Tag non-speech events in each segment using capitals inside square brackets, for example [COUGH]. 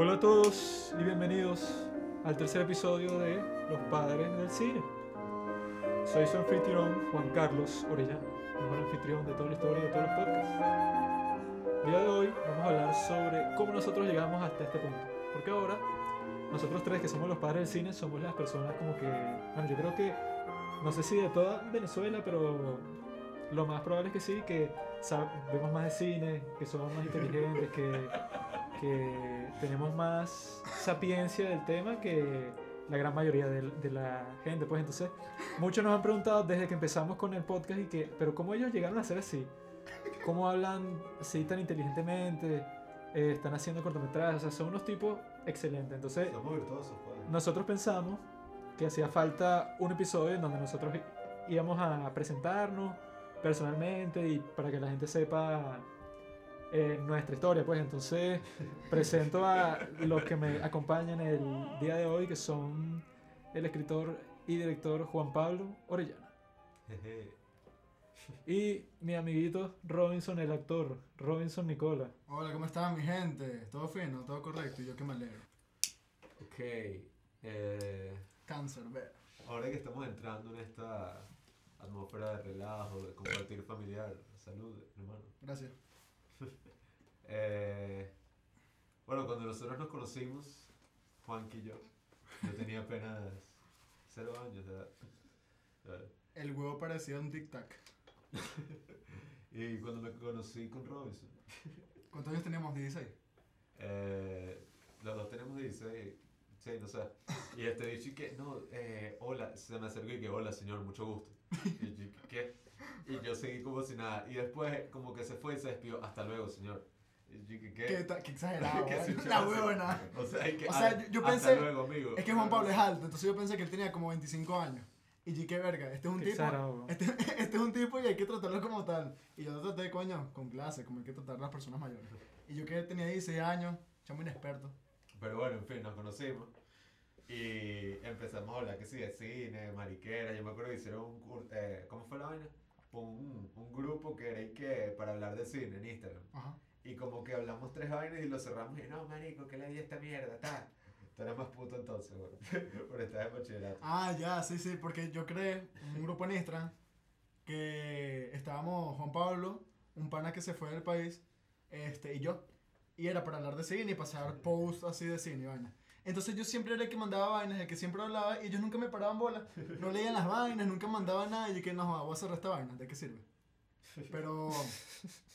Hola a todos y bienvenidos al tercer episodio de Los Padres del Cine. Soy su anfitrión Juan Carlos Orellana, mejor anfitrión de toda la historia y de todos los podcasts. El día de hoy vamos a hablar sobre cómo nosotros llegamos hasta este punto. Porque ahora, nosotros tres que somos los padres del cine, somos las personas como que, bueno, yo creo que, no sé si de toda Venezuela, pero lo más probable es que sí, que vemos más de cine, que somos más [LAUGHS] inteligentes, que, que tenemos más sapiencia del tema que la gran mayoría de, de la gente. Pues entonces, muchos nos han preguntado desde que empezamos con el podcast y que, pero ¿cómo ellos llegaron a ser así? ¿Cómo hablan así tan inteligentemente? Eh, están haciendo cortometrajes, o sea, son unos tipos excelentes. Entonces, Somos virtuosos, pues. nosotros pensamos que hacía falta un episodio en donde nosotros íbamos a presentarnos personalmente y para que la gente sepa eh, nuestra historia. Pues entonces presento a los que me acompañan el día de hoy, que son el escritor y director Juan Pablo Orellana. Y mi amiguito Robinson, el actor, Robinson Nicola. Hola, ¿cómo están mi gente? ¿Todo fino? ¿Todo correcto? Y yo que me alegro. Ok. eh, Cáncer, ve. ahora que estamos entrando en esta atmósfera de relajo, de compartir familiar, salud, hermano. Gracias. Eh, bueno, cuando nosotros nos conocimos, Juan y yo, yo tenía apenas cero años de edad. El huevo parecía un tic-tac. [LAUGHS] Y cuando me conocí con Robinson, ¿Cuántos años teníamos? 16. Eh, los dos tenemos 16, sí, no sé. Y este dicho y que, no, eh, hola, se me acercó y que, hola señor, mucho gusto. Y yo, ¿qué? Y yo seguí como si nada. Y después como que se fue y se despidió, hasta luego señor. ¿Qué? Qué, qué exagerado, [LAUGHS] ¿Qué ¿eh? [LAUGHS] La huevona. O sea, hay que, O sea, yo- pensé- luego, amigo. Es que Juan Pablo es alto, entonces yo pensé que él tenía como 25 años. Y qué verga, este es un Qué tipo. Este, [LAUGHS] este es un tipo y hay que tratarlo como tal. Y yo lo traté, coño, con clase, como hay que tratar a las personas mayores. Y yo que tenía 16 años, chamo inexperto. Pero bueno, en fin, nos conocimos. Y empezamos a hablar que sí, de cine, mariquera. Yo me acuerdo que hicieron un curso. Eh, ¿Cómo fue la vaina? Un, un grupo que era y que para hablar de cine en Instagram. Ajá. Y como que hablamos tres vainas y lo cerramos y no, marico, que le di esta mierda, ta. Tú eres más puto entonces, güey. [LAUGHS] Por estar de bachillerato. Ah, ya, sí, sí, porque yo creé un grupo en Instagram que estábamos Juan Pablo, un pana que se fue del país, este, y yo. Y era para hablar de cine y pasar posts así de cine y vaina. Entonces yo siempre era el que mandaba vainas, el que siempre hablaba, y ellos nunca me paraban bola. No leían las vainas, nunca mandaban nada, y yo que no, voy a cerrar esta vaina, ¿de qué sirve? [LAUGHS] Pero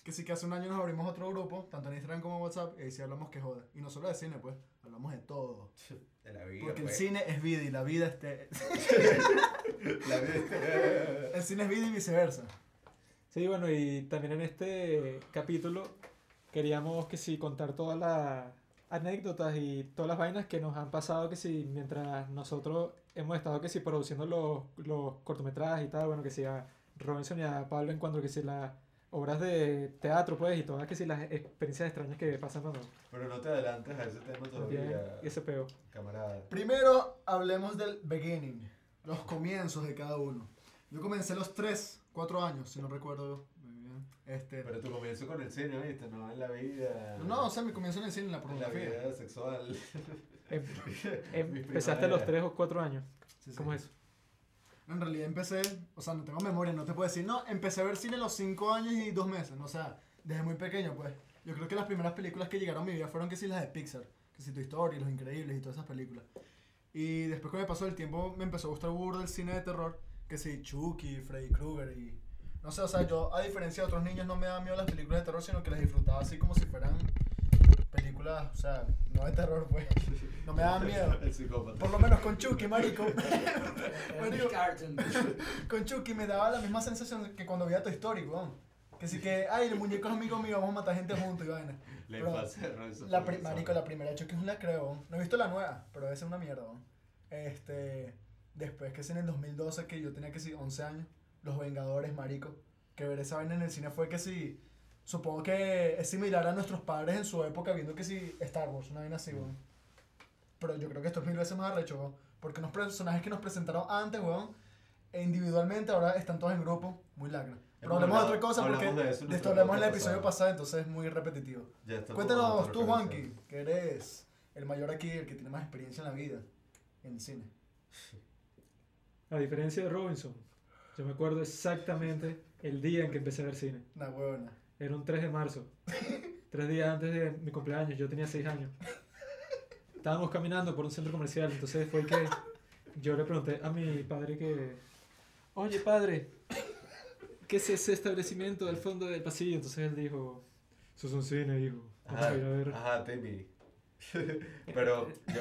que sí que hace un año nos abrimos otro grupo, tanto en Instagram como en WhatsApp, y ahí sí hablamos que joda. Y no solo de cine, pues, hablamos de todo. De la vida. Porque el pues. cine es vida y la vida este, [LAUGHS] La vida. El cine es vida y viceversa. Sí, bueno, y también en este capítulo queríamos que sí contar todas las anécdotas y todas las vainas que nos han pasado que sí mientras nosotros hemos estado que sí produciendo los, los cortometrajes y tal, bueno, que sí a Robinson y a Pablo en cuanto a que sí las obras de teatro pues y todas que sí las experiencias extrañas que pasan cuando Pero no te adelantes a ese tema todavía, ese peo. camarada. Primero hablemos del beginning, los comienzos de cada uno. Yo comencé los 3, 4 años, si no recuerdo muy bien. Este, Pero tu comienzo con el cine, ¿viste? No en la vida. no, o sea, mi comienzo en el cine, en la En la pornografía. vida sexual. Em- [LAUGHS] Empezaste a los. 3 o 4 años. Sí, sí. ¿Cómo es eso? En realidad empecé, o sea, no tengo memoria, no te puedo decir, no, empecé a ver cine a los 5 años y 2 meses, o sea, desde muy pequeño, pues. Yo creo que las primeras películas que llegaron a mi vida fueron que sí las de Pixar, que sí Tu Historia, Los Increíbles y todas esas películas. Y después que me pasó el tiempo me empezó a gustar burda el cine de terror, que sí, Chucky, Freddy Krueger y... No sé, o sea, yo a diferencia de otros niños no me daban miedo las películas de terror, sino que las disfrutaba así como si fueran películas, o sea, no de terror, pues. No me daban miedo. [LAUGHS] El psicópata. Por lo menos con Chucky, marico. [LAUGHS] [LAUGHS] Marico, con Chucky me daba la misma sensación que cuando veía Toy Story, weón. Que sí que, ay, el muñeco es amigo mío, vamos a matar gente juntos y vaina. La Pero La pri- marico, la primera de Chucky es una creo. No he visto la nueva, pero debe ser una mierda, weón. Este, después que es en el 2012 que yo tenía que sí 11 años, Los Vengadores, marico. Que ver esa vaina en el cine fue que sí, supongo que es similar a nuestros padres en su época viendo que sí Star Wars, una vaina así, weón. Pero yo creo que esto es mil veces más arrecho, weón. Porque unos personajes que nos presentaron antes, weón, e individualmente ahora están todos en grupo, muy lacra. Pero hablemos de otra cosa porque de de, eso en esto hablamos en el episodio pasado. entonces es muy repetitivo. Cuéntanos tú. Juanqui, que eres el mayor aquí, el que tiene más experiencia en la vida, en el cine. [LAUGHS] A diferencia de Robinson, yo me acuerdo exactamente el día en que empecé a ver cine. Una huevona. Era un 3 de marzo. [LAUGHS] Tres días antes de mi cumpleaños, yo tenía 6 años. Estábamos caminando por un centro comercial, entonces fue que yo le pregunté a mi padre que, oye padre, ¿qué es ese establecimiento del fondo del pasillo? Entonces él dijo, eso es un cine, hijo. Vamos Ajá, a ir a ver. ajá, Timmy. [LAUGHS] Pero yo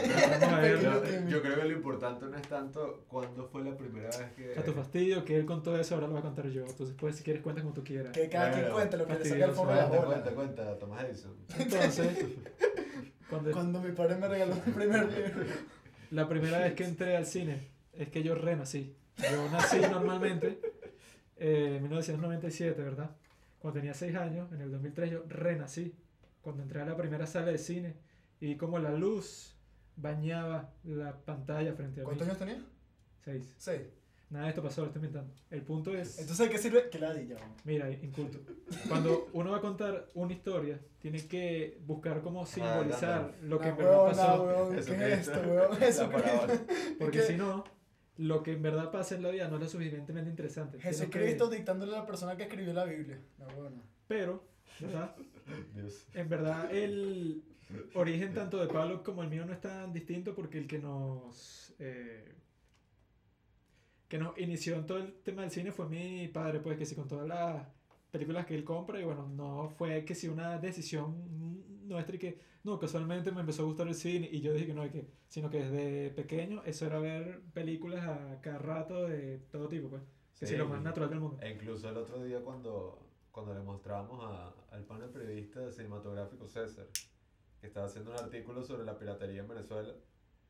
creo, Timmy. yo creo que lo importante no es tanto cuándo fue la primera vez que... A tu fastidio, que él contó eso, ahora lo voy a contar yo. Entonces, pues, si quieres, cuenta como tú quieras. Que cada quien Claro. cuente lo que le saca el forro de la Cuenta, bola. cuenta, cuenta, Tomás Edison. Entonces, [LAUGHS] cuando Cuando mi padre me regaló el primer libro. la primera vez que entré al cine, es que yo renací. Yo nací normalmente eh, en 1997, ¿verdad? Cuando tenía 6 años, en el 2003, yo renací. Cuando entré a la primera sala de cine y como la luz bañaba la pantalla frente a mí. ¿Cuántos años tenía? 6. Seis. Nada de esto pasó, lo estoy inventando. El punto es... Entonces, ¿qué sirve? Que ladilla, vamos. Mira, inculto. Cuando uno va a contar una historia, tiene que buscar cómo simbolizar lo que en Ah, verdad ah, pasó. huevón, ¿Qué es esto? La Jesucristo. parábola. Porque que- si no, lo que en verdad pasa en la vida no es lo suficientemente interesante. Jesucristo que- dictándole a la persona que escribió la Biblia. La. Pero, ¿verdad? Dios. En verdad, el origen tanto de Pablo como el mío no es tan distinto porque el que nos. eh, que nos inició en todo el tema del cine fue mi padre, pues que sí, con todas las películas que él compra, y bueno, no fue que sí una decisión nuestra y que, no, casualmente me empezó a gustar el cine y yo dije que no, que, sino que desde pequeño eso era ver películas a cada rato de todo tipo, pues, que sí, Sí. lo más natural del mundo. E incluso el otro día cuando, cuando le mostrábamos a- al panel periodista cinematográfico César, que estaba haciendo un artículo sobre la piratería en Venezuela,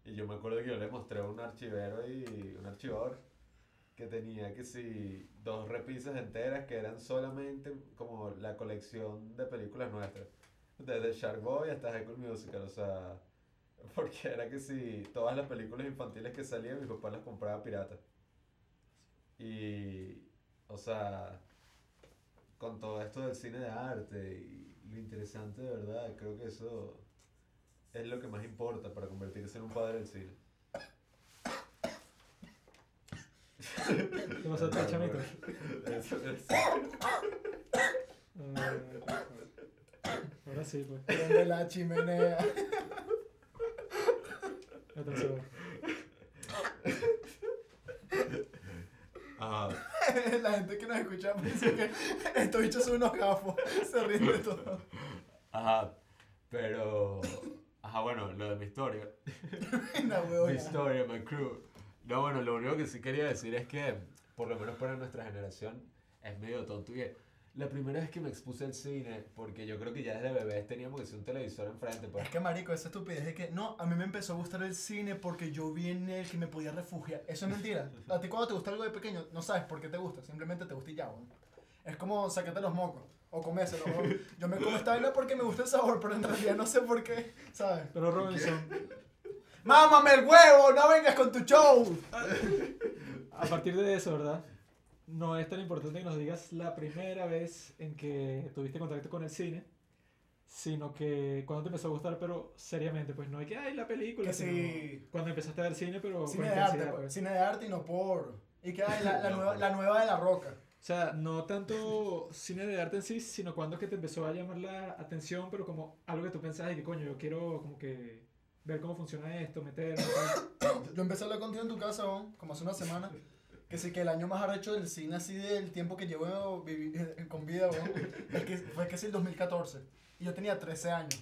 y yo me acuerdo que yo le mostré un archivero y un archivador que tenía que si dos repisas enteras que eran solamente como la colección de películas nuestras, desde Shark Boy hasta High School Musical, o sea, porque era que si todas las películas infantiles que salían mi papá las compraba piratas. Y, o sea, con todo esto del cine de arte y lo interesante de verdad, creo que eso es lo que más importa para convertirse en un padre del cine. ¿Qué pasó, tío, chamito? Eso es- Ah, ahora sí, pues. Prende la chimenea. La tercera. Ajá. [LAUGHS] la gente que nos escucha piensa que estos bichos son unos gafos. Se ríen de todo. Ajá. Pero, ajá, bueno, lo de mi historia. [LAUGHS] Mi historia, my crew. No, bueno, lo único que sí quería decir es que, por lo menos para nuestra generación, es medio tonto. Y es, la primera vez que me expuse al cine, porque yo creo que ya desde bebés teníamos que ser un televisor enfrente, pues. Es que marico, esa estupidez de que no, a mí me empezó a gustar el cine porque yo vi en él que me podía refugiar. Eso es mentira. A ti cuando te gusta algo de pequeño, no sabes por qué te gusta, simplemente te gusta y ya, weón. Es como sacarte los mocos o comérselos. weón. Yo me como esta vaina porque me gusta el sabor, pero en realidad no sé por qué, ¿sabes? Pero Robinson, ¡Mámame el huevo! ¡No vengas con tu show! a partir de eso, ¿verdad? No es tan importante que nos digas la primera vez en que tuviste contacto con el cine, sino que cuando te empezó a gustar, pero seriamente, pues no hay que, ay, la película. Que sino sí. Cuando empezaste a ver cine, pero Cine de arte, pues. pues. Cine de arte y no por. Y que hay la, la [LAUGHS] No, nueva, por- la nueva de la roca. O sea, no tanto cine de arte en sí, sino cuando es que te empezó a llamar la atención, pero como algo que tú pensabas y que coño, yo quiero como que ver cómo funciona esto, meterme. [COUGHS] tal. Yo empecé a hablar contigo en tu casa, weón, como hace una semana. [LAUGHS] Que sí, que el año más arrecho del cine, así del tiempo que llevo vivi- [LAUGHS] con vida, weón, es que, fue que es el 2014. Y yo tenía 13 años.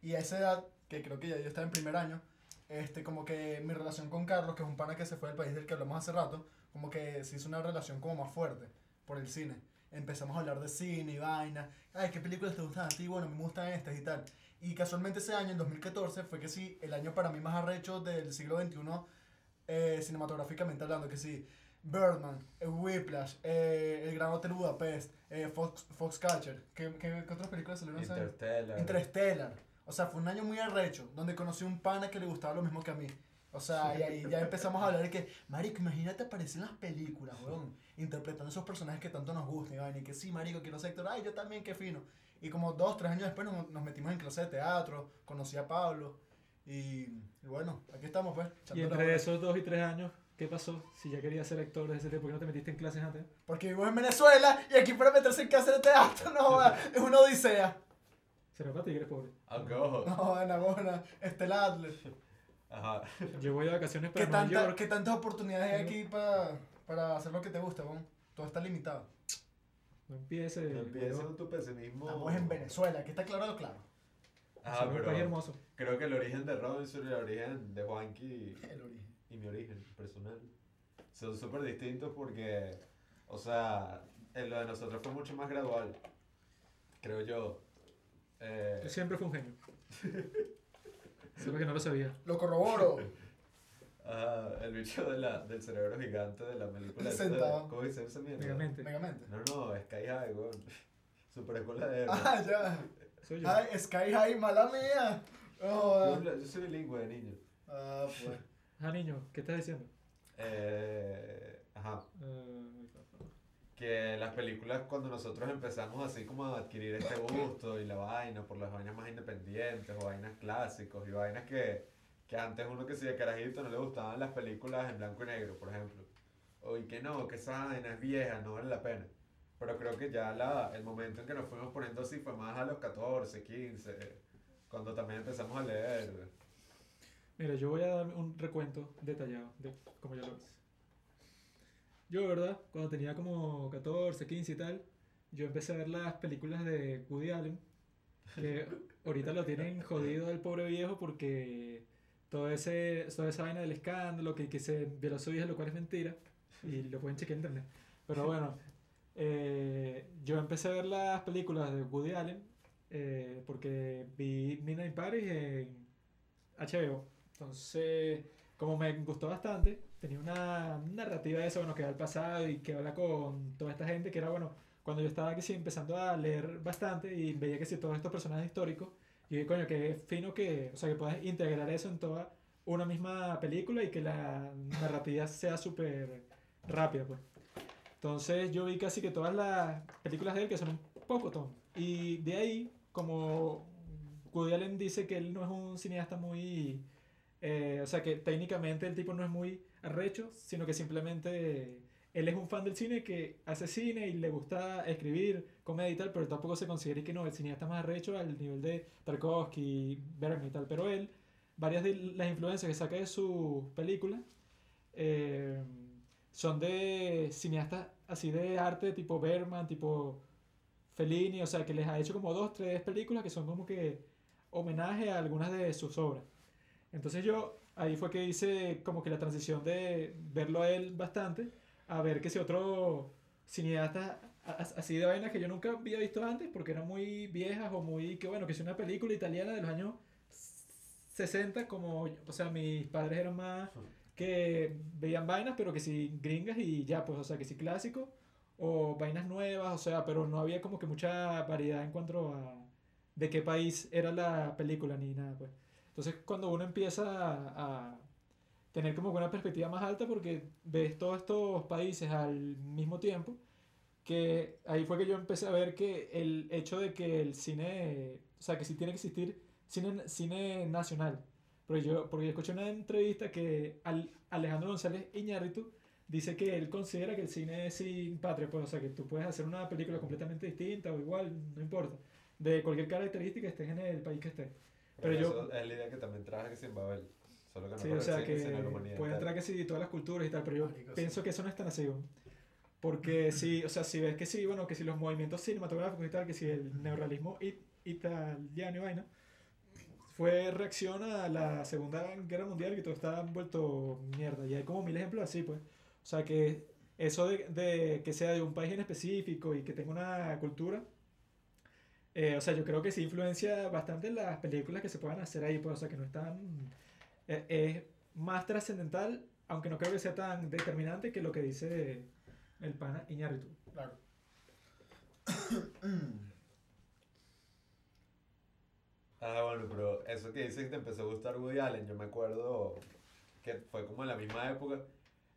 Y a esa edad, que creo que ya yo estaba en primer año, este, como que mi relación con Carlos, que es un pana que se fue del país del que hablamos hace rato, como que se hizo una relación como más fuerte por el cine. Empezamos a hablar de cine y vaina. Ay, ¿qué películas te gustan a ti? Bueno, me gustan estas y tal. Y casualmente ese año, en 2014, fue que sí, el año para mí más arrecho del siglo XXI, eh, cinematográficamente hablando, que sí, Birdman, eh, Whiplash, eh, El Gran Hotel Budapest, eh, Fox, Foxcatcher, ¿qué, qué, qué otras películas salieron ese año? Interstellar. Interstellar. O sea, fue un año muy arrecho, donde conocí un pana que le gustaba lo mismo que a mí. O sea, y ahí ya empezamos a hablar de que, marico, imagínate aparecer en las películas, weón, interpretando esos personajes que tanto nos gustan, y que sí, marico, quiero ser actor, ay, yo también, qué fino. Y como dos, tres años después nos, nos metimos en clase de teatro, conocí a Pablo, Y, y bueno, aquí estamos pues. Y entre esos dos y tres años, ¿qué pasó? Si ya querías ser actor desde ese tiempo, ¿por qué no te metiste en clases antes? Porque vivo en Venezuela y aquí para meterse en casa de teatro, no, es una odisea. Será para ti que eres pobre. Aunque ojo. No, buena, buena. Estela Adler. Ajá. Yo voy de vacaciones ¿Qué, para Nueva tanta- York. ¿Qué tantas oportunidades hay aquí para, para hacer lo que te gusta, weón? Todo está limitado. No empieces. No empieces con tu pesimismo. Estamos en Venezuela, aquí está claro, claro. Ajá, Somos un país pero hermoso. creo que el origen de Robinson y el origen de Juanqui El origen. Y mi origen personal son súper distintos porque, o sea, en lo de nosotros fue mucho más gradual, creo yo. Eh, siempre fui un genio. [LAUGHS] Solo que no lo sabía. Lo corroboro. [LAUGHS] ajá, el bicho de la, del cerebro gigante de la película. Sentado. ¿Cómo dice esa mierda? Megamente. Megamente. No, no, Sky High, weón. [LAUGHS] Super escuela de... Ah, ya. Soy yo. Ay, Sky High, mala mía. Joda. yo, yo soy bilingüe de niño. Ah, pues. Ah, niño, ¿qué estás diciendo? Eh, ajá. Eh, que las películas cuando nosotros empezamos así como a adquirir este gusto y la vaina por las vainas más independientes o vainas clásicos y vainas que, que antes uno que sí de carajito no le gustaban las películas en blanco y negro, por ejemplo. O y que no, que esa vaina es vieja, no vale la pena. Pero creo que ya la, el momento en que nos fuimos poniendo así fue más a los 14, 15, cuando también empezamos a leer. Mira, yo voy a dar un recuento detallado de cómo yo lo hice. Yo, ¿verdad? Cuando tenía como 14, 15 y tal, yo empecé a ver las películas de Woody Allen, que [LAUGHS] ahorita lo tienen jodido el pobre viejo porque todo ese, toda esa vaina del escándalo, que, que se violó a su hija, lo cual es mentira, y lo pueden chequear en internet. Pero [LAUGHS] bueno, eh, yo empecé a ver las películas de Woody Allen eh, porque vi Midnight Paris en HBO. Entonces, como me gustó bastante, tenía una narrativa de eso, bueno, que va al pasado y que habla con toda esta gente, que era, bueno, cuando yo estaba que sí, empezando a leer bastante y veía que sí, todos estos personajes históricos, y dije, coño, que fino que, o sea, que puedas integrar eso en toda una misma película y que la narrativa sea súper rápida, pues. Entonces yo vi casi que todas las películas de él que son un poco ton. Y de ahí, como Woody Allen dice que él no es un cineasta muy... eh, o sea, que técnicamente el tipo no es muy arrecho, sino que simplemente él es un fan del cine que hace cine y le gusta escribir, comedia y tal, pero tampoco se considera que no, el cineasta más arrecho al nivel de Tarkovsky, Bergman y tal. Pero él, varias de las influencias que saca de sus películas, eh, son de cineastas así de arte tipo Bergman, tipo Fellini, o sea, que les ha hecho como dos, tres películas que son como que homenaje a algunas de sus obras. Entonces yo ahí fue que hice como que la transición de verlo a él bastante a ver que si otro cineasta así de vainas que yo nunca había visto antes porque eran muy viejas o muy que bueno, que es una película italiana de los años 60 como, o sea, mis padres eran más que veían vainas, pero que sí gringas y ya, pues, o sea, que sí clásico o vainas nuevas, o sea, pero no había como que mucha variedad en cuanto a de qué país era la película ni nada, pues. Entonces, cuando uno empieza a, tener como una perspectiva más alta porque ves todos estos países al mismo tiempo, que ahí fue que yo empecé a ver que el hecho de que el cine, o sea, que sí tiene que existir cine, nacional. Porque yo, porque escuché una entrevista que al, Alejandro González Iñárritu dice que él considera que el cine es sin patria, pues, o sea, que tú puedes hacer una película completamente distinta o igual, no importa, de cualquier característica estés en el país que estés. Pero Pero yo- es la idea que también traje que sin Babel. Solo que no Sí, o sea que que sea en la humanidad, puede entrar que sí todas las culturas y tal, pero yo Marico, sí. pienso que eso no es tan así. Porque [CLEARS THROAT] sí, o sea, si ves que sí, bueno, que si los movimientos cinematográficos y tal, que si el neorrealismo it- italiano y vaina, fue reacción a la Segunda Guerra Mundial que todo está vuelto mierda. Y hay como mil ejemplos así, pues. O sea, que eso de, de que sea de un país en específico y que tenga una cultura, eh, o sea, yo creo que sí influencia bastante las películas que se puedan hacer ahí, pues, o sea, que no están... eh, es más trascendental, aunque no creo que sea tan determinante que lo que dice el pana Iñárritu. Claro. [CLEARS THROAT] Ah, bueno, pero eso que dices que te empezó a gustar Woody Allen, yo me acuerdo que fue como en la misma época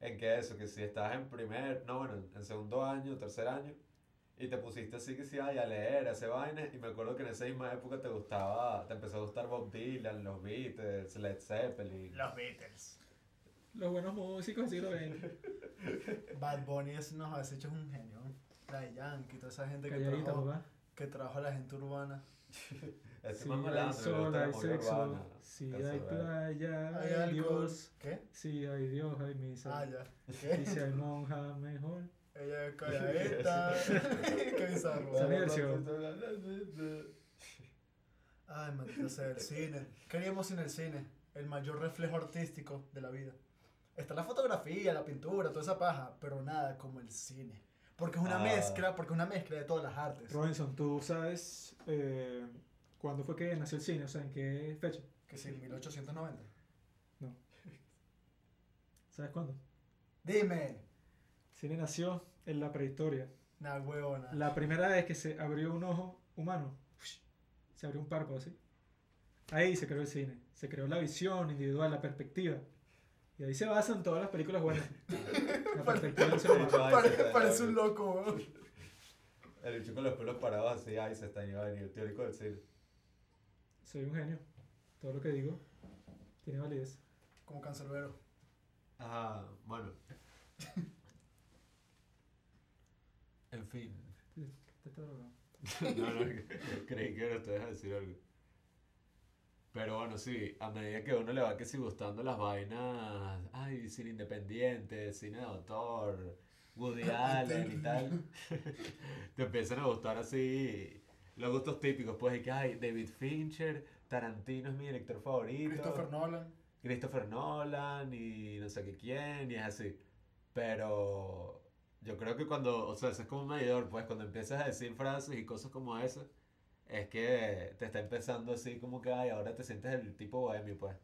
en que eso, que si estabas en primer, no, bueno, en segundo año, tercer año, Y te pusiste así que sí, ay, a leer, a hacer vainas. Y me acuerdo que en esa misma época te gustaba, te empezó a gustar Bob Dylan, los Beatles, Led Zeppelin. Los Beatles. Los buenos músicos del siglo XX. Bad Bunny es, no, ese hecho es un genio. La de Yankee, toda esa gente que trajo, papá. que trajo a la gente urbana. [LAUGHS] Ese Sí, más hay sol, hay sexo. urbana. Sí, Eso hay es. playa, Hay. Dios. ¿Qué? Sí, hay Dios, hay misa. Ah, ya. Y ¿Qué? si hay monja, mejor. Ella es [LAUGHS] calladita. [LAUGHS] Qué bizarro. Ay, maldito sea el cine. Queríamos en el cine, el mayor reflejo artístico de la vida. Está la fotografía, la pintura, toda esa paja, pero nada como el cine. Porque es una Ah. mezcla, porque es una mezcla de todas las artes. Robinson, ¿tú sabes eh, cuándo fue que nació el cine? O sea, ¿en qué fecha? Que sí, 1890. ¿Sabes cuándo? Dime. El cine nació en la prehistoria. Nah, huevona. La primera vez que se abrió un ojo humano, se abrió un párpado así. Ahí se creó el cine. Se creó la visión individual, la perspectiva. Y ahí se basan todas las películas buenas. [LAUGHS] La perspectiva del ser humano. Ay, Pare- se está parece un loco. weón. El bicho con los pelos parados así, ay, se está venir, el teórico del cine. Soy un genio. Todo lo que digo tiene validez. Como cancerbero. Ah, bueno. [LAUGHS] En fin. Te está drogado. No, no, creí que ahora te dejas decir algo. Pero bueno, sí, a medida que uno le va que si gustando las vainas, ay, cine independiente, cine de autor, Woody [LAUGHS] Allen y tal, [LAUGHS] te empiezan a gustar así los gustos típicos, pues, y que, ay, David Fincher, Tarantino es mi director favorito. Christopher Nolan. Christopher Nolan y no sé qué quién, y es así. Pero yo creo que cuando, o sea, eso es como un medidor, pues cuando empiezas a decir frases y cosas como esas, es que te está empezando así como que, ay, ahora te sientes el tipo bohemio, pues.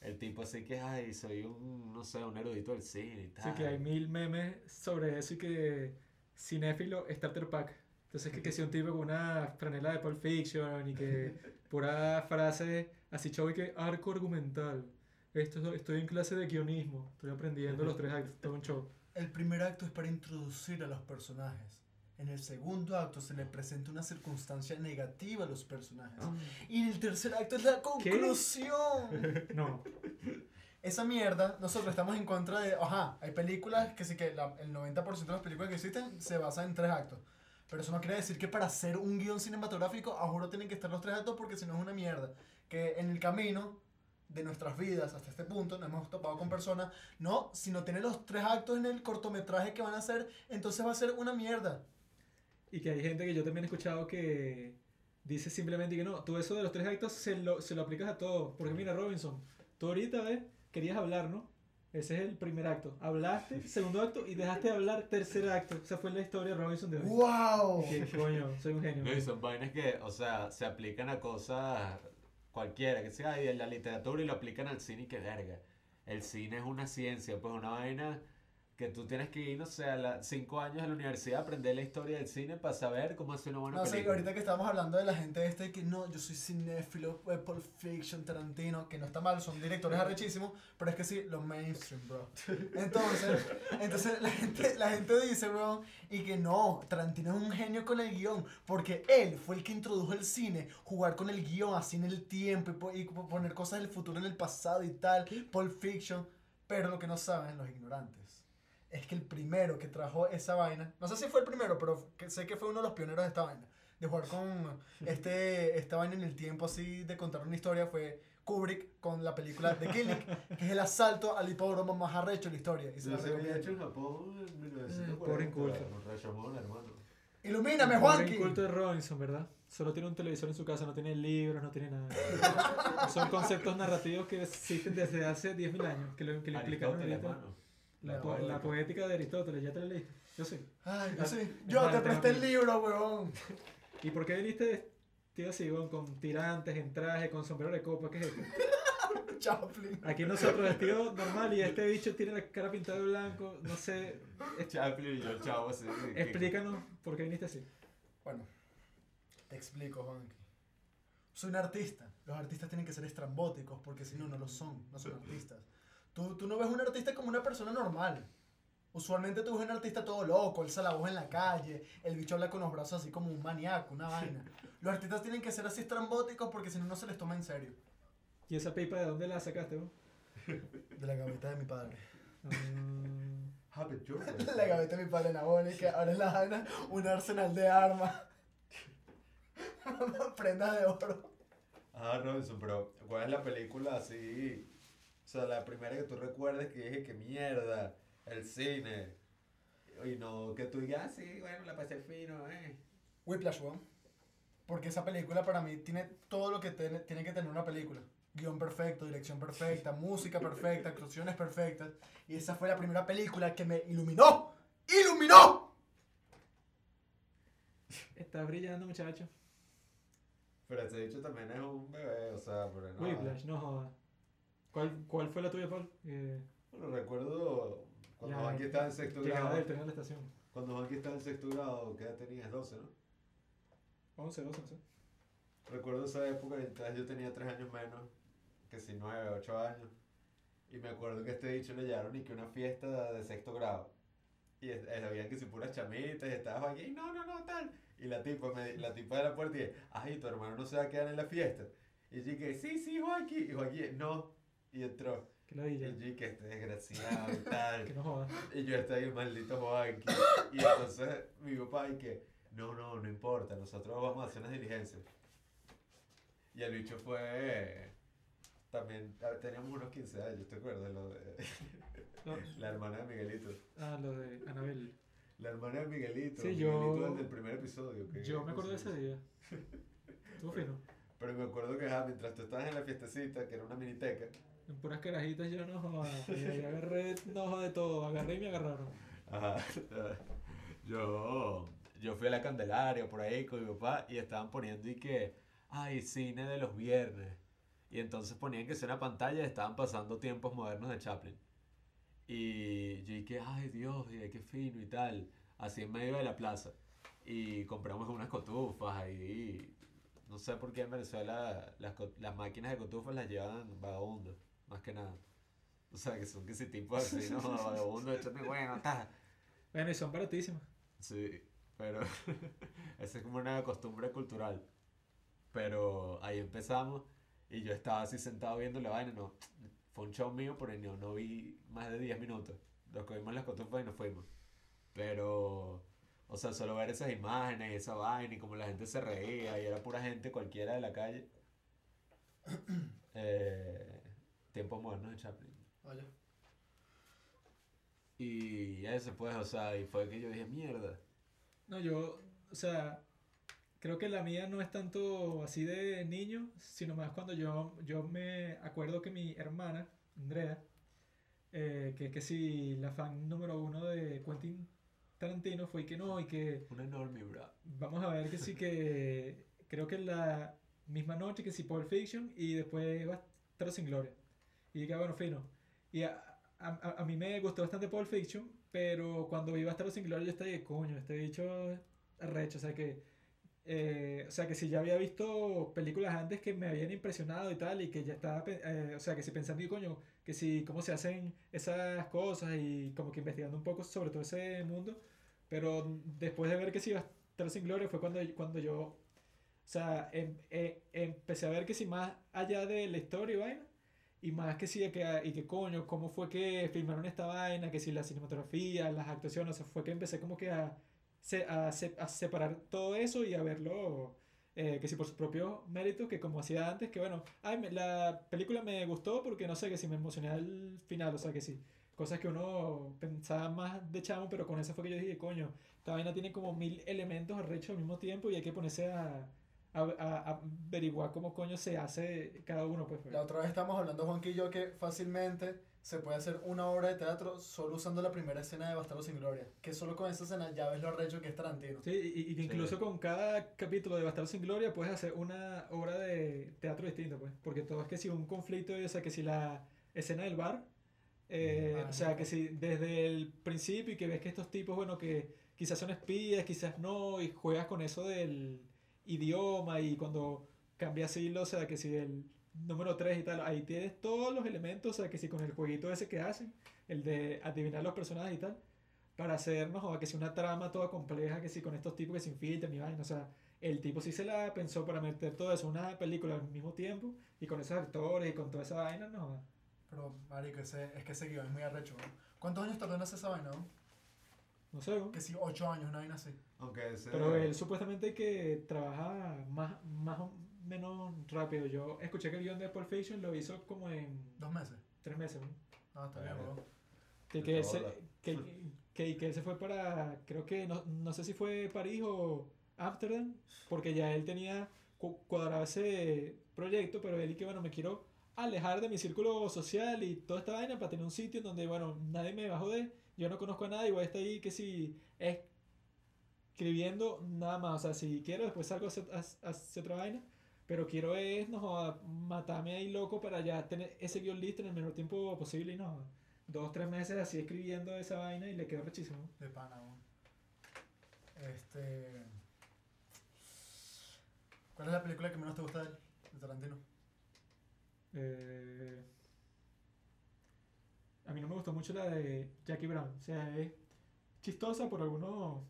El tipo así que, ay, soy un, no sé, un erudito del cine y tal. Así que hay mil memes sobre eso y que cinéfilo starter pack. Entonces que, que si un tipo con una franela de Pulp Fiction y que [LAUGHS] pura frase así y que arco argumental. Esto, estoy en clase de guionismo, estoy aprendiendo los tres actos, todo un show. El primer acto es para introducir a los personajes. En el segundo acto se le presenta una circunstancia negativa a los personajes. Y en el tercer acto es la conclusión. [LAUGHS] No, Esa mierda, nosotros estamos en contra de. Ajá, hay películas que sí que la- el 90% de las películas que existen se basan en tres actos. Pero eso no quiere decir que para hacer un guion cinematográfico, a juro tienen que estar los tres actos porque si no es una mierda. Que en el camino de nuestras vidas hasta este punto nos hemos topado con personas, no, si no tiene los tres actos en el cortometraje que van a hacer, entonces va a ser una mierda. y que hay gente que yo también he escuchado que dice simplemente que no, tú eso de los tres actos se lo, se lo aplicas a todo. Porque mira, Robinson, tú ahorita ves, querías hablar, ¿no? Ese es el primer acto. Hablaste, segundo acto, y dejaste de hablar, tercer acto. Esa fue la historia de Robinson de hoy. ¡Wow! Que coño, soy un genio. No, y son vainas que, o sea, se aplican a cosas cualquiera, que sea de la literatura y lo aplican al cine y que verga. El cine es una ciencia, pues una vaina que tú tienes que ir, no sé, a años a la universidad a aprender la historia del cine para saber cómo hacer una buena No sé, película. ahorita que estábamos hablando de la gente esta y que no, yo soy cinéfilo, eh, Pulp Fiction, Tarantino, que no está mal, son directores arrechísimos, pero es que sí, los mainstream, bro. Entonces, entonces la gente, la gente dice, bro, y que no, Tarantino es un genio con el guion, porque él fue el que introdujo el cine, jugar con el guion así en el tiempo y, y po- poner cosas del futuro en el pasado y tal, Pulp Fiction, pero lo que no saben los ignorantes es que el primero que trajo esa vaina, no sé si fue el primero, pero que- sé que fue uno de los pioneros de esta vaina, de jugar con [LAUGHS] este, esta vaina en el tiempo así, de contar una historia, fue Kubrick con la película The Killing, [LAUGHS] que es el asalto al hipódromo más arrecho de la historia. Y se se había hecho en Japón en 1940. Pobre inculto. Con Rashomon, hermano. ¡Ilumíname, Juanqui! inculto de Robinson, ¿verdad? Solo tiene un televisor en su casa, no tiene libros, no tiene nada. [LAUGHS] Son conceptos narrativos que existen desde hace 10.000 años, que lo, que lo explicaron Aristóteles, ahorita. hermano. La, La po- la poética. de Aristóteles, ¿ya te la leíste? Yo sí. Ay, yo Ah, sí. Yo te presté el libro, weón. ¿Y por qué viniste vestido así, weón, con tirantes, en traje, con sombrero de copa? ¿Qué es esto? [LAUGHS] Chaplin. Aquí nosotros vestido normal y este bicho tiene la cara pintada de blanco. No sé, [LAUGHS] Chaplin y yo, chavo, así. explícanos por qué viniste así. Bueno, te explico, Juanqui. Soy un artista. Los artistas tienen que ser estrambóticos porque si no, no lo son. No son artistas. Tú, tú no ves un artista como una persona normal. Usualmente tú ves un artista todo loco, alza la voz en la calle, el bicho habla con los brazos así como un maníaco, una vaina. Los artistas tienen que ser así estrambóticos porque si no, no se les toma en serio. ¿Y esa pipa de dónde la sacaste, vos? De la gaveta de mi padre. You're [LAUGHS] La gaveta de mi padre Nabone, que ahora es la vaina, un arsenal de armas. [LAUGHS] Prendas de oro. Ah, Robinson, pero ¿cuál es la película así? O sea, la primera que tú recuerdes que dije que mierda, el cine. Y no que tú digas, ah, sí, bueno, la pasé fino, eh. Whiplash, weón. Porque esa película para mí tiene todo lo que tiene, tiene que tener una película. Guión perfecto, dirección perfecta, [LAUGHS] música perfecta, actuaciones perfectas. Y esa fue la primera película que me iluminó. ¡Iluminó! Está brillando, muchacho. Pero este dicho también es un bebé, o sea, pero no. Whiplash, no joda. ¿Cuál, ¿Cuál fue la tuya, Paul? Eh, Bueno, recuerdo cuando Ya, Juanqui estaba en sexto grado. del tren a la estación. Cuando Juanqui estaba en sexto grado, ¿qué edad tenías? 12, ¿no? 11, 12, 11. Recuerdo esa época, entonces yo tenía 3 años menos, que si 9, 8 años. Y me acuerdo que este dicho le llevaron y que una fiesta de sexto grado. Y habían que si puras chamitas y estaba aquí, no, no, no, tal. Y la tipa, me, la tipa de la puerta dije, ay, tu hermano no se va a quedar en la fiesta. Y yo dije, sí, sí, Joaquín. Y Joaquín, no. Y entró. Que ladilla. Y yo dije, este desgraciado y tal. [LAUGHS] Que no joda. Y yo estaba ahí, maldito Joaquín. Y entonces mi papá, y que, no, no, no importa, nosotros vamos a hacer unas diligencias. Y el bicho fue. También a ver, teníamos unos 15 años, ¿te acuerdas? Lo de, [LAUGHS] No, la hermana de Miguelito. ah, lo de Anabel. La hermana de Miguelito. Sí, Miguelito yo- desde el primer episodio. que- Yo me acuerdo de ese día. [LAUGHS] Estuvo fino. Pero me acuerdo que ah, mientras tú estabas en la fiestecita, que era una miniteca, En puras carajitas yo no joda. Agarré, no de todo. Agarré y me agarraron. Ajá. [LAUGHS] Yo, yo fui a la Candelaria por ahí con mi papá y estaban poniendo y que, ay, cine de los viernes. Y entonces ponían que sea una pantalla estaban pasando tiempos modernos de Chaplin. Y yo dije, ay Dios, qué fino y tal. Así en medio de la plaza. Y compramos unas cotufas ahí. No sé por qué en Venezuela las, las máquinas de cotufas las llevan vagabundos, más que nada. O sea, que son que si tipos así, ¿no? Vagabundos, échame bueno, ta. Bueno, y son baratísimas. Sí, pero [LAUGHS] esa es como una costumbre cultural. Pero ahí empezamos y yo estaba así sentado viendo la vaina, no, fue un show mío, pero no, no vi más de 10 minutos. Nos cogimos las cotufas y nos fuimos. Pero, o sea, solo ver esas imágenes y esa vaina y como la gente se reía y era pura gente cualquiera de la calle. [CLEARS THROAT] Eh, tiempos modernos de Chaplin. Vaya. Y eso pues, o sea, y fue que yo dije, mierda. No, yo, o sea, creo que la mía no es tanto así de niño, sino más cuando yo, yo me acuerdo que mi hermana, Andrea, eh, que que sí, la fan número uno de Quentin Tarantino fue y que no, y que Un enorme, bro. vamos a ver que sí que creo que la misma noche que sí Pulp Fiction y después Bastardos sin Gloria. Y que bueno, fino. Y a, a, a- a mí me gustó bastante Pulp Fiction, pero cuando vi Bastardos sin Gloria yo estaba de coño, este bicho es arrecho, o sea que eh, o sea que si ya había visto películas antes que me habían impresionado y tal, y que ya estaba, eh, o sea que si pensando, y coño, que si cómo se hacen esas cosas y como que investigando un poco sobre todo ese mundo, pero después de ver que si Bastardos sin Gloria fue cuando, cuando yo, o sea, em- eh, empecé a ver que si más allá de la historia y vaina, y más que si, que, y que coño, cómo fue que filmaron esta vaina, que si la cinematografía, las actuaciones, o sea, fue que empecé como que a, a, a separar todo eso y a verlo, eh, que si por sus propios méritos, que como hacía antes, que bueno, ay, la película me gustó porque no sé, que si me emocioné al final, o sea, que sí, cosas que uno pensaba más de chamo, pero con eso fue que yo dije, coño, esta vaina tiene como mil elementos arrechos al mismo tiempo y hay que ponerse a, a, a- a averiguar cómo coño se hace cada uno, pues. La otra vez estamos hablando, Juanqui y yo, que fácilmente se puede hacer una obra de teatro solo usando la primera escena de Bastardos sin Gloria. Que solo con esa escena ya ves lo arrecho que es Tarantino. Sí, y, y que Sí. incluso con cada capítulo de Bastardos sin Gloria puedes hacer una obra de teatro distinta, pues. Porque todo es que si un conflicto, o sea, que si la escena del bar, eh, Ah, o sea, no. que si desde el principio y que ves que estos tipos, bueno, que quizás son espías, quizás no, y juegas con eso del idioma y cuando cambias hilo, o sea, que si el número 3 y tal, ahí tienes todos los elementos, o sea, que si con el jueguito ese que hacen, el de adivinar los personajes y tal. para hacernos, o que si una trama toda compleja, que si con estos tipos que se infiltran y vaina, o sea, el tipo sí se la pensó para meter todo eso una película al mismo tiempo, y con esos actores y con toda esa vaina, no. Pero, marico, ese, es que ese guion es muy arrecho. ¿Cuántos años tardó en hacer esa vaina, no? No sé, ¿no? Que sí, ocho años, una vaina así. Aunque ese... Pero él supuestamente que trabaja más, más o menos rápido. Yo escuché que el guion de Pulp Fiction lo hizo como en Dos meses. tres meses, ¿no? Ah, está bien, bro. Que, que, él toda se, que, que, que él se fue para, creo que, no, no sé si fue París o Ámsterdam, porque ya él tenía cu- cuadrado ese proyecto, pero él y que, bueno, me quiero alejar de mi círculo social y toda esta vaina para tener un sitio en donde, bueno, nadie me va a joder, yo no conozco a nadie, voy a estar ahí que si escribiendo nada más, o sea, si quiero después salgo a hacer, a- a hacer otra vaina, pero quiero es, no matarme ahí loco para ya tener ese guion listo en el menor tiempo posible y no, dos, tres meses así escribiendo esa vaina y le quedó rechísimo. De pana, bro. Este. ¿Cuál es la película que menos te gusta? De Tarantino. Eh, a mí no me gustó mucho la de Jackie Brown. O sea, es chistosa por algunos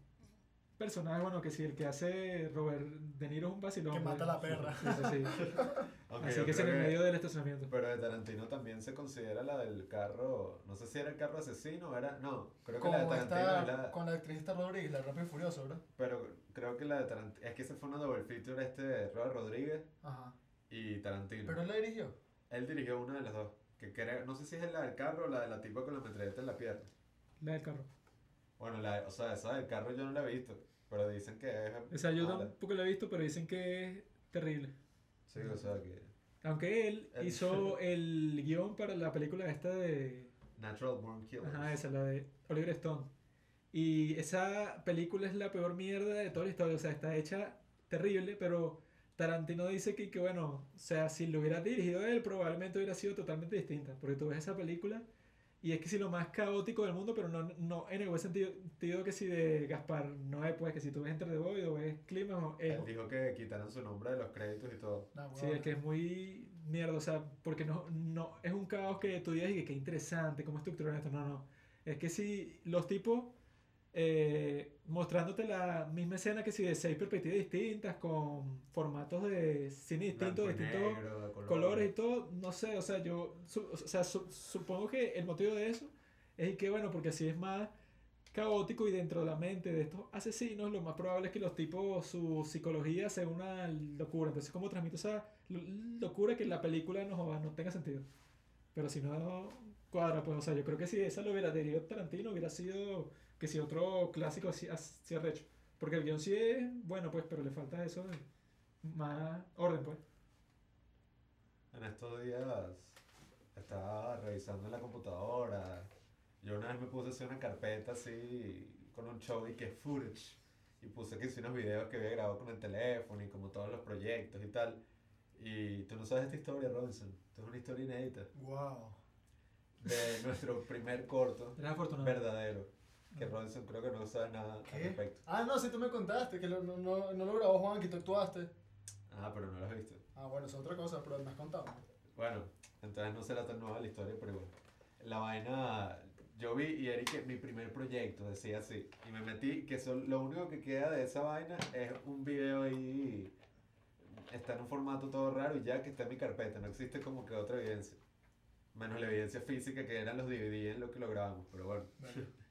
personajes. Bueno, que si el que hace Robert De Niro es un vacilón. Que pues. mata a la perra. Sí, sí, [LAUGHS] Así que es en el medio del estacionamiento. Pero de Tarantino también se considera la del carro. No sé si era el carro asesino o era. No, creo que la de Tarantino con la actriz esta Rodríguez, la de Rápido y Furioso, ¿verdad? Pero creo que la de Tarantino. Es que ese fue una double feature este de Robert Rodríguez Ajá. y Tarantino. Pero él la dirigió. Él dirigió una de las dos. Que creo, no sé si es la del carro o la de la tipa con la metralleta en la pierna. La del carro. Bueno, la, o sea, esa del carro yo no la he visto. Pero dicen que es. O sea, yo mala. tampoco la he visto, pero dicen que es terrible. Sí, o sea, que. Aunque él El- hizo [LAUGHS] el guion para la película esta de Natural Born Killers. Ajá, esa, la de Oliver Stone. Y esa película es la peor mierda de toda la historia. O sea, está hecha terrible, pero Tarantino dice que, que bueno, o sea, si lo hubiera dirigido él, probablemente hubiera sido totalmente distinta. Porque tú ves esa película y es que si lo más caótico del mundo, pero no, no en el buen sentido, sentido que si de Gaspar no es, pues que si tú ves Entre the Void o ves Clima, o- es, Él dijo que quitaran su nombre de los créditos y todo. Nah, Sí, huevón. es que es muy mierda, o sea, porque no, no es un caos que tú digas y que qué interesante, cómo estructuran esto, no, no. Es que si los tipos eh, mostrándote la misma escena que si de seis perspectivas distintas, con formatos de cine distintos, distintos negro, de color. colores y todo, no sé, o sea, yo su- o sea, su- supongo que el motivo de eso es que, bueno, porque así es más caótico y dentro de la mente de estos asesinos, lo más probable es que los tipos, su psicología sea una locura. Entonces, ¿cómo transmite esa lo- locura que la película no, no tenga sentido? Pero si no cuadra, pues, o sea, yo creo que si esa lo hubiera dirigido Tarantino, hubiera sido que si otro clásico así, así arrecho. Porque el guion sí es bueno, pues, pero le falta eso de más orden, pues. En estos días estaba revisando en la computadora. Yo una vez me puse a hacer una carpeta así con un show y que footage. Y puse que hice unos videos que había grabado con el teléfono y como todos los proyectos y tal. Y tú no sabes esta historia, Robinson. Esto es una historia inédita Wow. de nuestro primer corto verdadero. Que Robinson creo que no sabe nada al ¿Qué? respecto. Ah, no, sí, tú me contaste que lo- no, no, no lo grabó Juan, que tú actuaste. Ah, pero no lo has visto. Ah, bueno, es otra cosa, pero me has contado. Bueno, entonces no será tan nueva la historia, pero igual. La vaina, yo vi y era que mi primer proyecto, decía así. Y me metí, que son, lo único que queda de esa vaina es un video ahí. Está en un formato todo raro y ya que está en mi carpeta, no existe como que otra evidencia. Menos la evidencia física que eran los DVD en lo que lo grabamos, pero bueno. Vale. [LAUGHS]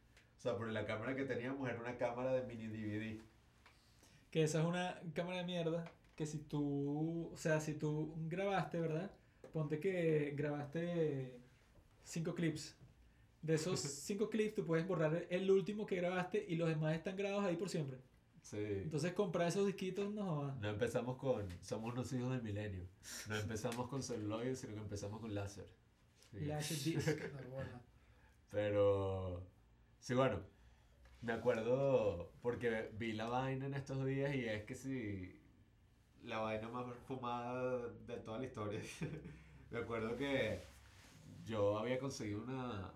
O sea, porque la cámara que teníamos era una cámara de mini DVD. Que esa es una cámara de mierda. Que si tú, o sea, si tú grabaste, ¿verdad? Ponte que grabaste cinco clips. De esos [LAUGHS] cinco clips tú puedes borrar el último que grabaste y los demás están grabados ahí por siempre. Sí. Entonces comprar esos disquitos no jodas. No empezamos con. Somos unos hijos del milenio. No empezamos con celuloide, sino que empezamos con láser. Sí. Laserdisc. Ah, [LAUGHS] bueno. Pero. Sí, bueno. Me acuerdo porque vi la vaina en estos días y es que sí. La vaina más fumada de toda la historia. [LAUGHS] me acuerdo que yo había conseguido una.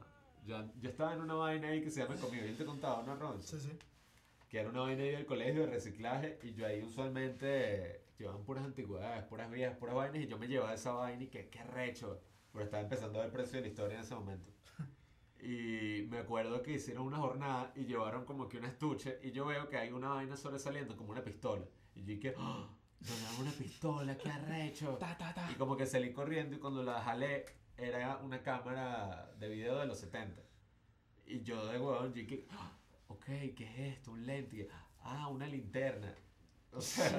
Yo, yo estaba en una vaina ahí que se llama Conmigo. Yo te contaba, ¿no, Ronson? Sí, sí. que era una vaina ahí del colegio de reciclaje y yo ahí usualmente llevaban puras antigüedades, puras viejas, puras vainas y yo me llevaba esa vaina y que qué recho, pero estaba empezando a ver precio de la historia en ese momento. Y me acuerdo que hicieron una jornada y llevaron como que un estuche y yo veo que hay una vaina sobresaliendo como una pistola. Y yo dije, ¡Oh! Donaron una pistola, qué arrecho. Ta, ta, ta. Y como que salí corriendo y cuando la jalé era una cámara de video de los 70. Y yo de huevón, dije, "Ah, ok, ¿qué es esto? Un lente. Ah, una linterna. O sea,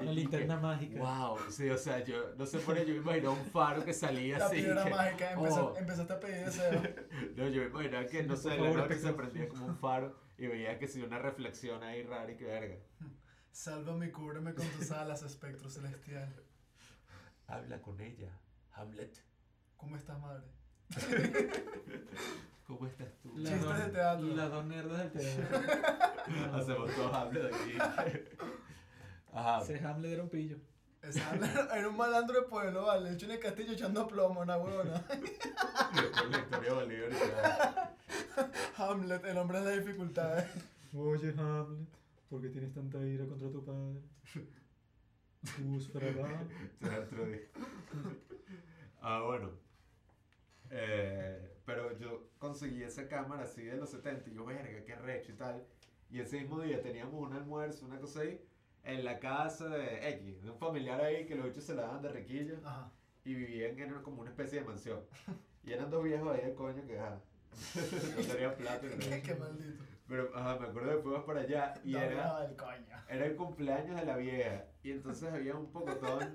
yo linterna mágica. Wow, sí, o sea, yo no sé por qué yo me imaginaba un faro que salía La así. piedra que- mágica, empezó- oh. empezaste a pedir deseo. [LAUGHS] No, yo me imaginaba que, no Sí, sé, la noche se prendía como un faro y veía que si una reflexión ahí rara y que verga. Sálvame y cúbreme con tus alas, espectro celestial. Habla con ella, Hamlet. ¿Cómo estás, madre? [LAUGHS] ¿Cómo estás tú? La Chistes dos- de teatro. Las dos nerdas del teatro. [LAUGHS] Hacemos todos Hamlet aquí. Ajá. Ese Hamlet era un pillo. Ese Hamlet era un malandro de pueblo, vale. Hecho en el castillo echando plomo, una huevona. La historia Bolívar. Hamlet, el hombre de las dificultades. Oye, Hamlet, ¿por qué tienes tanta ira contra tu padre? Tus. Ah, bueno. Eh, pero yo conseguí esa cámara así de los 70 y yo, verga, qué recho y tal. Y ese mismo día teníamos un almuerzo, una cosa ahí, en la casa de X, de un familiar ahí que los bichos se la daban de riquillo Ajá. y vivían en como una especie de mansión. Y eran dos viejos ahí de coño que, ajá, [LAUGHS] no tenían plata. nada. [LAUGHS] Qué, qué maldito. Pero, ajá, me acuerdo que fuimos para allá y No, era... no, el coño. Era el cumpleaños de la vieja. Y entonces había un pocotón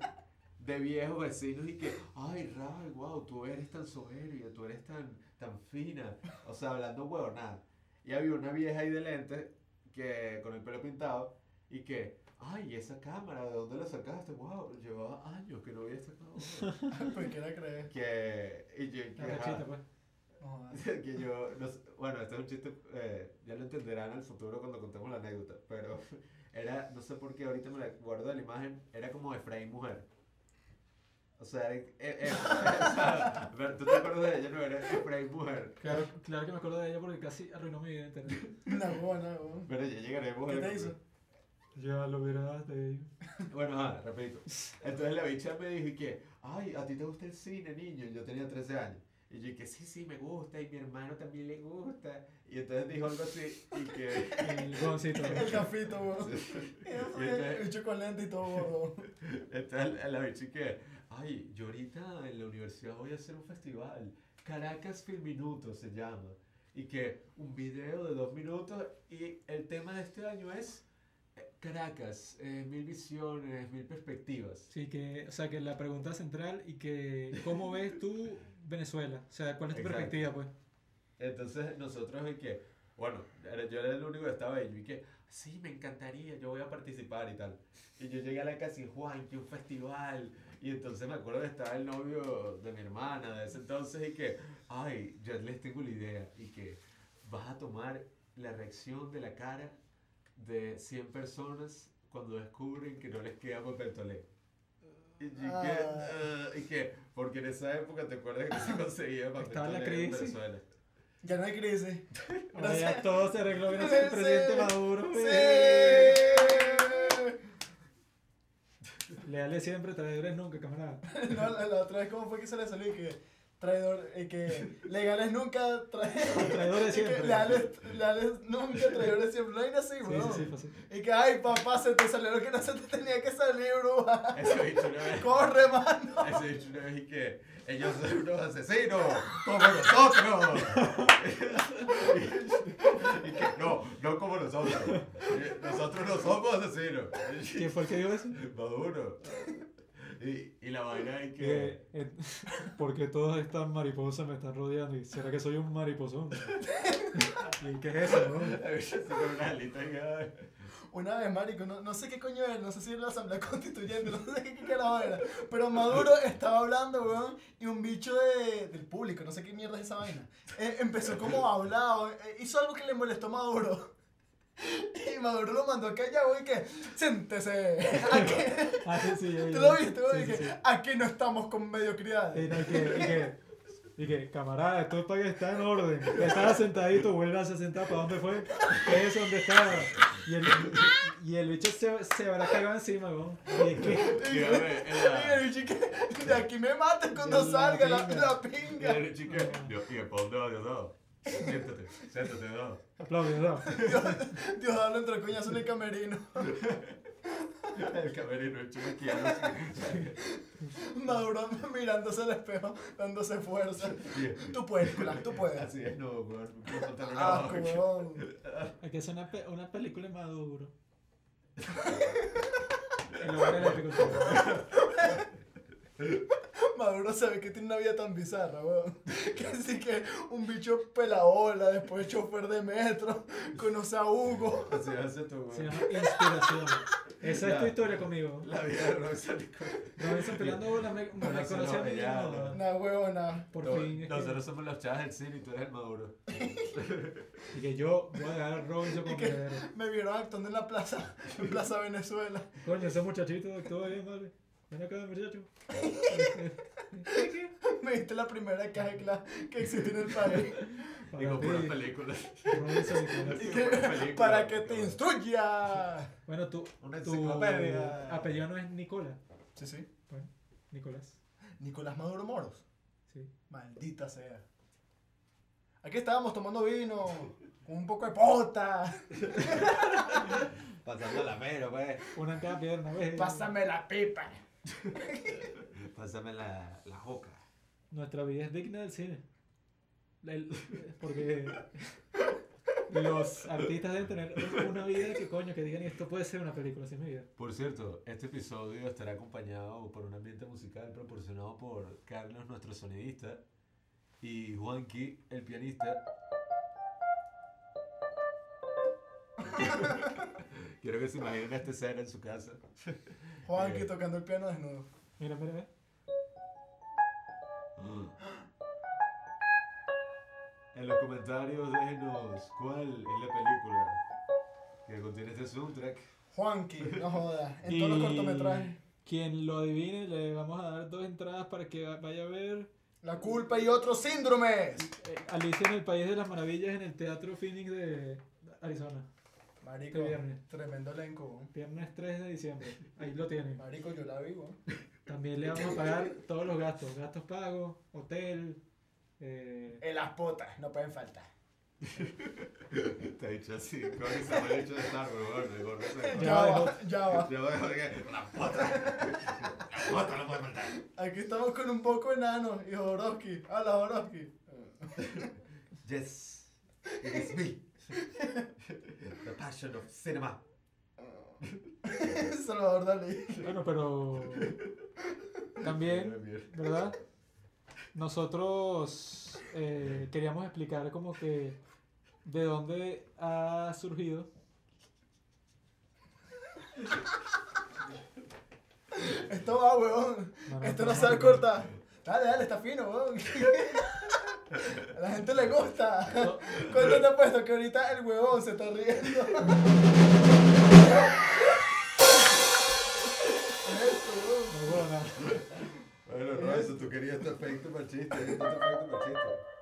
de viejos vecinos y que, ay, Ray, wow, tú eres tan soberbia, tú eres tan, tan fina. O sea, hablando huevonada. Y había una vieja ahí de lentes que, con el pelo pintado y que, ay, esa cámara, ¿de dónde la sacaste? Wow, llevaba años que no había sacado. una". [LAUGHS] ¿Por qué la crees? que, y yo, que, ajá, pues. No, jodas. [LAUGHS] que yo, no sé, bueno, este es un chiste, eh, ya lo entenderán en el futuro cuando contemos la anécdota, pero [LAUGHS] era, no sé por qué, ahorita me la guardo la imagen, era como Efraín mujer. O sea, eh, eh, o sea, pero tú te acuerdas de ella, no era Efraín mujer. Claro, claro que me acuerdo de ella porque casi arruinó mi vida en internet. Una huevona, huevón. Pero ya llegaremos. ¿Qué te hizo? Ya lo verás de ello. [LAUGHS] Bueno, ajá, repito. Entonces la bicha me dijo y que, ay, ¿a ti te gusta el cine, niño? Yo tenía 13 años. Y yo que sí, sí, me gusta, y mi hermano también le gusta. Y entonces dijo algo así, y que... [LAUGHS] El goncito. El cafito. [LAUGHS] Y El entonces- bicho con lente y todo. Entonces la bicha que, ay, yo ahorita en la universidad voy a hacer un festival, Caracas Film Minuto se llama, y que un video de dos minutos y el tema de este año es Caracas, eh, mil visiones, mil perspectivas. Sí, que, o sea, que la pregunta central y que, ¿cómo [LAUGHS] ves tú Venezuela? O sea, ¿cuál es tu Exacto. perspectiva, pues? Entonces nosotros y que, bueno, yo era el único que estaba ahí, y que, sí, me encantaría, yo voy a participar y tal. Y yo llegué a la casa Juan, que un festival. Y entonces me acuerdo que estaba el novio de mi hermana de ese entonces y que, ay, ya les tengo la idea. Y que vas a tomar la reacción de la cara de 100 personas cuando descubren que no les queda papel toalé. Y yo que, Ah. "Ah", y que, porque en esa época te acuerdas que se [LAUGHS] conseguía papel Estaba la toalé en crisis. Venezuela. Ya no hay crisis. [LAUGHS] Ahora ya todo se arregló gracias al Sí. presidente Maduro. ¡Sí! Leales siempre, traidores nunca, camarada. [LAUGHS] No, la, la otra vez, ¿cómo fue que se le salió? Y que traidor, y que legales nunca, tra- [LAUGHS] Traidores siempre. leales, leales nunca, traidores siempre. No hay así, Sí, bro. sí, sí, fue así. Y que, ay, papá, se te salió lo que no se te tenía que salir, bruja. Ese bicho una vez, [LAUGHS] Corre, mano. ese bicho una vez y que ellos son unos asesinos, [LAUGHS] como nosotros. y que no, no como nosotros. Nosotros no somos asesinos. ¿Quién fue el que dijo eso? Maduro. Y, y la vaina es que... Que, eh, [LAUGHS] porque todas estas mariposas me están rodeando y será que soy un mariposón. [LAUGHS] ¿Y qué es eso, no? [LAUGHS] La una alita vez, marico, no, no sé qué coño era, no sé si era la asamblea constituyente, no sé qué, qué era. Pero Maduro estaba hablando, weón, y un bicho de, del público, no sé qué mierda es esa vaina, eh, empezó como a hablar, eh, hizo algo que le molestó a Maduro. [LAUGHS] Y Maduro lo mandó a callar, weón, y que, siéntese, [LAUGHS] aquí, Ah, sí, sí. ¿tú ya, lo viste, weón? Sí, y que, sí. aquí no estamos con mediocridades. Y, no, y que, y que, y que, camarada, esto es para que está en orden. Estaba sentadito, vuelve a sentar, ¿para dónde fue? ¿Qué es donde estaba? Y el, y el bicho se, se habrá cagado encima, weón. Y es que, [LAUGHS] la- Y el bicho que, de aquí me maten cuando la salga la, pinga. la y pinga. el bicho que, Dios, ¿y para dónde va Diosdado? Siéntate, siéntate, no. Aplausos, ¿no? Diosdado entró coñazo en el camerino. El camerino hecho maquillado. Maduro mirándose al espejo, dándose fuerza. Bien. Tú puedes, Nicolás, tú puedes. Así es, no, weón. Ah, huevón. Hay que hacer una, pe- una película de Maduro. [LAUGHS] El hogar de la agricultura. [LAUGHS] [LAUGHS] Maduro se ve que tiene una vida tan bizarra, weón. [LAUGHS] Que así que un bicho pelaola, después chofer de metro, [LAUGHS] conoce a Hugo. Así hace Se weón. llama Inspiración. Esa es tu historia conmigo. La vida de Rosa Nicole. No, dicen peleando bolas, me, me Conoce conocí a mí. Una huevona. Por No, fin. Nosotros somos los chavos del cine y tú eres el maduro. Y que yo voy a dejar a Robinson como. Me vieron actuando en la plaza, en Plaza Venezuela. Coño, ese muchachito actúa bien, vale. Ven acá, muchacho. [LAUGHS] Me diste la primera caja que existe en el país. Y con puras [LAUGHS] películas. Para que te instruya. Bueno, tú, Una tu enciclopedia. apellido no es Nicola. Sí, sí. Bueno, Nicolás. Nicolás Maduro Moros. Sí. Maldita sea. Aquí estábamos tomando vino, con un poco de pota. [LAUGHS] Pasando la mero, pues. Una en cada pierna, ¿ves? Pásame la pipa. [LAUGHS] Pásame la, la joca. Nuestra vida es digna del cine. El- porque los artistas deben tener una vida que coño, que digan esto puede ser una película, así es mi vida. Por cierto, este episodio estará acompañado por un ambiente musical proporcionado por Carlos, nuestro sonidista, y Juanqui, el pianista. [LAUGHS] Quiero que se imaginen esta escena en su casa. [LAUGHS] Juanqui Bien. tocando el piano desnudo. Mira, mira, mira. En los comentarios déjenos cuál es la película que contiene este soundtrack. Juanqui, [LAUGHS] no jodas. En todos los cortometrajes. Quien lo adivine, le vamos a dar dos entradas para que vaya a ver La culpa y otros síndromes. eh, Alicia en el País de las Maravillas en el Teatro Phoenix de Arizona. Marico, Este viernes. tremendo elenco. Viernes 3 de diciembre. Ahí lo tienen. Marico, yo la vi, weón. También le vamos a pagar todos los gastos. Gastos pagos, hotel. Eh, En las potas, no pueden faltar. Te ha dicho así, con ese mal hecho de Star Wars, bueno, el gordo se Ya Ya va, va, ya va. Yo voy a joder, la pota. La pota no puede faltar. Aquí estamos con un poco enano y Jodorowsky. Hola, Jodorowsky. Yes, it is me. The passion of cinema. [LAUGHS] Salvador Dalí. bueno, pero también, ¿verdad? Nosotros eh, queríamos explicar como que de dónde ha surgido Esto va, weón. No, no, Esto pero no sabe cortar. Dale, dale, está fino, weón. [LAUGHS] A la gente le gusta. ¿Cuánto te he puesto que ahorita el huevón se está riendo? Bueno, no, eso tú querías este efecto para el chiste, este efecto para el chiste.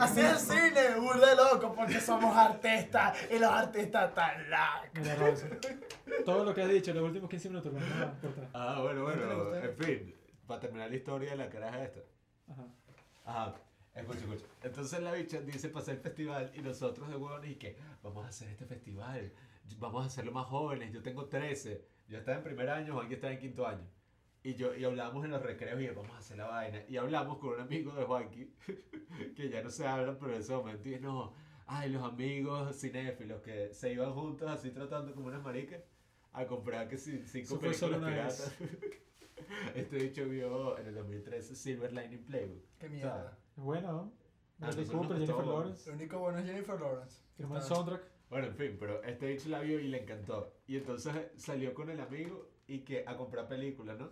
Así es el cine, burda loco, porque somos artistas y los artistas. Mira, Robinson. Todo lo que has dicho en los últimos 15 minutos. Ah, bueno, ¿No te le bueno, en fin, para terminar la historia de la caraja esta. Ajá. Ajá, escucha, escucha. Entonces la bicha dice para hacer el festival y nosotros de huevones y que vamos a hacer este festival, vamos a hacerlo más jóvenes, yo tengo 13, yo estaba en primer año, Juan estaba en quinto año. Y yo y hablamos en los recreos y vamos a hacer la vaina. Y hablamos con un amigo de Juanqui, [LAUGHS] que ya no se hablan, pero en ese momento y no, ay, los amigos cinéfilos que se iban juntos así tratando como unas maricas a comprar que cinco Eso películas piratas. [LAUGHS] [LAUGHS] Este dicho vio en el 2013 Silver Lining Playbook. Qué mierda. Es bueno, ¿no? Ah, Bradley Cooper, Jennifer. Lawrence. Lo único bueno es Jennifer Lawrence. el está- soundtrack. Bueno, en fin, pero este bicho la vio y le encantó. Y entonces salió con el amigo y que a comprar películas, ¿no?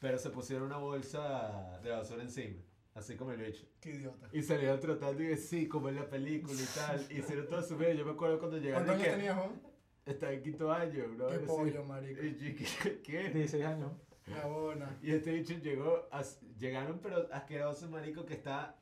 Pero se pusieron una bolsa de basura encima, así como el bicho. Qué idiota. Y salieron tratando y sí, como en la película y [LAUGHS] tal. Hicieron todo su vida. Yo me acuerdo cuando llegaron ¿Cuántos y años tenías, Juan? estaba en quinto año, bro. Qué pollo, marico. Y ¿qué? ¿Qué? 16 años. Cabona. Y este bicho llegó, as- llegaron pero asqueroso marico que está,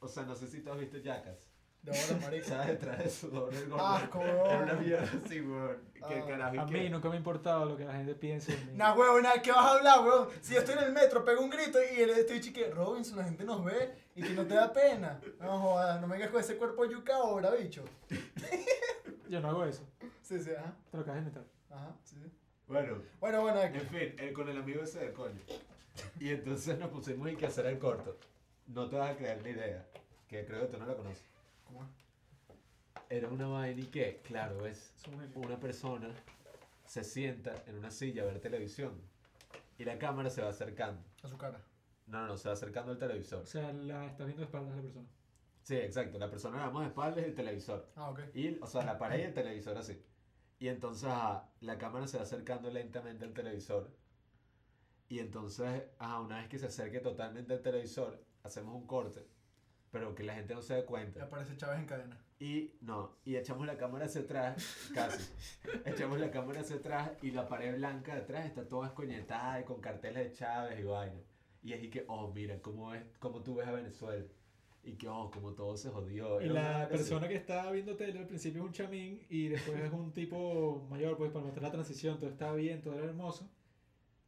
o sea, no sé si tú has visto Jackass. De bola, marico. ¿Sabes? Detrás de sudor del gordo. Asco, Era una weón. mierda así, weón. Que Ah. carajo. y A que- mí nunca me ha importado lo que la gente piense de mí. Nah, huevón, nada, ¿qué vas a hablar, huevón? Si yo estoy en el metro, pego un grito y el estoy chique, Robinson, la gente nos ve y que no te da pena. No jodas, no me vengas con ese cuerpo yuca ahora, bicho. Yo no hago eso. Sí, sí, ajá. Te lo acabas de inventar. Ajá, sí, sí. Bueno, Bueno, bueno, aquí. en fin, él con el amigo ese de coño. Y entonces nos pusimos y que hacer el corto. No te vas a creer la idea, que creo que tú no la conoces. ¿Cómo es? Era una vaina y que, claro, es una persona se sienta en una silla a ver televisión y la cámara se va acercando. A su cara. No, no, no, se va acercando al televisor. O sea, la estás viendo de espaldas de la persona. Sí, exacto. La persona la damos de espaldas y el televisor. Ah, ok. Y, o sea, la pared y el televisor así. Y entonces ajá, la cámara se va acercando lentamente al televisor. Y entonces, ajá, una vez que se acerque totalmente al televisor, hacemos un corte, pero que la gente no se dé Y cuenta. aparece Chávez en cadena. Y no, y echamos la cámara hacia atrás, casi. [LAUGHS] echamos la cámara hacia atrás y la pared blanca de atrás está toda escoñetada y con carteles de Chávez y vaina. Y es y que, oh, mira, cómo, es, cómo tú ves a Venezuela. Y que, oh, como todo se jodió. Y la persona que está viendo tele al principio es un chamín y después es un tipo mayor, pues para mostrar la transición, todo estaba bien, todo era hermoso.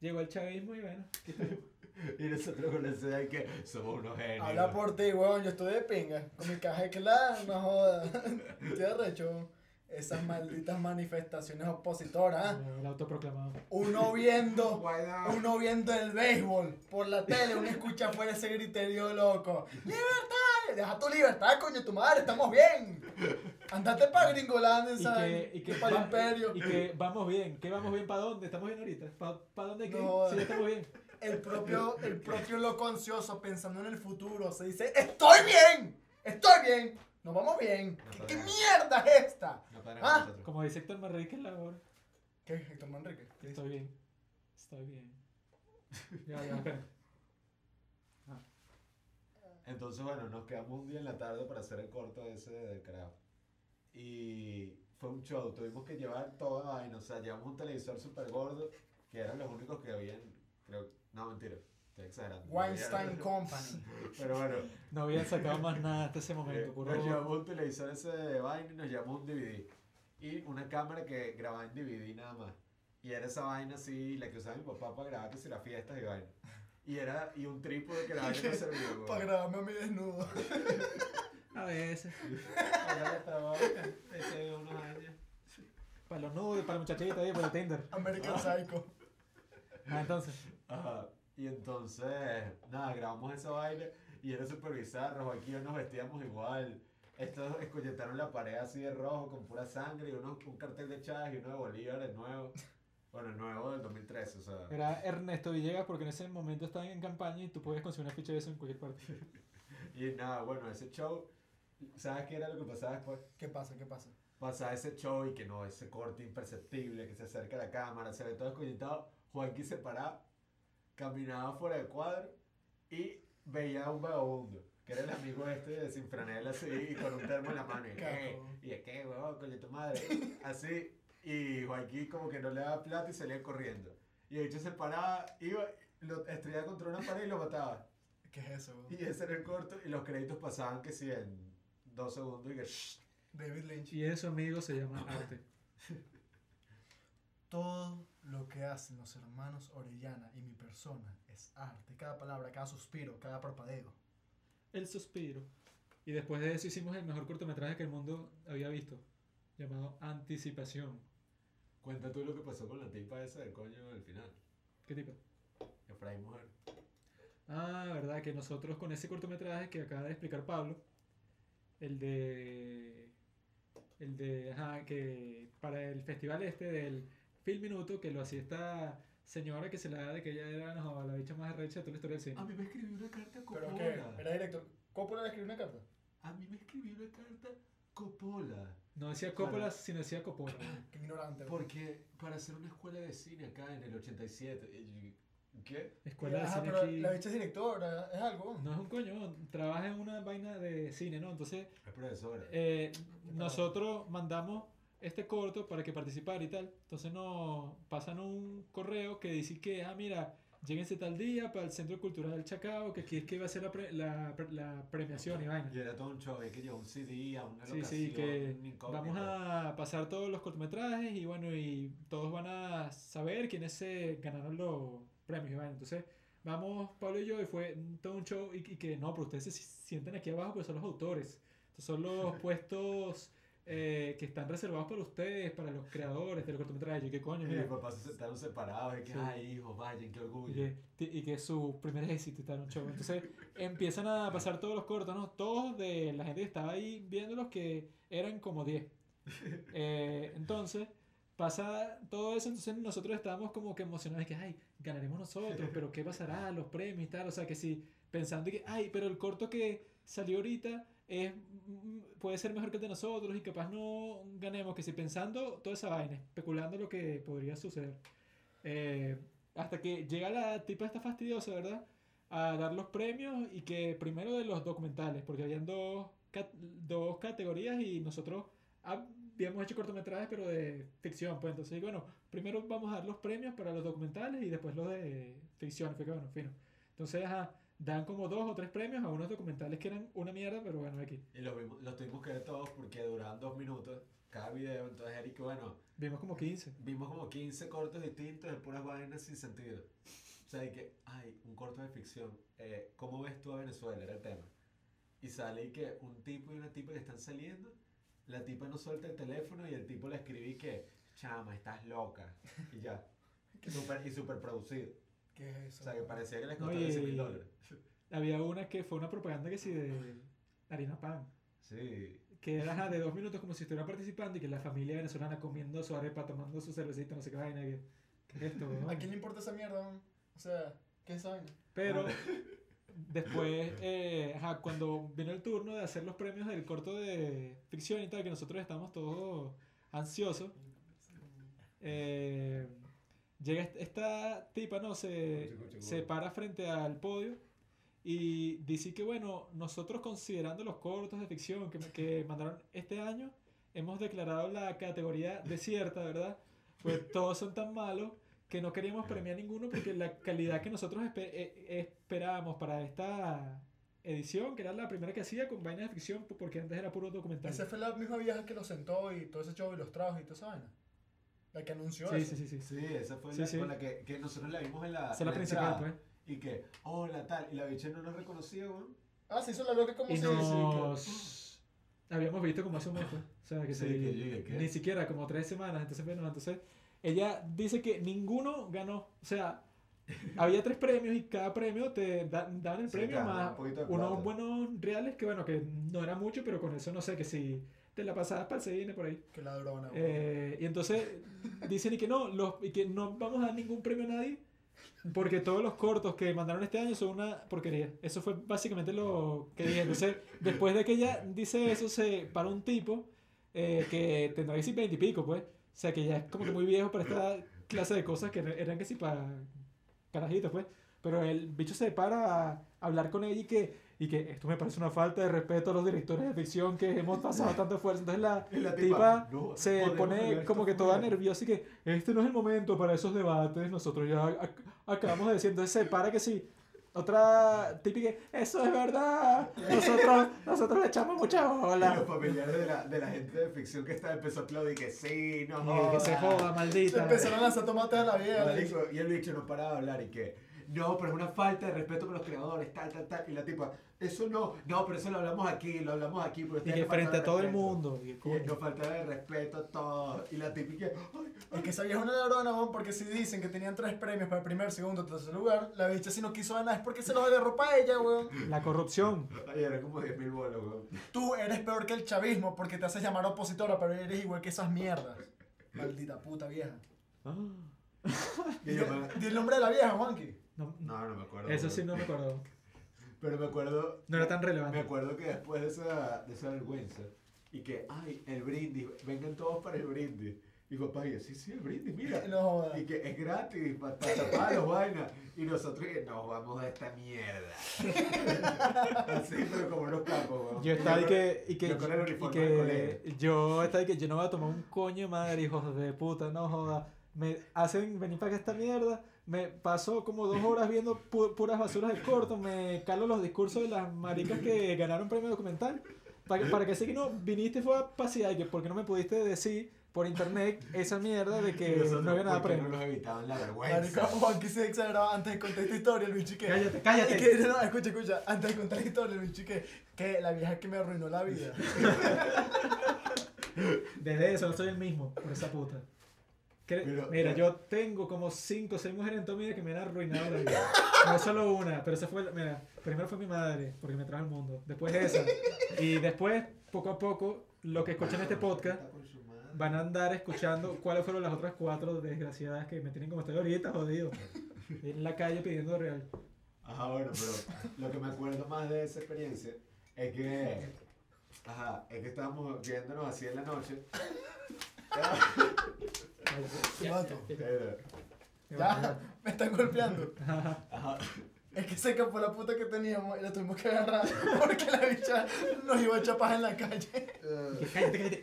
Llegó el chavismo y bueno. [LAUGHS] Y nosotros con idea de que somos unos genios. Habla por ti, huevón, yo estoy de pinga. Con mi caja de claro, no jodas. [LAUGHS] Estoy arrecho. Esas malditas manifestaciones opositoras. ¿ah? el autoproclamado. Uno viendo, [LAUGHS] uno viendo el béisbol por la tele, uno escucha afuera ese griterío loco. ¡Libertad! Deja tu libertad, coño, tu madre, estamos bien. Andate para Gringolandia, Y ¿sabes? que, y que, para el imperio. y que vamos bien. ¿Qué vamos bien para dónde? ¿Estamos bien ahorita? ¿Para dónde hay que ir? No, Sí, ya estamos bien. El propio, el propio loco ansioso pensando en el futuro se dice, ¡Estoy bien! ¡Estoy bien! ¡Nos vamos bien! No ¿Qué, mierda es esta? No Ah. Como dice Héctor Manrique en la hora. ¿Qué, Héctor Manrique? ¿Qué dice? Estoy bien. Estoy bien. Ya, ya, espera. [LAUGHS] Entonces, bueno, nos quedamos un día en la tarde para hacer el corto ese de carajo. Y fue un show, tuvimos que llevar toda vaina, o sea, llevamos un televisor súper gordo, que eran los únicos que habían, creo, no, mentira, estoy exagerando. no había- Weinstein Company. [LAUGHS] Pero bueno, No habían sacado más nada hasta ese eh, momento. Puro... nos llevamos un televisor ese de vaina y nos llevamos un DVD. Y una cámara que grababa en DVD nada más. Y era esa vaina así, la que usaba mi papá para grabar que si las fiestas y vaina. Y era, y un trípode que la vaina no servía. Para grabarme a mi desnudo. A veces. Allá le trabajo, hace unos años. Para los nudes, para los muchachitos para el Tinder. American Psycho. Ah, entonces. Ajá. Y entonces, nada, grabamos esa vaina y era súper bizarro. Aquí nos vestíamos igual. Estos escolletaron la pared así de rojo con pura sangre y uno, un cartel de Chávez y uno de Bolívar, el nuevo. Bueno, el nuevo del 2013, o sea. Era Ernesto Villegas porque en ese momento estaban en campaña y tú puedes conseguir una ficha de eso en cualquier parte. [LAUGHS] Y nada, bueno, ese show, ¿sabes qué era lo que pasaba después? ¿Qué pasa? ¿Qué pasa? Pasaba ese show y que no, ese corte imperceptible, que se acerca a la cámara, se ve todo escoñetado. Juanqui se paraba, caminaba fuera del cuadro y veía a un vagabundo, que era el amigo este de sin franela así, y con un termo en la mano. Y, ¿qué? Y de qué, huevón, coño, tu madre. Así, y Juanqui como que no le daba plata y salía corriendo. Y el hecho se paraba, iba, lo estrellaba contra una pared y lo mataba. ¿Qué es eso? Y ese era el corto, y los créditos pasaban que sí en dos segundos y que... shh, David Lynch. Y eso, amigo, se llama arte. Todo lo que hacen los hermanos Orellana y mi persona es arte. Cada palabra, cada suspiro, cada parpadeo. El suspiro. Y después de eso hicimos el mejor cortometraje que el mundo había visto. Llamado Anticipación. Cuenta tú lo que pasó con la tipa esa del coño al final. ¿Qué tipo? Efraín Mujer. Ah, verdad, que nosotros con ese cortometraje que acaba de explicar Pablo, el de. El de. Ajá, que para el festival este del Film Minuto, que lo hacía esta señora que se la da de que ella era no, la bicha más arrecha de toda la historia del cine. A mí me escribió una carta ¿Pero Coppola. qué? ¿Era director? ¿Coppola le escribió una carta? A mí me escribió una carta Coppola. No decía Coppola, sino decía Coppola. [CLEARS THROAT] Qué ignorante. Porque para hacer una escuela de cine acá en el 87. y yo, ¿Qué? Escuela de cine pero aquí. la bicha es directora, es algo. No es un coño, trabaja en una vaina de cine, ¿no? Entonces, Es profesora. eh, nosotros mandamos este corto para que participara y tal. Entonces nos pasan un correo que dice que, ah, mira, lléguense tal día para el Centro Cultural del Chacao, que aquí es que iba a ser la, pre- la, la premiación y vaina. Y era todo un show, hay que llevar un CD a una locación, sí, que vamos a pasar todos los cortometrajes y bueno, y todos van a saber quiénes se ganaron los premios y vaina. Entonces, vamos Pablo y yo y fue todo un show y, y que no, pero ustedes se sientan aquí abajo, pues son los autores. Estos son los [LAUGHS] puestos eh, que están reservados para ustedes, para los creadores de los cortometrajes. Y que coño, Y mira. mis papás se sentaron separados y que, Sí. ay, hijos, vayan, qué Y orgullo. que, y que es su primer éxito y tal, un show. Entonces empiezan a pasar todos los cortos, ¿no? Todos de la gente que estaba ahí viéndolos que eran como 10. [LAUGHS] Eh, entonces pasa todo eso, entonces nosotros estábamos como que emocionados que, ay, ganaremos nosotros, pero ¿qué pasará? Los premios y tal. O sea, que sí, pensando que, ay, pero el corto que salió ahorita es, puede ser mejor que el de nosotros y capaz no ganemos, que si pensando toda esa vaina, especulando lo que podría suceder. Eh, hasta que llega la tipa esta fastidiosa, ¿verdad? A dar los premios y que primero de los documentales, porque habían dos, cat- dos categorías y nosotros habíamos hecho cortometrajes, pero de ficción, pues entonces, bueno, primero vamos a dar los premios para los documentales y después los de ficción, fue que bueno, fino. Entonces, ajá, dan como dos o tres premios a unos documentales que eran una mierda, pero bueno, aquí. Y los, vimos- los tuvimos que ver todos porque duraban dos minutos cada video. Entonces, Eric, bueno, Vimos como 15. vimos como 15 cortos distintos de puras vainas sin sentido. O sea, y que, ay, un corto de ficción. Eh, ¿Cómo ves tú a Venezuela? Era el tema. Y sale y que un tipo y una tipa que están saliendo, la tipa no suelta el teléfono y el tipo le escribí que, chama, estás loca. Y ya. [LAUGHS] Super, y súper producido. ¿Qué es O sea, que parecía que les costó Oye, 15 mil dólares. [LAUGHS] Había una que fue una propaganda que sí de harina pan. Sí. que era ajá, de dos minutos como si estuviera participando y que la familia venezolana comiendo su arepa, tomando su cervecita, no sé qué vaina, que, ¿qué es esto? weón? ¿A quién le importa esa mierda? man? O sea, ¿qué es esa vaina? Pero [LAUGHS] después, eh, ajá, cuando vino el turno de hacer los premios del corto de ficción y tal, que nosotros estábamos todos ansiosos, eh, llega est- esta tipa, ¿no? Se, se para frente al podio y dice que, bueno, nosotros considerando los cortos de ficción que, que mandaron este año, hemos declarado la categoría desierta, ¿verdad? Pues [LAUGHS] todos son tan malos que no queríamos premiar ninguno porque la calidad que nosotros espe- eh, esperábamos para esta edición, que era la primera que hacía con vainas de ficción, porque antes era puro documental. Esa fue la misma vieja que lo sentó y todo ese show y los trajo y toda esa vaina. La que anunció Sí, eso. sí, sí, sí. Sí, esa fue Sí, la sí. con la que, que nosotros la vimos en la, Esa en la principal, entrada. pues. Y que, hola, tal. Y la bicha no nos reconocía, weón. Ah, se hizo la loca como Y si nos habíamos visto como hace un mes, pues. O sea, que Sí, sí, que ni siquiera como tres semanas. Entonces, bueno, entonces ella dice que ninguno ganó. O sea, había tres premios y cada premio te da- daban el Sí, premio más un unos buenos reales que, bueno, que no era mucho, pero con eso no sé, que si te la pasabas para el cine por ahí. Que ladrona. Eh, y entonces dicen y que no, los, y que no vamos a dar ningún premio a nadie porque todos los cortos que mandaron este año son una porquería. Eso fue básicamente lo que dije. Entonces, después de que ella dice eso, se para un tipo eh, que tendrá que decir veintipico, pues. O sea, que ya es como que muy viejo para esta clase de cosas que eran que sí para carajitos, pues. Pero el bicho se para a hablar con ella y que, y que esto me parece una falta de respeto a los directores de ficción que hemos pasado tanto esfuerzo. Entonces la, Y la tipa no, se pone como que toda nerviosa y que este no es el momento para esos debates, nosotros ya ac- acabamos de decir, entonces se para que sí. Otra típica, eso es verdad, nosotros, nosotros le echamos mucha Y los bola. familiares de la, de la gente de ficción que está empezó a aplaudir que sí, no Y que se joda, Se maldita. empezaron a lanzar tomates a la vieja. y el bicho no paraba de hablar y que, no, pero es una falta de respeto con los creadores, tal, tal, tal. Y la tipa, eso no, no, pero eso lo hablamos aquí, lo hablamos aquí. Pero Y que frente a todo el respeto". mundo. y Y coño. no faltaba de respeto a todos. Y la típica, ay, Es que esa vieja es una ladrona, porque si dicen que tenían tres premios para el primer, segundo, tercer lugar, la bicha si no quiso ganar es porque se los agarró para ella, weón. La corrupción. ay, era como 10 mil bolos, weón. Tú eres peor que el chavismo porque te haces llamar opositora, pero eres igual que esas mierdas. Maldita puta vieja. Ah, Y el nombre de la vieja, Juanqui. No, No, no me acuerdo. eso sí no me acuerdo. [LAUGHS] Pero me acuerdo. No era tan Me relevante. acuerdo que después de esa, de esa vergüenza, y que, ay, el brindis, vengan todos para el brindis. Y papá, y yo, sí, sí, el brindis, mira. [LAUGHS] No. Y que es gratis, para tapar los vainas. Y nosotros, nos vamos de esta mierda. [LAUGHS] Así, pero como unos capos, weón. Yo estaba y que, y que, yo con el y uniforme que yo estaba y que yo no voy a tomar un coño de madre, hijos de puta, no joda. Me hacen venir para acá esta mierda, me paso como dos horas viendo pu- puras basuras de corto, me calo los discursos de las maricas que ganaron premio documental. Para, que- para que sé que no viniste fue a pasear, que porque no me pudiste decir por internet esa mierda de que Nosotros, no había nada ¿por qué premio. no nos evitaban la vergüenza. Juan que se exageraba antes de contar esta historia, el bicho que... Cállate, cállate. que- no, escucha, escucha, antes de contar la historia, el bicho que, que la vieja que me arruinó la vida. Desde eso no soy el mismo, por esa puta. Pero- mira, yo tengo como 5 o 6 mujeres en toda mi vida que me han arruinado la vida. No solo una, pero esa fue, mira, primero fue mi madre, porque me trajo al mundo. Después esa. Y después, poco a poco, lo que escuchan este podcast van a andar escuchando cuáles fueron las otras cuatro desgraciadas que me tienen como estoy ahorita, jodido. En la calle pidiendo real. Ajá, bueno, pero lo que me acuerdo más de esa experiencia es que, ajá, es que estábamos viéndonos así en la noche. Te mato. Ya, me están golpeando. ajá, Es que se escapó la puta que teníamos y la tuvimos que agarrar porque la bicha nos iba a echar paja en la calle. Que Cállate, cállate.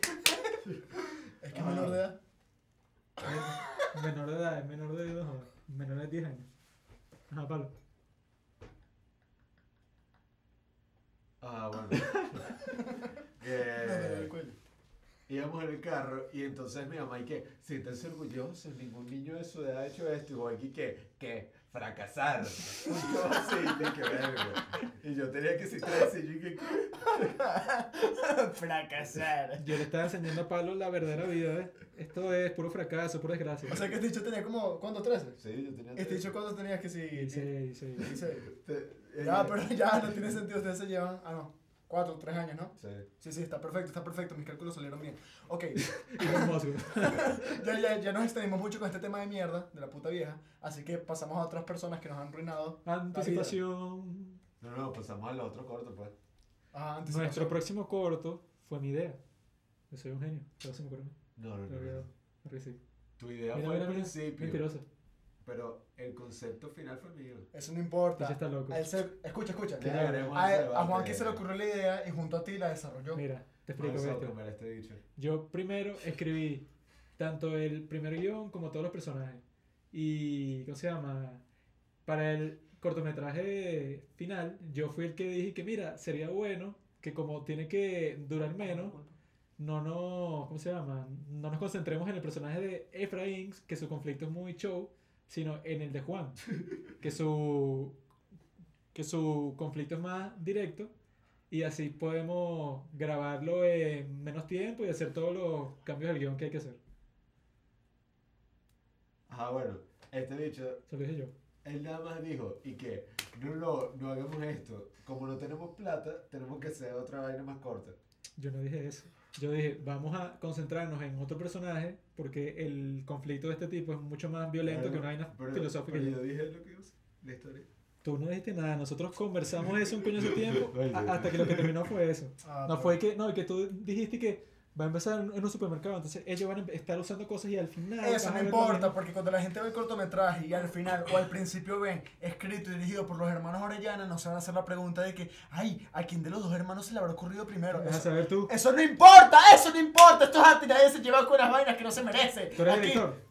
Es que es menor de edad. Menor de edad, es menor de dos, menor de 10 años. Ajá, palo. ah, bueno. [LAUGHS] No, el Eh, cuello. Íbamos en el carro y entonces mi mamá y que, siéntense orgullosos, ningún niño de su edad ha hecho esto. Y voy aquí que, que, fracasar. [LAUGHS] Y yo así, de que verga. Y yo tenía que citar así, yo que, [LAUGHS] Fracasar. Yo le estaba enseñando a Pablo la verdadera vida, ¿ves? Esto es puro fracaso, pura desgracia. O sea que este dicho tenía como, ¿cuánto? ¿13? sí, yo tenía... Este dicho cuánto tenías que si... Sí, sí, sí. dice- Te- Ya, ella- pero ya no tiene sentido, ustedes se llevan, ah no, cuatro, tres años, ¿no? Sí. Sí, sí, está perfecto, está perfecto, mis cálculos salieron bien. Ok, [LAUGHS] [LAUGHS] ya, ya, ya nos extendimos mucho con este tema de mierda, de la puta vieja, así que pasamos a otras personas que nos han arruinado. Anticipación. No, no, pasamos al otro corto, pues. Ah, Nuestro anticipación. próximo corto fue mi idea. Yo soy un genio. Todo se me ocurrió. No, no, no. no. Tu idea Mira, fue mira, al mira. principio, Mentiroso. Pero el concepto final fue mío. Eso no importa. Ese está loco. A él se- escucha, escucha. ¿Qué A, ese a? Juan que se le ocurrió la idea y junto a ti la desarrolló. Mira, te explico esto. este dicho. Yo primero escribí tanto el primer guion como todos los personajes. Y, ¿cómo se llama? Para el cortometraje final, yo fui el que dije que, mira, sería bueno que como tiene que durar menos, no nos, ¿cómo se llama? No nos concentremos en el personaje de Efraín, que su conflicto es muy show, sino en el de Juan, [LAUGHS] que su, que su conflicto es más directo y así podemos grabarlo en menos tiempo y hacer todos los cambios del guion que hay que hacer. Ajá, bueno, este dicho, Eso lo dije yo. él nada más dijo, y que, no, no, no hagamos esto. Como no tenemos plata, tenemos que hacer otra vaina más corta. Yo no dije eso. Yo dije, vamos a concentrarnos en otro personaje porque el conflicto de este tipo es mucho más violento que una vaina Pero- filosófica. Pero yo dije lo que iba a hacer, la historia. Tú no dijiste nada, nosotros conversamos eso un coño de tiempo [LAUGHS] hasta que lo que terminó fue eso. Ah, No pero- fue que, no, que tú dijiste que va a empezar en un supermercado, entonces ellos van a estar usando cosas y al final... Eso no importa, porque cuando la gente ve el cortometraje y al final o al principio ven escrito y dirigido por los hermanos Orellana, no se van a hacer la pregunta de que, ay, ¿a quién de los dos hermanos se le habrá ocurrido primero? Vas a Eso, saber tú. eso no importa, eso no importa, esto es arte, nadie se lleva con las vainas que no se merece. Tú eres Aquí, director.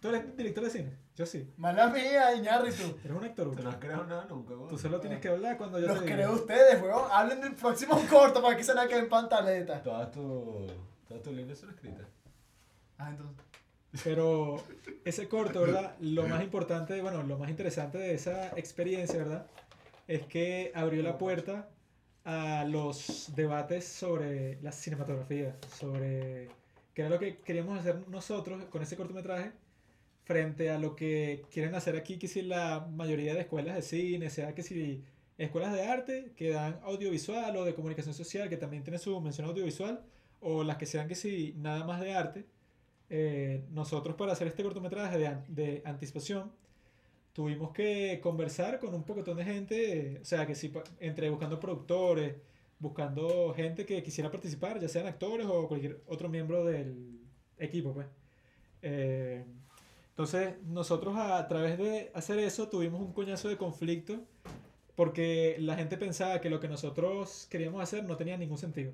Tú eres director de cine. Yo sí. Mala mía, Iñárritu. Eres un actor. Tú no has creado nada nunca, güey. Tú solo tienes que hablar cuando yo Los te diga. creo ustedes, weón. Hablen del próximo [LAUGHS] corto para que se la queden en pantaleta. Todas tus todas tus líneas son escritas. Ah, entonces. Pero ese corto, ¿verdad? Lo más importante, bueno, lo más interesante de esa experiencia, ¿verdad? Es que abrió la puerta a los debates sobre la cinematografía, sobre qué era lo que queríamos hacer nosotros con ese cortometraje frente a lo que quieren hacer aquí, que si la mayoría de escuelas de cine, sea que si escuelas de arte que dan audiovisual o de comunicación social, que también tiene su mención audiovisual, o las que sean que si nada más de arte, eh, nosotros para hacer este cortometraje de, de anticipación tuvimos que conversar con un pocotón de gente, eh, o sea, que pa- entre buscando productores, buscando gente que quisiera participar, ya sean actores o cualquier otro miembro del equipo, pues. Eh, entonces, nosotros a, a través de hacer eso tuvimos un coñazo de conflicto porque la gente pensaba que lo que nosotros queríamos hacer no tenía ningún sentido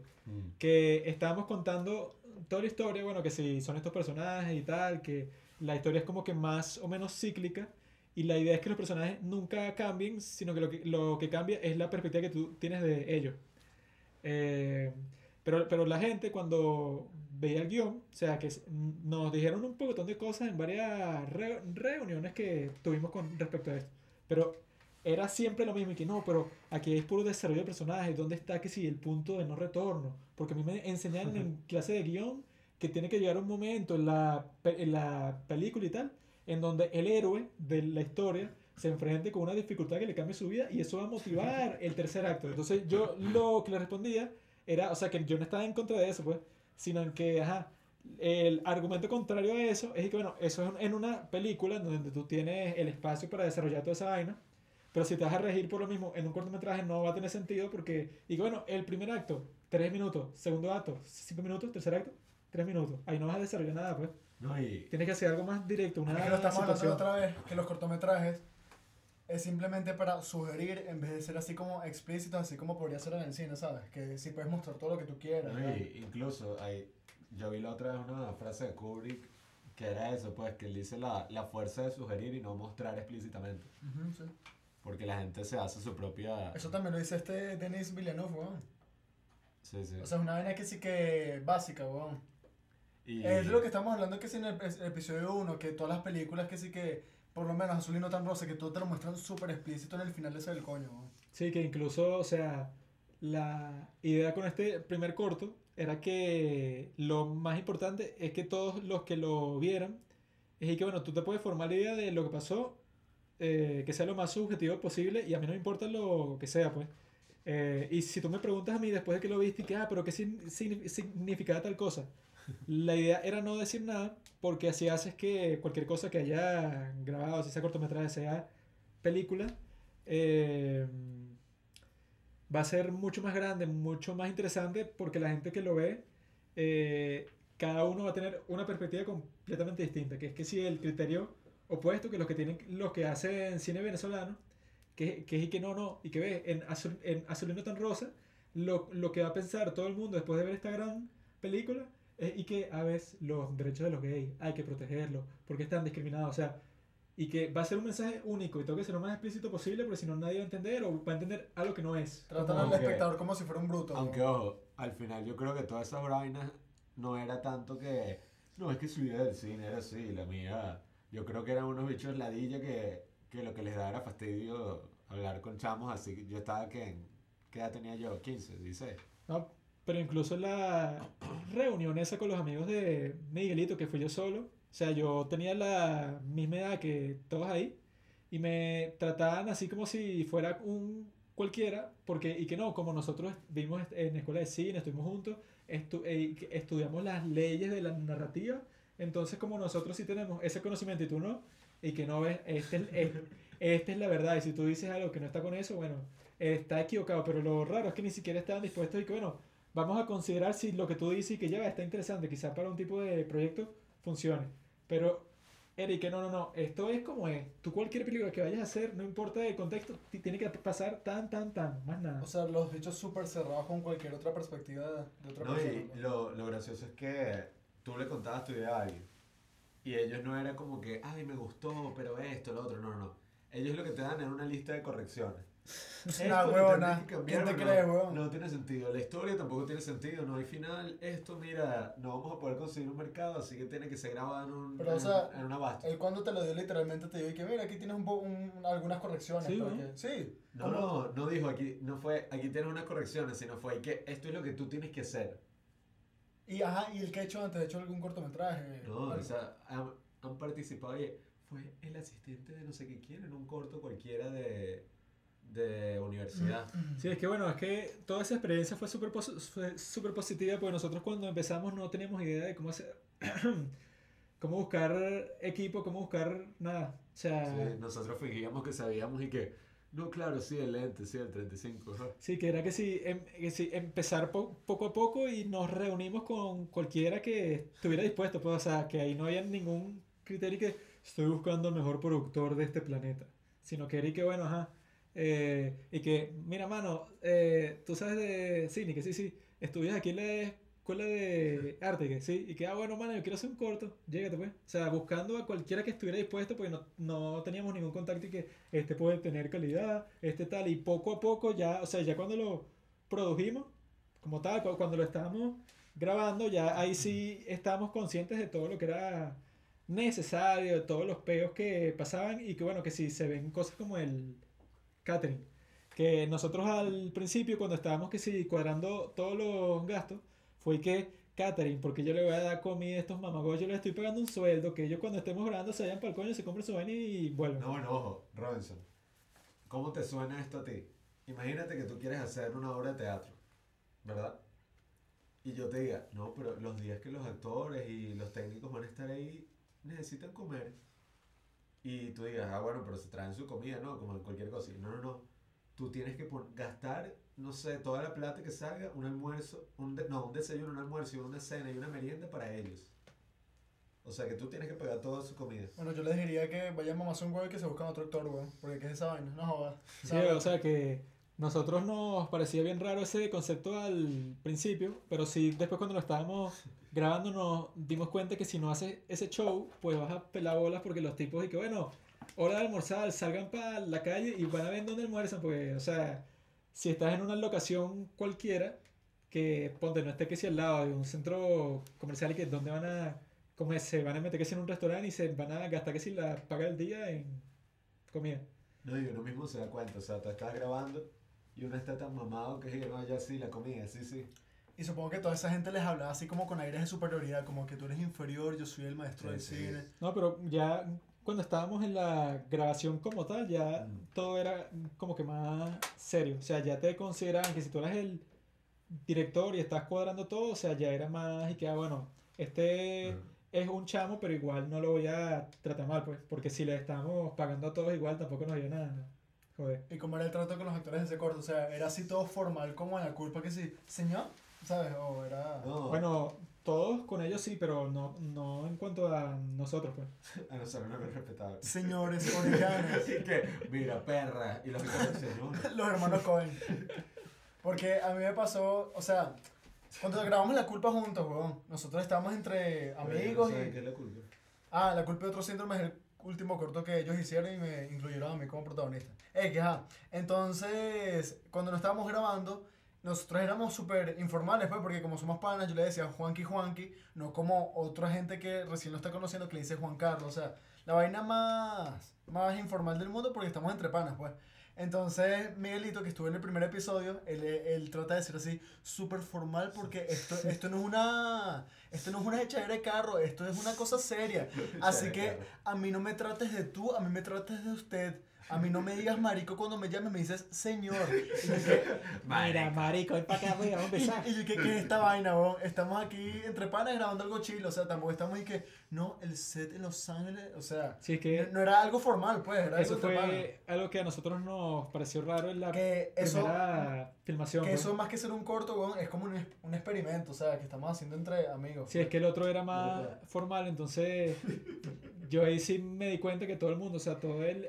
que estábamos contando toda la historia, bueno, que si son estos personajes y tal, que la historia es como que más o menos cíclica y la idea es que los personajes nunca cambien, sino que lo que, lo que cambia es la perspectiva que tú tienes de ellos. Eh, pero, pero la gente cuando veía el guion, o sea, que nos dijeron un montón de cosas en varias re- reuniones que tuvimos con respecto a esto. Pero era siempre lo mismo y que no, pero aquí es puro desarrollo de personajes, ¿dónde está que si el punto de no retorno? Porque a mí me enseñaron en [LAUGHS] clase de guion que tiene que llegar un momento en la, en la película y tal, en donde el héroe de la historia se enfrente con una dificultad que le cambie su vida y eso va a motivar el tercer acto. Entonces yo lo que le respondía era, o sea, que yo no estaba en contra de eso, pues, sino en que, ajá, el argumento contrario a eso es que, bueno, eso es en una película donde tú tienes el espacio para desarrollar toda esa vaina, pero si te vas a regir por lo mismo en un cortometraje no va a tener sentido porque, que, bueno, el primer acto, tres minutos, segundo acto, cinco minutos, tercer acto, tres minutos, ahí no vas a desarrollar nada, pues. No, y Tienes que hacer algo más directo, una Es que lo estamos hablando situación. otra vez, que los cortometrajes es simplemente para sugerir en vez de ser así como explícitos, así como podría ser en el cine, ¿sabes? Que sí puedes mostrar todo lo que tú quieras. Y incluso hay, yo vi la otra vez una frase de Kubrick que era eso, pues que él dice la, la fuerza de sugerir y no mostrar explícitamente. Ujú, sí. Porque la gente se hace su propia... Eso también lo dice este Denis Villeneuve, weón. Sí, sí. O sea, es una vaina que sí que básica, weón. y, Es de lo que estamos hablando que sí en el, el episodio 1, que todas las películas que sí que, por lo menos Azul y no tan rosa, que todo te lo muestran súper explícito en el final ese del coño, weón. Sí, que incluso, o sea, la idea con este primer corto era que lo más importante es que todos los que lo vieran, es que, bueno, tú te puedes formar la idea de lo que pasó, eh, que sea lo más subjetivo posible y a mí no me importa lo que sea, pues. Eh, y si tú me preguntas a mí después de que lo viste, que, ah, pero ¿qué significaba tal cosa? La idea era no decir nada porque así haces que cualquier cosa que haya grabado, si sea cortometraje, sea película, eh, va a ser mucho más grande, mucho más interesante porque la gente que lo ve, eh, cada uno va a tener una perspectiva completamente distinta, que es que si el criterio opuesto que los que tienen los que hacen cine venezolano, que, que es y que no, no, y que ve en, azul, en Azulino tan rosa, lo, lo que va a pensar todo el mundo después de ver esta gran película es y que a veces los derechos de los gays hay que protegerlos porque están discriminados, o sea, y que va a ser un mensaje único y tengo que ser lo más explícito posible porque si no nadie va a entender o va a entender algo que no es. Tratan al Aunque- espectador como si fuera un bruto. Aunque ojo, al final yo creo que todas esas vainas no era tanto que... No, es que su idea del cine era así, la mía... Yo creo que eran unos bichos ladilla que, que lo que les daba era fastidio hablar con chamos así. que Yo estaba que... en- ¿Qué edad tenía yo? 15, 16. No, pero incluso la reunión esa con los amigos de Miguelito, que fui yo solo, o sea, yo tenía la misma edad que todos ahí, y me trataban así como si fuera un cualquiera, porque, y que no, como nosotros vimos en escuela de cine, estuvimos juntos, estu- que estudiamos las leyes de la narrativa, entonces como nosotros sí tenemos ese conocimiento y tú no, y que no ves, este es, es- esta es la verdad, y si tú dices algo que no está con eso, bueno, está equivocado, pero lo raro es que ni siquiera estaban dispuestos y que, bueno, vamos a considerar si lo que tú dices y que ya va, está interesante, quizás para un tipo de proyecto funcione. Pero, Eric, no, no, no, esto es como es. Tú cualquier película que vayas a hacer, no importa el contexto, ti- tiene que pasar tan, tan, tan, más nada. O sea, los bichos súper cerrados con cualquier otra perspectiva de, otra No, persona. y ¿no? lo, lo gracioso es que tú le contabas tu idea a alguien. Y ellos no era como que, ay, me gustó, pero esto, lo otro. No, no, no. Ellos lo que te dan es una lista de correcciones. [LAUGHS] Nah, lo huevona, ¿quién te o no. cree, huevón? No tiene sentido. La historia tampoco tiene sentido. No hay final. Esto, mira, no vamos a poder conseguir un mercado, así que tiene que ser grabado en, un, Pero, o en, sea, en una basta. Él cuando te lo dio literalmente te dijo que mira, aquí tienes un, un- algunas correcciones. Sí, para ¿no? que- sí. No, ¿cómo? no, no dijo aquí, no fue, aquí tienes unas correcciones, sino fue que esto es lo que tú tienes que hacer. Y ajá, y el que ha hecho antes, ha hecho algún cortometraje. No, o sea, han, han participado y fue el asistente de no sé qué quién en un corto cualquiera de, de universidad. Sí, es que bueno, es que toda esa experiencia fue súper pos- fue súper positiva porque nosotros cuando empezamos no teníamos idea de cómo hacer, [CLEARS THROAT] cómo buscar equipo, cómo buscar nada. O sea, Sí, nosotros fingíamos que sabíamos y que, no, claro, sí, el lente, sí, el 35. ajá. Sí, que era que sí, em- que sí, empezar po- poco a poco y nos reunimos con cualquiera que estuviera dispuesto, pues, o sea, que ahí no había ningún criterio que estoy buscando el mejor productor de este planeta, sino que era y que, bueno, ajá, eh, y que, mira, mano, eh, tú sabes de cine, que sí, sí, estudias aquí en la escuela de arte, que sí, y que, ah, bueno, mano, yo quiero hacer un corto, llégate pues. O sea, buscando a cualquiera que estuviera dispuesto, porque no, no teníamos ningún contacto y que este puede tener calidad, este tal, y poco a poco ya, o sea, ya cuando lo produjimos, como tal, cu- cuando lo estábamos grabando, ya ahí sí estábamos conscientes de todo lo que era necesario, de todos los peos que pasaban y que bueno, que si se ven cosas como el catering, que nosotros al principio cuando estábamos que cuadrando todos los gastos, fue que catering, porque yo le voy a dar comida a estos mamagos, yo les estoy pagando un sueldo, que ellos cuando estemos grabando se vayan para el coño, se compren su vaina y vuelven. No, bueno, ojo, Robinson. ¿Cómo te suena esto a ti? Imagínate que tú quieres hacer una obra de teatro, ¿verdad? Y yo te diga, no, pero los días que los actores y los técnicos van a estar ahí, necesitan comer. Y tú digas, ah, bueno, pero se traen su comida, ¿no? Como en cualquier cosa. Y no, no, no. Tú tienes que gastar, no sé, toda la plata que salga, un almuerzo, un de- no, un desayuno, un almuerzo y una cena y una merienda para ellos. O sea que tú tienes que pagar toda su comida. Bueno, yo les diría que vayan a un huevo y que se buscan otro actor, weón. Porque ¿qué es esa vaina? No jodas. Sí, o sea que nosotros nos parecía bien raro ese concepto al principio, pero sí después cuando lo estábamos grabando nos dimos cuenta que si no haces ese show, pues vas a pelar bolas porque los tipos y que bueno, hora de almorzar, salgan para la calle y van a ver dónde almuerzan, porque o sea, si estás en una locación cualquiera, que ponte, no esté que si al lado de un centro comercial y que donde van a comer, se van a meter que si en un restaurante y se van a gastar que si la paga del día en comida. No, y uno mismo se da cuenta, o sea, tú estás grabando y uno está tan mamado que dice, no, ya sí, la comida, sí, sí. Y supongo que toda esa gente les hablaba así como con aires de superioridad, como que tú eres inferior, yo soy el maestro Sí, del sí. cine. No, pero ya cuando estábamos en la grabación como tal, ya Mm. todo era como que más serio. O sea, ya te consideraban que si tú eras el director y estás cuadrando todo, o sea, ya era más y que, ah, bueno, este es un chamo, pero igual no lo voy a tratar mal, pues, porque si le estamos pagando a todos igual, tampoco nos dio nada. Joder. Y como era el trato con los actores de ese corto, o sea, era así todo formal como en la culpa que sí, señor, ¿sabes? O era... No, Bueno, todos con ellos sí, pero no, no en cuanto a nosotros, pues. [LAUGHS] a nosotros no nos respetaban. Señores [LAUGHS] orellanos, Así que, mira, perra, y los [LAUGHS] los hermanos Cohen. Porque a mí me pasó, o sea, cuando grabamos La Culpa juntos, weón, nosotros estábamos entre amigos ¿Saben y... qué es la culpa? Ah, La Culpa de Otro Síndrome es el último corto que ellos hicieron y me incluyeron a mí como protagonista. Que ajá. Entonces, cuando nos estábamos grabando, nosotros éramos súper informales, pues, porque como somos panas, yo le decía Juanqui Juanqui, no como otra gente que recién lo está conociendo que le dice Juan Carlos. O sea, la vaina más, más informal del mundo porque estamos entre panas, pues. Entonces, Miguelito, que estuvo en el primer episodio, él, él trata de decir así, súper formal, porque esto, esto, no es una, esto no es una echadera de carro, esto es una cosa seria. [LAUGHS] Así que a mí no me trates de tú, a mí me trates de usted. A mí no me digas marico cuando me llames, me dices señor. Y yo, ¿qué, [LAUGHS] Mira, marico, ven para acá, voy, vamos a empezar. y yo, ¿qué, qué es esta vaina, weón? Estamos aquí entre panas grabando algo chilo, o sea, tampoco estamos y que, no, el set en Los Ángeles, o sea, Sí, es que no, no era algo formal, pues, era algo Eso entre panas. fue algo que a nosotros nos pareció raro en la Que eso, filmación. que pues. eso más que ser un corto, weón, es como un, es- un experimento, o sea, que estamos haciendo entre amigos. Sí, es que el otro era más formal, entonces yo ahí sí me di cuenta que todo el mundo, o sea, todo el,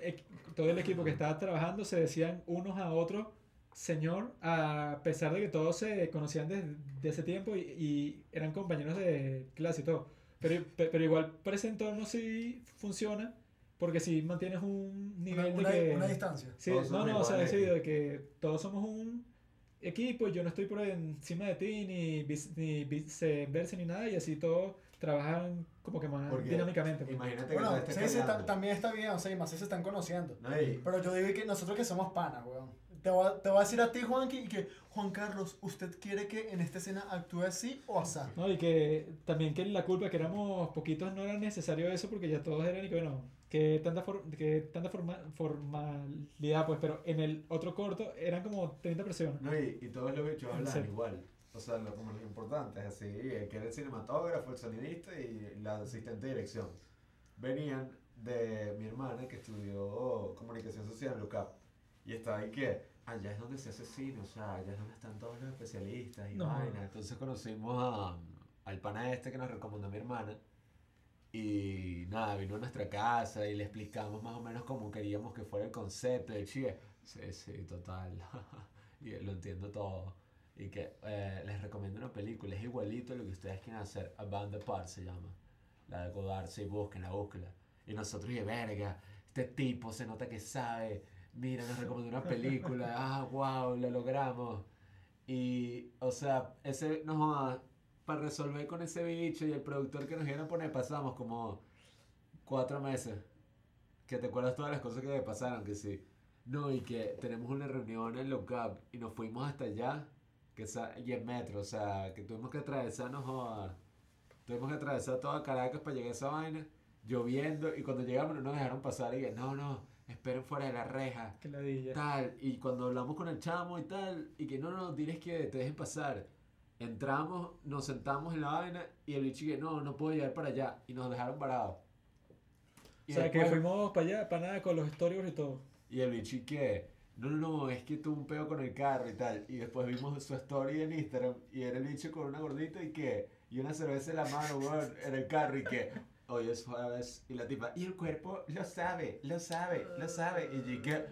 todo el equipo que estaba trabajando se decían unos a otros, señor, a pesar de que todos se conocían desde de ese tiempo y, y eran compañeros de clase y todo. Pero, pe- pero igual para ese entorno sí funciona, porque si mantienes un Una, nivel una- de que... una distancia. Sí, Todos no, no, o sea, sí, de que todos somos un equipo, yo no estoy por encima de ti, ni, ni viceversa, ni nada, y así todos trabajan como que más Porque dinámicamente. pues. Imagínate que Bueno, estés sí, ta- callando. también está bien, o sea, y más si se están conociendo. No, y- Pero yo digo que nosotros que somos panas, weón. Te voy, a, te voy a decir a ti, Juanqui, y que, Juan Carlos, ¿usted quiere que en esta escena actúe así o así? No, y que también que la culpa que éramos poquitos no era necesario eso porque ya todos eran y que bueno, que tanta, for- que tanta forma- formalidad pues, pero en el otro corto eran como 30 personas. No, y, y todos los bichos hablan Sí. igual. O sea, lo, como lo importante es así, el que era el cinematógrafo, el sonidista y la asistente de dirección. Venían de mi hermana que estudió comunicación social en LUCAP. Y estaba ahí que, allá es donde se hace cine, o sea, allá es donde están todos los especialistas y No. vaina. Entonces conocimos a, al pana este que nos recomendó mi hermana. Y nada, vino a nuestra casa y le explicamos más o menos cómo queríamos que fuera el concepto. Y sí, sí, total. [LAUGHS] y lo entiendo todo. Y que eh, les recomiendo una película, es igualito a lo que ustedes quieren hacer. A Band Apart se llama. La de Godard, sí, busquen, la búsquela. Y nosotros, y verga, este tipo se nota que sabe. Mira, nos recomendó una película. [LAUGHS] Ah, wow, lo logramos. Y, o sea, ese, no, para resolver con ese bicho y el productor que nos iban a poner, pasamos como cuatro meses. Que te acuerdas todas las cosas que pasaron, que sí. No, y que tenemos una reunión en Lookup y nos fuimos hasta allá, que y en metro, o sea, que tuvimos que atravesarnos a... Tuvimos que atravesar toda Caracas para llegar a esa vaina, lloviendo, y cuando llegamos no nos dejaron pasar, y que no, no, esperen fuera de la reja, Que tal, y cuando hablamos con el chamo y tal, y que no, no, diles que te dejen pasar. Entramos, nos sentamos en la vaina, y el bicho que no, no puedo llegar para allá, y nos dejaron parados. O sea, que fuimos para allá, para nada, con los storyboards y todo. Y el bicho y que, no, no, no, es que tuvo un peo con el carro y tal. Y después vimos su story en Instagram y era el bicho con una gordita y que, y una cerveza en la mano, weón, en el carro y que, hoy es jueves. Y la tipa, y el cuerpo lo sabe, lo sabe, lo sabe. Y yo que,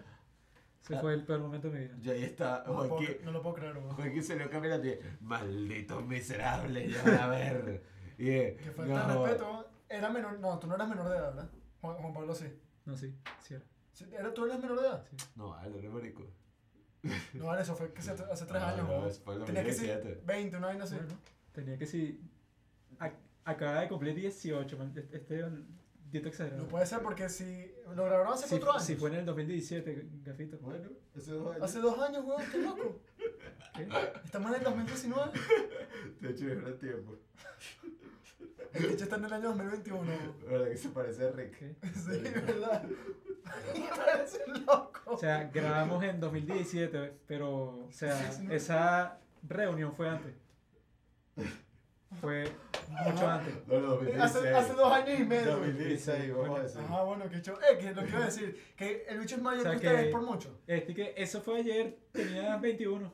Ese fue el peor momento de mi vida. yo ahí está, No, lo puedo, Joaquín, no lo puedo creer, weón. Joaquín se lo caminando y, malditos miserables, ya van a ver. Y, eh, Que falta de no, respeto. Era menor, no, tú no eras menor de edad, ¿verdad? Juan, Juan Pablo sí. No, sí, sí era. Sí, ¿Era, ¿Tú eras menor de edad? No, vale, no marico. No, vale, eso fue que hace, hace tres No, años, no, Tenía que ser 2017. 20, una vaina así. Bueno, tenía que si. ac- Acaba de cumplir 18, man. Este este es un dieto exagerado. No puede ser porque si lo grabaron hace Si, cuatro años. si fue en el 2017, gafito. Bueno, ese dos años. Hace dos años, weón, qué loco. ¿Qué? Estamos en el 2019. [LAUGHS] De hecho, es gran tiempo. El hecho está en el año 2021. weón. ¿Verdad que se parece a Rick? Sí, ¿verdad? Me [LAUGHS] [LAUGHS] parece loco. O sea, grabamos en 2017, pero, o sea, Sí, sí, no. esa reunión fue antes. Fue mucho antes. No, no, 2016. hace, hace dos años y medio. 2016, vamos a decir. Ah, bueno, qué chulo. Eh, que lo que iba a decir, que el bicho es mayor O sea, que ustedes que- por mucho. Este que eso fue ayer, tenía 21.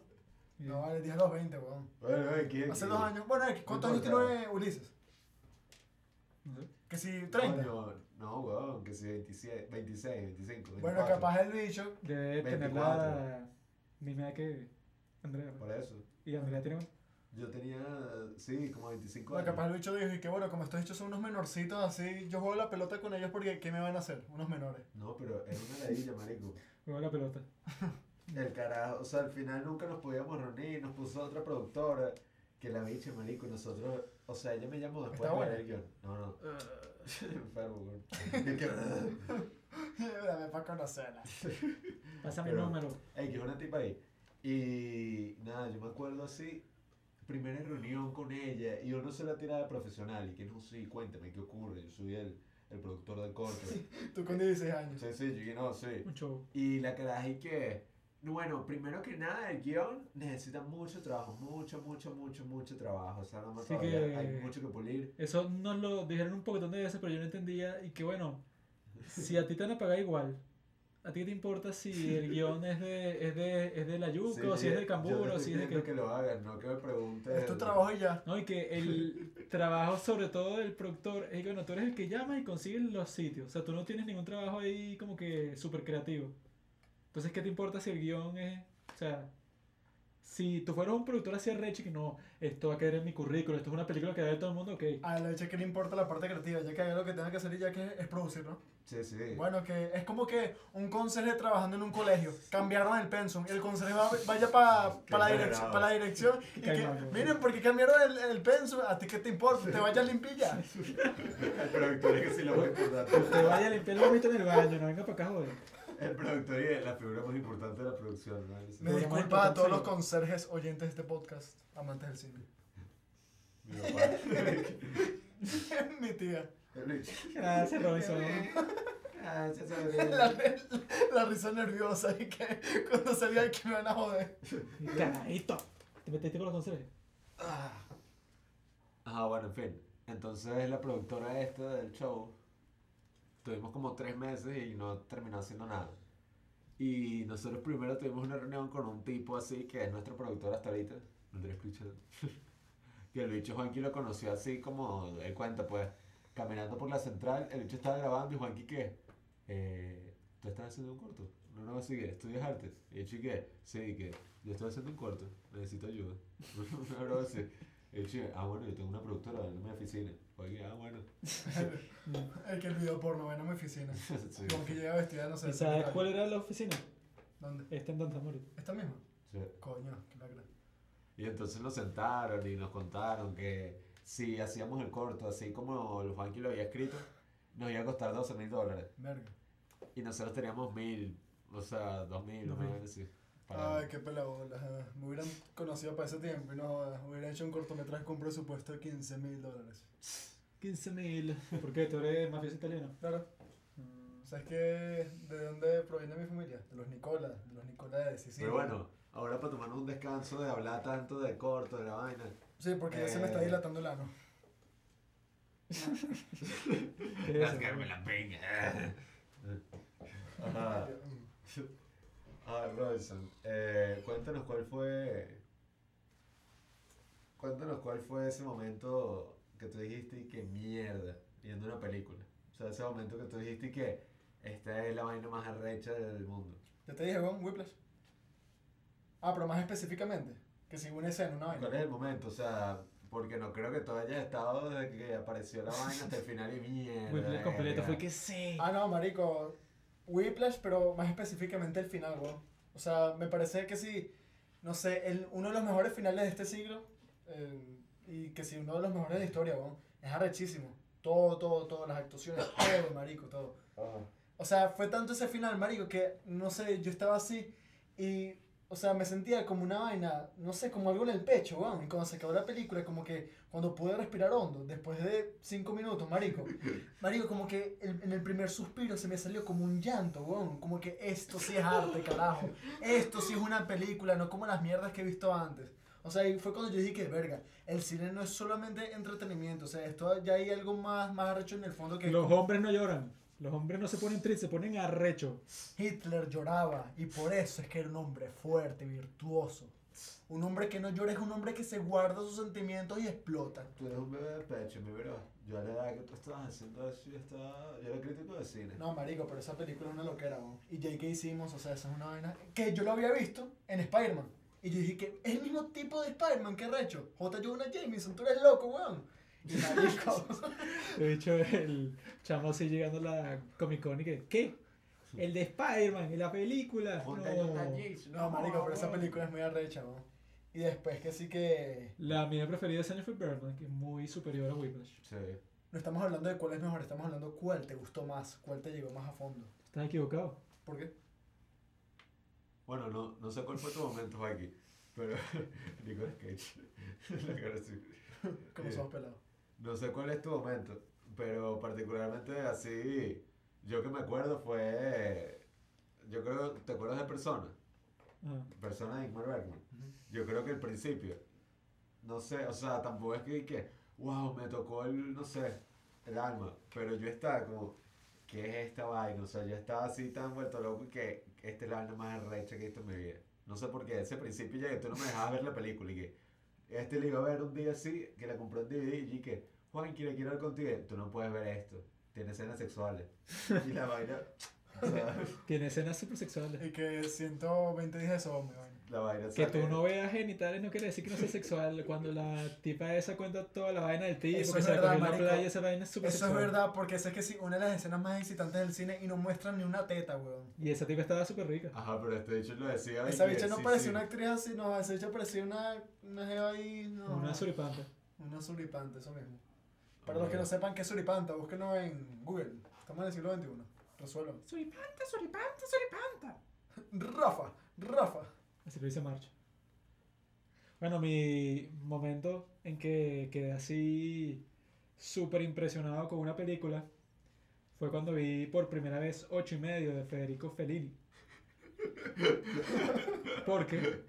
No, vale, dije los 20, weón. Bueno, eh, ¿quién? Hace dos años. Bueno, eh, ¿cuántos años importa. tiene Ulises? No. Que si 30. Coño, no, weón, que si 27, 26, 25. Bueno, 24. capaz el bicho. Debe tener 24. la misma edad que Andrea. ¿no? Por eso. Y Andrea tiene más. Yo tenía, sí, como 25 Bueno, años. capaz el bicho dijo y que bueno, como estos bichos son unos menorcitos así, yo juego la pelota con ellos porque ¿qué me van a hacer? Unos menores. No, pero era una ladilla, marico. [LAUGHS] Juega la pelota. [LAUGHS] El carajo, o sea, al final nunca nos podíamos reunir, nos puso otra productora. Que la bicha, marico, nosotros, o sea, ella me llamó después. No, no. [LAUGHS] Enfermo, weón. Y que- Dame para conocerla. Pásame el número. Ey, que es una tipa ahí. Y nada, yo me acuerdo así, primera reunión con ella, y uno se la tira de profesional, y que no, sí, cuéntame qué ocurre, yo soy el, el productor del corte. Tú con 16 años. sí, sí, yo dije, no, sí. Un show. Y la caraja y que, bueno, primero que nada, el guion necesita mucho trabajo, mucho, mucho, mucho, mucho trabajo, o sea, no todavía que- hay mucho que pulir. Eso nos lo dijeron un poquitón de veces, pero yo no entendía. Y que bueno, si a ti te van a pagar igual, ¿a ti qué te importa si el guion es de, es de, es de la yuca Sí, o si es del yo cambur te o si es de qué? que lo hagan, no que me pregunten. Es tu trabajo y ya. No, y que el [LAUGHS] trabajo, sobre todo del productor, es que bueno, tú eres el que llama y consigues los sitios. O sea, tú no tienes ningún trabajo ahí como que súper creativo. Entonces, ¿qué te importa si el guion es. O sea, si tú fueras un productor así arrecho y que no, esto va a caer en mi currículo, esto es una película que va a ver todo el mundo, ok. A la hecha que le importa la parte creativa, ya que hay lo que tenga que hacer y ya que es producir, ¿no? Sí, sí. Bueno, que es como que un conserje trabajando en un colegio, cambiaron el pensum y el conserje va- vaya para Qué la, dirección, pa la dirección y que, miren, porque cambiaron el, el pensum, a ti qué te importa, te vayas limpilla. [LAUGHS] El productor es que sí lo más importante. Te vaya a limpiar el vómito en el baño, no venga para acá, joder. El productor y la figura más importante de la producción, ¿no? Me disculpa a todos los conserjes oyentes de este podcast, amantes del cine. Mi papá. [LAUGHS] Mi tía. Gracias, Robinson. Ah, sabes. [LAUGHS] La, la risa nerviosa y que cuando salía que me van a joder. Carajito. ¿Te metiste con los conserjes? Ajá, bueno, en fin. Entonces la productora esta del show, tuvimos como tres meses y no terminó haciendo nada. Y nosotros primero tuvimos una reunión con un tipo así, que es nuestro productor hasta ahorita, lo escuchado. [LAUGHS] que el bicho Juanqui lo conoció así como, él cuenta pues, caminando por la central, el bicho estaba grabando y Juanqui ¿qué? Eh, ¿Tú estás haciendo un corto? No, no, sí, que estudias arte. Y el bicho ¿qué? Sí, que yo estoy haciendo un corto, necesito ayuda. [LAUGHS] Así. Y yo, chico, ah, bueno, yo tengo una productora en mi oficina. Oye, ah, bueno. [LAUGHS] El que el video porno, ven a mi oficina. [LAUGHS] Sí, Como que llega vestida, no sé. ¿Y sabes cuál era la oficina? ¿Dónde? Esta en Dantamori. ¿Esta misma? sí. Coño, qué lacra. Y entonces nos sentaron y nos contaron que si hacíamos el corto así como el Juanqui lo había escrito, nos iba a costar 12 mil dólares. Verga. Y nosotros teníamos mil, o sea, dos mil, así. Para- Ay, qué pelabolas. ah. Me hubieran conocido para ese tiempo y no hubiera hecho un cortometraje con un presupuesto de 15 mil dólares. 15 mil. ¿Por qué? ¿Tú eres mafioso italiano? Claro. Mm, ¿Sabes qué? ¿De dónde proviene mi familia? De los Nicola, de los Nicola de Sicilia. Pero bueno, ahora para tomarnos un descanso de hablar tanto de corto, de la vaina. Sí, porque ya se me está Eh. dilatando el ano. [LAUGHS] ¿Qué es eso? la peña. [LAUGHS] Ajá. Ah, Robinson, eh, cuéntanos cuál fue. Cuéntanos cuál fue ese momento que tú dijiste y que mierda, viendo una película. O sea, ese momento que tú dijiste y que esta es la vaina más arrecha del mundo. Ya te dije, weón, Whiplash. Ah, pero más específicamente. Que si una escena, una vaina. ¿Cuál es el momento? O sea, porque no creo que tú hayas estado desde que apareció la vaina hasta el final y mierda. Whiplash completo. verga. Fue que sí. Ah, no, marico. Whiplash, pero más específicamente el final, weón. O sea, me parece que sí, no sé, el, uno de los mejores finales de este siglo, eh, y que sí, uno de los mejores de la historia, weón. Es arrechísimo. Todo, todo, todo, las actuaciones, [COUGHS] todo, marico, todo. Ajá. O sea, fue tanto ese final, marico, que, no sé, yo estaba así y, o sea, me sentía como una vaina, no sé, como algo en el pecho, weón. Y cuando se acabó la película, como que cuando pude respirar hondo, después de cinco minutos, marico, [LAUGHS] marico, como que el- en el primer suspiro se me salió como un llanto, weón. Como que esto sí es arte, carajo. Esto sí es una película, no como las mierdas que he visto antes. O sea, y fue cuando yo dije que, verga, el cine no es solamente entretenimiento, o sea, esto ya hay algo más, más arrecho en el fondo que... Los hombres no lloran. Los hombres no se ponen tristes, se ponen arrecho. Hitler lloraba y por eso es que era un hombre fuerte, virtuoso. Un hombre que no llora es un hombre que se guarda sus sentimientos y explota. Tú eres un bebé de pecho, mi bro. Yo a la edad que tú estabas haciendo eso, yo estaba. Yo era crítico de cine. No, marico, pero esa película es una loquera, weón. Y J.K. hicimos, o sea, esa es una vaina que yo lo había visto en Spider-Man. Y yo dije que es el mismo tipo de Spider-Man, qué recho. J. Jonah Jameson, tú eres loco, weón. Y. [LAUGHS] De hecho, el chamo así llegando a la Comic Con y que, ¿qué? El de Spider-Man, en la película. No. No, marico, pero esa película es muy arrecha, weón. Y después que sí que... La mía preferida de ese año fue Birdman, que es muy superior a Whiplash. Sí. No estamos hablando de cuál es mejor, estamos hablando cuál te gustó más, cuál te llegó más a fondo. Estás equivocado. ¿Por qué? Bueno, no, no sé cuál fue tu momento, Mikey. Pero. [LAUGHS] Nicolas Cage. [LAUGHS] La cara así. Como Eh, somos pelados. No sé cuál es tu momento. Pero particularmente así. Yo que me acuerdo fue. Yo creo. ¿Te acuerdas de Persona? Ajá. Persona de Ingmar Bergman. Yo creo que el principio. No sé, o sea, tampoco es que, que. Wow, me tocó el. No sé. El alma. Pero yo estaba como. ¿Qué es esta vaina? O sea, yo estaba así tan vuelto loco que esta es la vaina más arrecha que he visto en mi vida. No sé por qué. Ese principio ya que tú no me dejabas ver la película y que. Este le iba a ver un día así, que la compró en DVD y que. Juan, quiere quiero ver contigo. Tú no puedes ver esto. Tiene escenas sexuales. Y la vaina. O sea, [LAUGHS] Tiene escenas super sexuales. Y que 120 días de vaina. la vaina Que tú no veas genitales no quiere decir que no sea sexual. Cuando la tipa esa cuenta toda la vaina del tipo, Eso que es se la verdad, cogió en la marico. playa, esa vaina es súper Eso sexual. es verdad, porque esa es que sí, una de las escenas más excitantes del cine y no muestran ni una teta, weón. Y esa tipa estaba súper rica. Ajá, pero este dicho lo decía. Esa bicha no sí, parecía sí. una actriz así, no, esa bicha parecía una, una jeva ahí, no. Una suripanta. Una suripanta, eso mismo. Para los que no sepan qué es suripanta, búsquenlo en Google. Estamos en el siglo XXI. Resuelvan. Suripanta, suripanta, suripanta. [LAUGHS] Rafa, Rafa. Así lo dice March. Bueno, mi momento en que quedé así súper impresionado con una película fue cuando vi por primera vez ocho y medio de Federico Fellini. [LAUGHS] Porque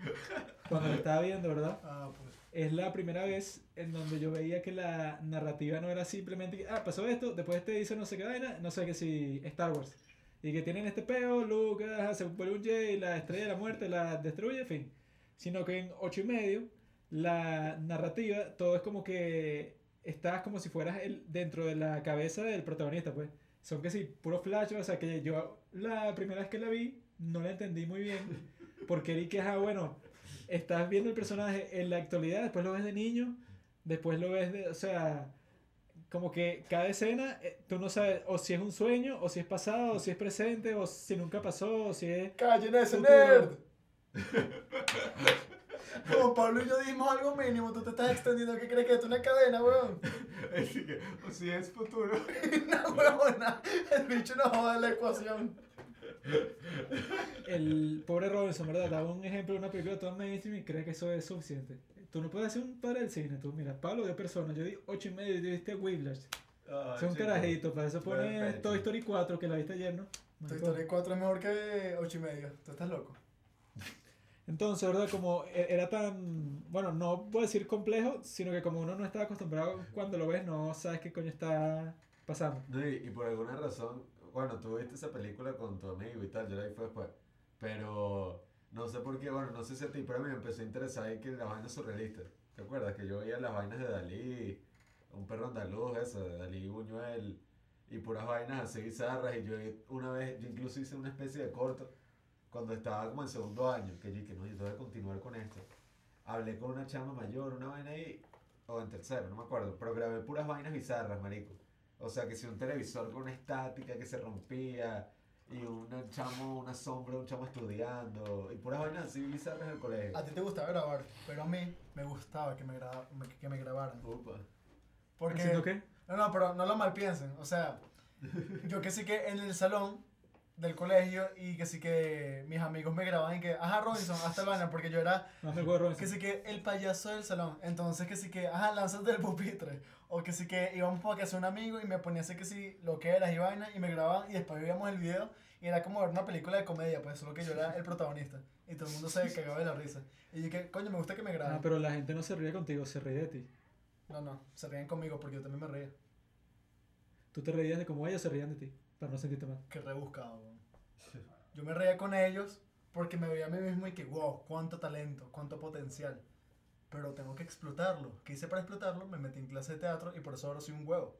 cuando lo estaba viendo, ¿verdad? Ah, pues. Es la primera vez en donde yo veía que la narrativa no era simplemente ah, pasó esto, después este dice no sé qué vaina, no sé qué si Star Wars. Y que tienen este peo, Luke ah, se vuelve un Jedi, la estrella de la muerte la destruye, en fin. Sino que en ocho y medio, la narrativa, todo es como que estás como si fueras el, dentro de la cabeza del protagonista, pues. Son que sí, puro flash, o sea que yo la primera vez que la vi no la entendí muy bien. Porque era que, ah, bueno, estás viendo el personaje en la actualidad, después lo ves de niño, después lo ves de, o sea, como que cada escena, eh, tú no sabes o si es un sueño, o si es pasado, o si es presente, o si nunca pasó, o si es... ¡Callen ese Futuro. nerd! [LAUGHS] Como Pablo y yo dijimos algo mínimo, tú te estás extendiendo. ¿Qué crees que es una cadena, weón? [LAUGHS] Así que, o si es futuro. [LAUGHS] Una huevona. El bicho no joda la ecuación. El pobre Robinson, ¿verdad? Da un ejemplo de una película toda mainstream y cree que eso es suficiente. Tú no puedes ser un padre del cine, tú, mira, Pablo dio persona, yo di 8 y medio y tú diste Whiplash. Ah, Es un carajito, para eso pone. Toy Story 4, que la viste ayer, ¿no? Maricón. historia 4 es mejor que 8 y medio. Tú estás loco. Entonces, ¿verdad? Como e- era tan, bueno, no voy a decir complejo, sino que como uno no está acostumbrado, cuando lo ves no sabes qué coño está pasando. No, y, y por alguna razón, bueno, tú viste esa película con tu amigo y tal, yo la vi fue después. Pero no sé por qué, bueno, no sé si a ti, pero me empezó a interesar ahí que las vainas surrealistas. ¿Te acuerdas? Que yo veía las vainas de Dalí, un perro andaluz, eso, de Dalí Buñuel, y puras vainas así bizarras. Y yo una vez, yo incluso hice una especie de corto cuando estaba como en segundo año, que yo dije, no, yo tengo que continuar con esto. Hablé con una chama mayor, una vaina ahí, o en tercero, no me acuerdo, pero grabé puras vainas bizarras, marico. O sea, que si un televisor con una estática que se rompía, y un chamo, una sombra, un chamo estudiando, y puras vainas así bizarras del colegio. A ti te gustaba grabar, pero a mí me gustaba que me, graba- que me grabaran. Upa. Porque. ¿Haciendo qué? No, no, pero no lo malpiensen. O sea, yo que sí que en el salón del colegio y que sí que mis amigos me grababan y que, ajá, Robinson, hasta el banner, porque yo era No me acuerdo que sí que el payaso del salón. Entonces que sí que, ajá, lánzate del pupitre. O que sí que íbamos para casa de un amigo y me ponía así que sí lo que eras y vaina y me grababan y después veíamos el video y era como ver una película de comedia, pues solo que yo era el protagonista y todo el mundo se cagaba de la risa. Y yo que, coño, me gusta que me graben. Ah, pero la gente no se ríe contigo, se ríe de ti. No, no, se ríen conmigo porque yo también me reía. Tú te reías de cómo ellos se reían de ti, para no sentirte mal. Qué rebuscado, weón. Yo me reía con ellos porque me veía a mí mismo y que, wow, cuánto talento, cuánto potencial. Pero tengo que explotarlo. ¿Qué hice para explotarlo? Me metí en clase de teatro y por eso ahora soy un huevo.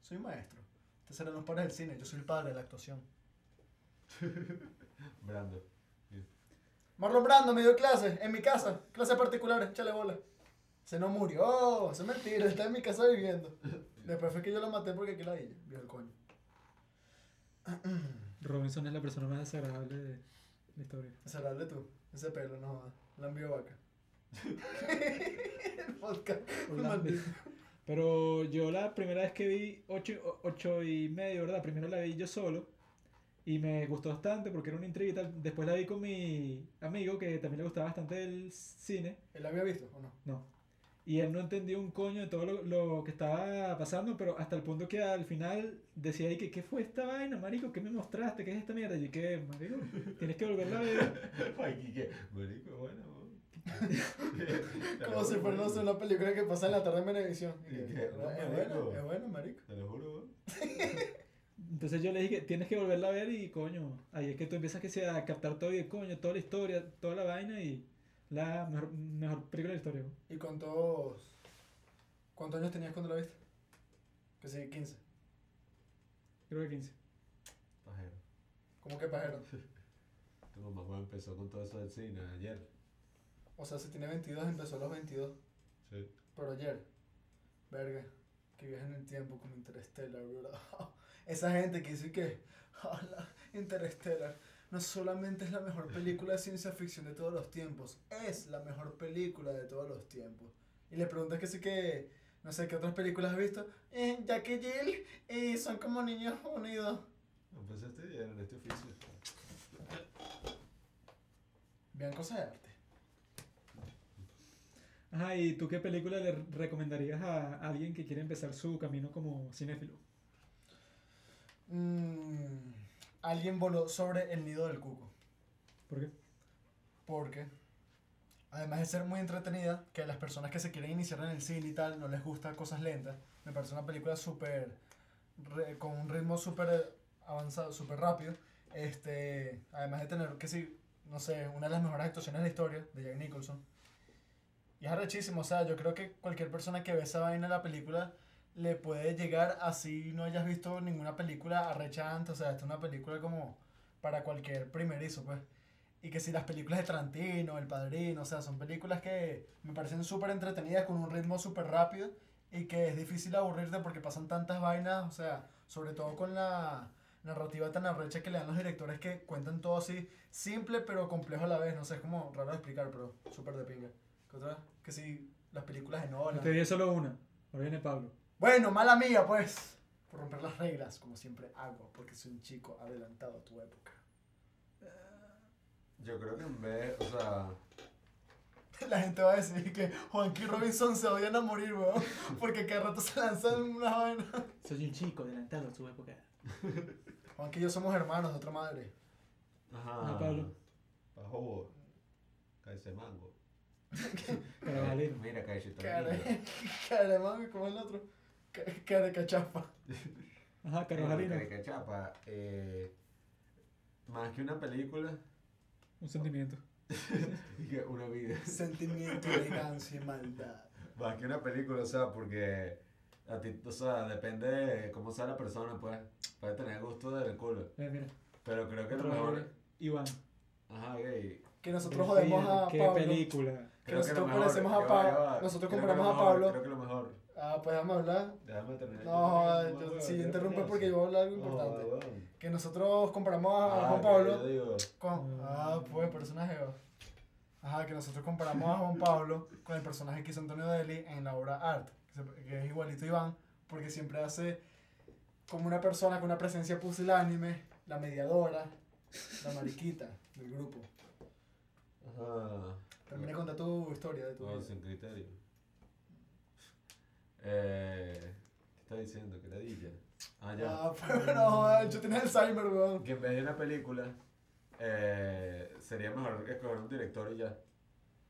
Soy maestro. Ustedes serán los padres del cine, yo soy el padre de la actuación. [LAUGHS] Brando. Marlon Brando me dio clase en mi casa, clases particulares, échale bola. Se no murió, eso es mentira, está en mi casa viviendo. [LAUGHS] Después fue que yo lo maté porque aquí la dije, vio el coño. [CLEARS THROAT] Robinson es la persona más desagradable de la historia. Desagradable tú, ese pelo, no jodas. La envió vaca. [LAUGHS] el podcast. Maldito. Pero yo la primera vez que vi ocho, o- ocho y medio, ¿verdad? Primero la vi yo solo y me gustó bastante porque era una intriga y tal. Después la vi con mi amigo que también le gustaba bastante el cine. ¿Él la había visto o no? No. Y él no entendió un coño de todo lo, lo que estaba pasando, pero hasta el punto que al final decía ahí que ¿qué fue esta vaina, marico? ¿Qué me mostraste? ¿Qué es esta mierda? Y yo, ¿qué, marico? Tienes que volverla a ver. [LAUGHS] Ay, Quique, marico, bueno. [LAUGHS] Como si fuera una película que pasa en la tarde en Venevisión. Y ¿Y que? Es No, bueno, es bueno, marico. Te lo juro. Entonces yo le dije, tienes que volverla a ver y coño, ahí es que tú empiezas que sea, a captar todo y coño, toda la historia, toda la vaina y la mejor, mejor película de la historia. ¿Y cuántos, cuántos años tenías cuando la viste? Que sí, 15. Creo que 15. Pajero. ¿Cómo que pajero? [LAUGHS] Tu mamá empezó con todo eso del cine ayer. O sea, si tiene 22, empezó a los 22. Sí. Pero ayer, verga, que viaja en el tiempo como Interstellar, ¿verdad? [LAUGHS] Esa gente que dice que [LAUGHS] "Hola, Interstellar no solamente es la mejor película de ciencia ficción de todos los tiempos, es la mejor película de todos los tiempos. Y le preguntas que sí que, no sé, ¿qué otras películas has visto? Eh, Jack y Jill, y son como niños unidos. Empezaste ayer en este oficio. Vean cosas de arte. Ajá, ¿y tú qué película le recomendarías a alguien que quiere empezar su camino como cinéfilo? Mm, alguien voló sobre el nido del cuco. ¿Por qué? Porque, además de ser muy entretenida, que a las personas que se quieren iniciar en el cine y tal no les gusta cosas lentas, me parece una película súper. con un ritmo súper avanzado, súper rápido. Este, además de tener, que sí, no sé, una de las mejores actuaciones de la historia, de Jack Nicholson. Y es arrechísimo, o sea, yo creo que cualquier persona que ve esa vaina en la película le puede llegar así no hayas visto ninguna película arrecha antes, o sea, esta es una película como para cualquier primerizo, pues. Y que si las películas de Tarantino, El Padrino, o sea, son películas que me parecen súper entretenidas con un ritmo súper rápido y que es difícil aburrirte porque pasan tantas vainas, o sea, sobre todo con la narrativa tan arrecha que le dan los directores que cuentan todo así, simple pero complejo a la vez, no sé, es como raro de explicar, pero súper de pinga. ¿Qué otra? Que si las películas de Nolan. Te di solo una. Ahora viene Pablo. Bueno, mala mía, pues. Por romper las reglas, como siempre hago, porque soy un chico adelantado a tu época. Yo creo que en vez, o sea, [LAUGHS] La gente va a decir que Juanqui y Robinson se odian a morir, weón. [LAUGHS] Porque cada rato se lanzan una vaina. Soy un chico adelantado a su época. [LAUGHS] Juanqui y yo somos hermanos de otra madre. ajá. Ajá, Pablo. Bajo, cállese mango. Carvalho. Mira, cállese Care, care mami, como el otro. Ca- Care cachapa. [LAUGHS] Ajá, Carlos Jalino. Cachapa, eh, más que una película, Un sentimiento. [LAUGHS] que una vida. Sentimiento, [LAUGHS] elegancia y maldad. Más que una película, o sea, porque a ti, o sea, depende de cómo sea la persona, pues. Puede tener gusto del culo. Eh, mira. Pero creo que lo mejor. Iván. Ajá, gay. Que nosotros jodemos a ¿Qué Pablo. película? Que Creo nosotros lo mejor- a Pablo. Nosotros que lo a Pablo. Creo que lo mejor. Ah, pues déjame hablar. Déjame terminar. No, yo, si yo interrumpo porque yo voy a hablar algo importante. Que nosotros comparamos a Ah, Juan Pablo. digo, Con, ah, pues, personaje. Ajá, que nosotros comparamos a Juan Pablo con el personaje que hizo Antonio Deli en la obra Art, que, es igualito a Iván, porque siempre hace como una persona con una presencia pusilánime, la mediadora, la mariquita del grupo. Ajá. Termina de contar tu historia de tu No, vida. sin criterio. Eh, ¿Qué está diciendo? Que ladilla. Ah, ya. Ah, pues no, yo tenía Alzheimer, weón. Que en vez de una película, eh, sería mejor escoger un director y ya.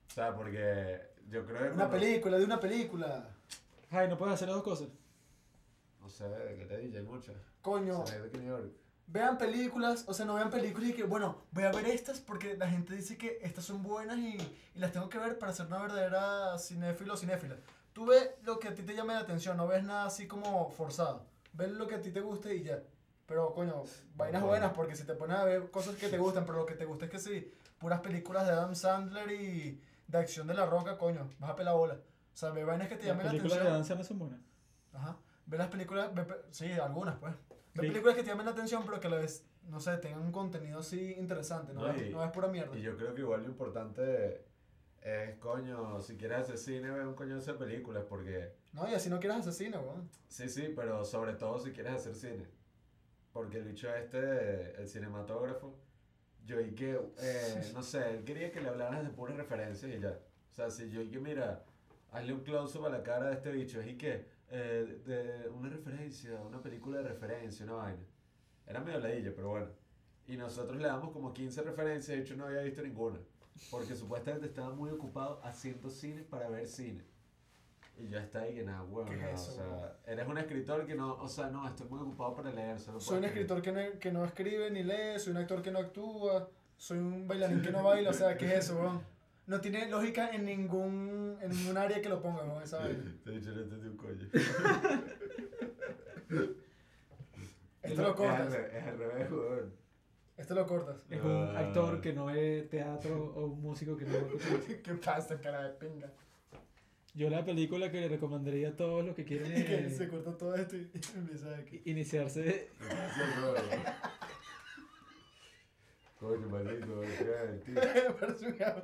O sea, porque yo creo que. Una cuando- película, de una película. Ay, no puedes hacer las dos cosas. No sé, que ladilla, hay muchas. Coño. Se de New York. Vean películas, o sea, no vean películas y que, bueno, voy a ver estas porque la gente dice que estas son buenas y, y las tengo que ver para ser una verdadera cinéfilo o cinéfila. Tú ves lo que a ti te llame la atención, no ves nada así como forzado. Ves lo que a ti te guste y ya. Pero, coño, vainas Bueno. buenas porque si te pones a ver cosas que te gustan, pero lo que te gusta es que sí, puras películas de Adam Sandler y de acción de la roca, coño, vas a pelar bola. O sea, ve vainas que te Las llamen la películas de atención. danza no son buenas. Ajá. Ve las películas, ve sí, algunas pues. Ve Sí. películas que te llamen la atención, pero que a la vez, no sé, tengan un contenido así interesante, no, No, y- no es pura mierda. Y yo creo que igual lo importante es, coño, si quieres hacer cine, ve un coño de esas películas, porque. No, y así no quieras asesino, weón. Sí, sí, pero sobre todo si quieres hacer cine. Porque el bicho este, el cinematógrafo, yo y que, eh, [LAUGHS] no sé, él quería que le hablaras de puras referencias y ya. O sea, si yo y que, mira, hazle un close-up a la cara de este bicho, es y que, eh, de una referencia, una película de referencia, una vaina. Era medio ladilla, pero bueno. Y nosotros le damos como 15 referencias, de hecho no había visto ninguna. Porque supuestamente estaba muy ocupado haciendo cine para ver cine. Y yo estaba ahí que nada, huevón, ¿Qué es eso, o sea, eres un escritor que no, o sea, no, estoy muy ocupado para leer. Solo Soy un escritor que no, que no escribe ni lee, soy un actor que no actúa, soy un bailarín que no baila, o sea, ¿qué es eso, weón? No tiene lógica en ningún, en ningún área que lo ponga, weón, esa vaina. [LAUGHS] Te he dicho, no entendí un coño. Esto lo Es cortas, es al revés, huevón. Esto lo cortas. Es un Ah. actor que no ve teatro o un músico que no ve [LAUGHS] teatro. ¿Qué pasa, cara de pinga? Yo la película que le recomendaría a todos los que [LAUGHS] quieren Y que se corta todo esto y [LAUGHS] empieza de aquí. iniciarse. Coño, maldito, qué divertido. Parece un gato.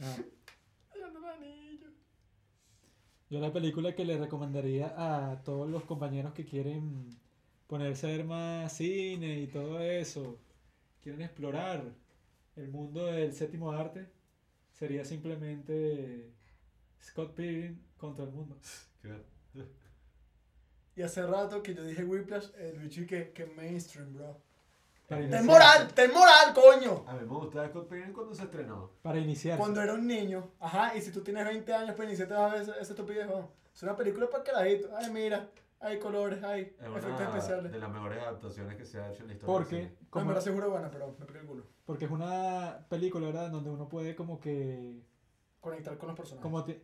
Ah, Ah, Yo la película que le recomendaría a todos los compañeros que quieren ponerse a ver más cine y todo eso, quieren explorar el mundo del séptimo arte, sería simplemente Scott Pilgrim contra el mundo. [LAUGHS] Y hace rato que yo dije Whiplash, el bicho y que, que mainstream, bro. Para Ten ¡Ten iniciar- moral! ¡Ten moral, coño! A mí me gustaba Scott Pilgrim cuando se estrenó. Para iniciar. Cuando era un niño, ajá, y si tú tienes 20 años, pues iniciaste a ver esa, estupidez. Es una película para carajito. Ay, mira, hay colores, hay Es efectos una especiales. de las mejores adaptaciones que se ha hecho en la historia. Porque, cine. No, como, verdad seguro buena, pero me pica el culo. porque es una película, ¿verdad? Donde uno puede como que... Conectar con los personajes. Como, sí,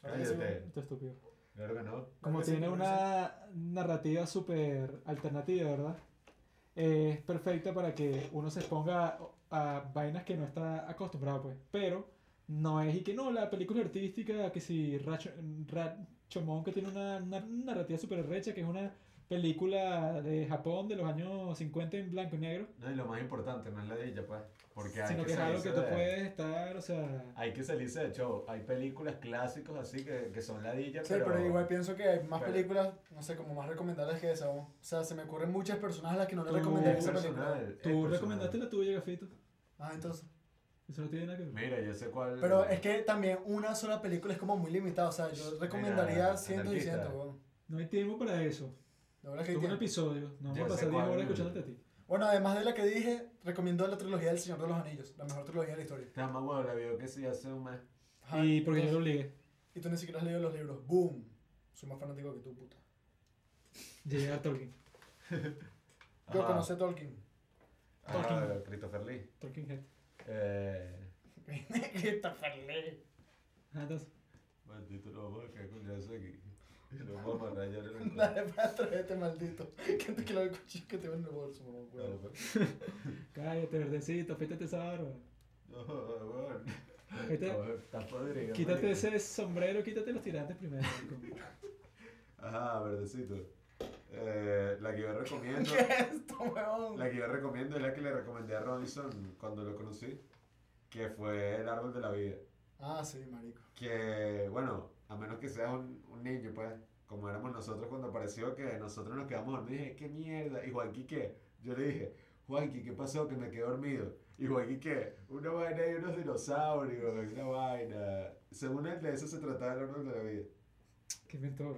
Cállate. Esto es estúpido. Claro que no. Como tiene una narrativa súper alternativa, ¿verdad? es perfecta para que uno se exponga a, a vainas que no está acostumbrado, pues. Pero no es y que no, la película artística, que si Racho- Rashomon, que tiene una, una narrativa súper recha, que es una película de Japón de los años 50 en blanco y negro, No, y lo más importante no es la de ella, pues. Porque hay sino que, que es algo que salirse tú de- puedes estar, o sea... Hay que salirse de show. Hay películas clásicos así que, que son ladillas, Sí, pero... pero igual pienso que hay más pero- películas, no sé, como más recomendables que esa. O sea, se me ocurren muchas personas a las que no le recomendaría esa película. Tú recomendaste la tuya, Gafito. Ah, entonces. Eso no tiene nada que ver. Mira, yo sé cuál... Pero es que también una sola película es como muy limitada. O sea, yo recomendaría Mira, cientos y cientos, weón. No hay tiempo para eso. La verdad es que hay Es un episodio. No Ya vamos a pasar 10 cuál. horas escuchándote a ti. Bueno, además de la que dije, recomiendo la trilogía del Señor de los Anillos. La mejor trilogía de la historia. Está más huevo, la vio que sí hace un mes. Ajá, Y porque yo lo obligué. Y tú ni siquiera has leído los libros. ¡Boom! Soy más fanático que tú, puta. Llegué a Tolkien. Yo conocí a Tolkien. Tolkien. Christopher Lee. Tolkien Head. Eh... [LAUGHS] Christopher Lee. Ajá, entonces. Maldito, no vamos a caer con eso aquí. [LAUGHS] Lo vamos a rayar en el... Dale, para traerte, maldito. [LAUGHS] Que te quiero el cuchillo que te va en el bolso, mamá, Dale, pues. Cállate, verdecito, pítate esa barba. No, weón. Vete- No, Está podrido. Quítate ese sombrero, quítate los tirantes primero. Ajá, verdecito. Eh, la que yo recomiendo... [LAUGHS] ¿Qué es esto, weón? La que yo recomiendo es la que le recomendé a Robinson cuando lo conocí, que fue El Árbol de la Vida. Ah, sí, marico. Que, bueno, a menos que seas un, un niño, pues, como éramos nosotros cuando apareció, que nosotros nos quedamos dormidos dije, ¿qué mierda? Y Juanqui, ¿qué? Yo le dije, Juanqui, ¿qué pasó? Que me quedé dormido. Y Juanqui, ¿qué? Una vaina y unos dinosaurios, una vaina. Según él, de eso se trataba El Árbol de la Vida. Qué mentor.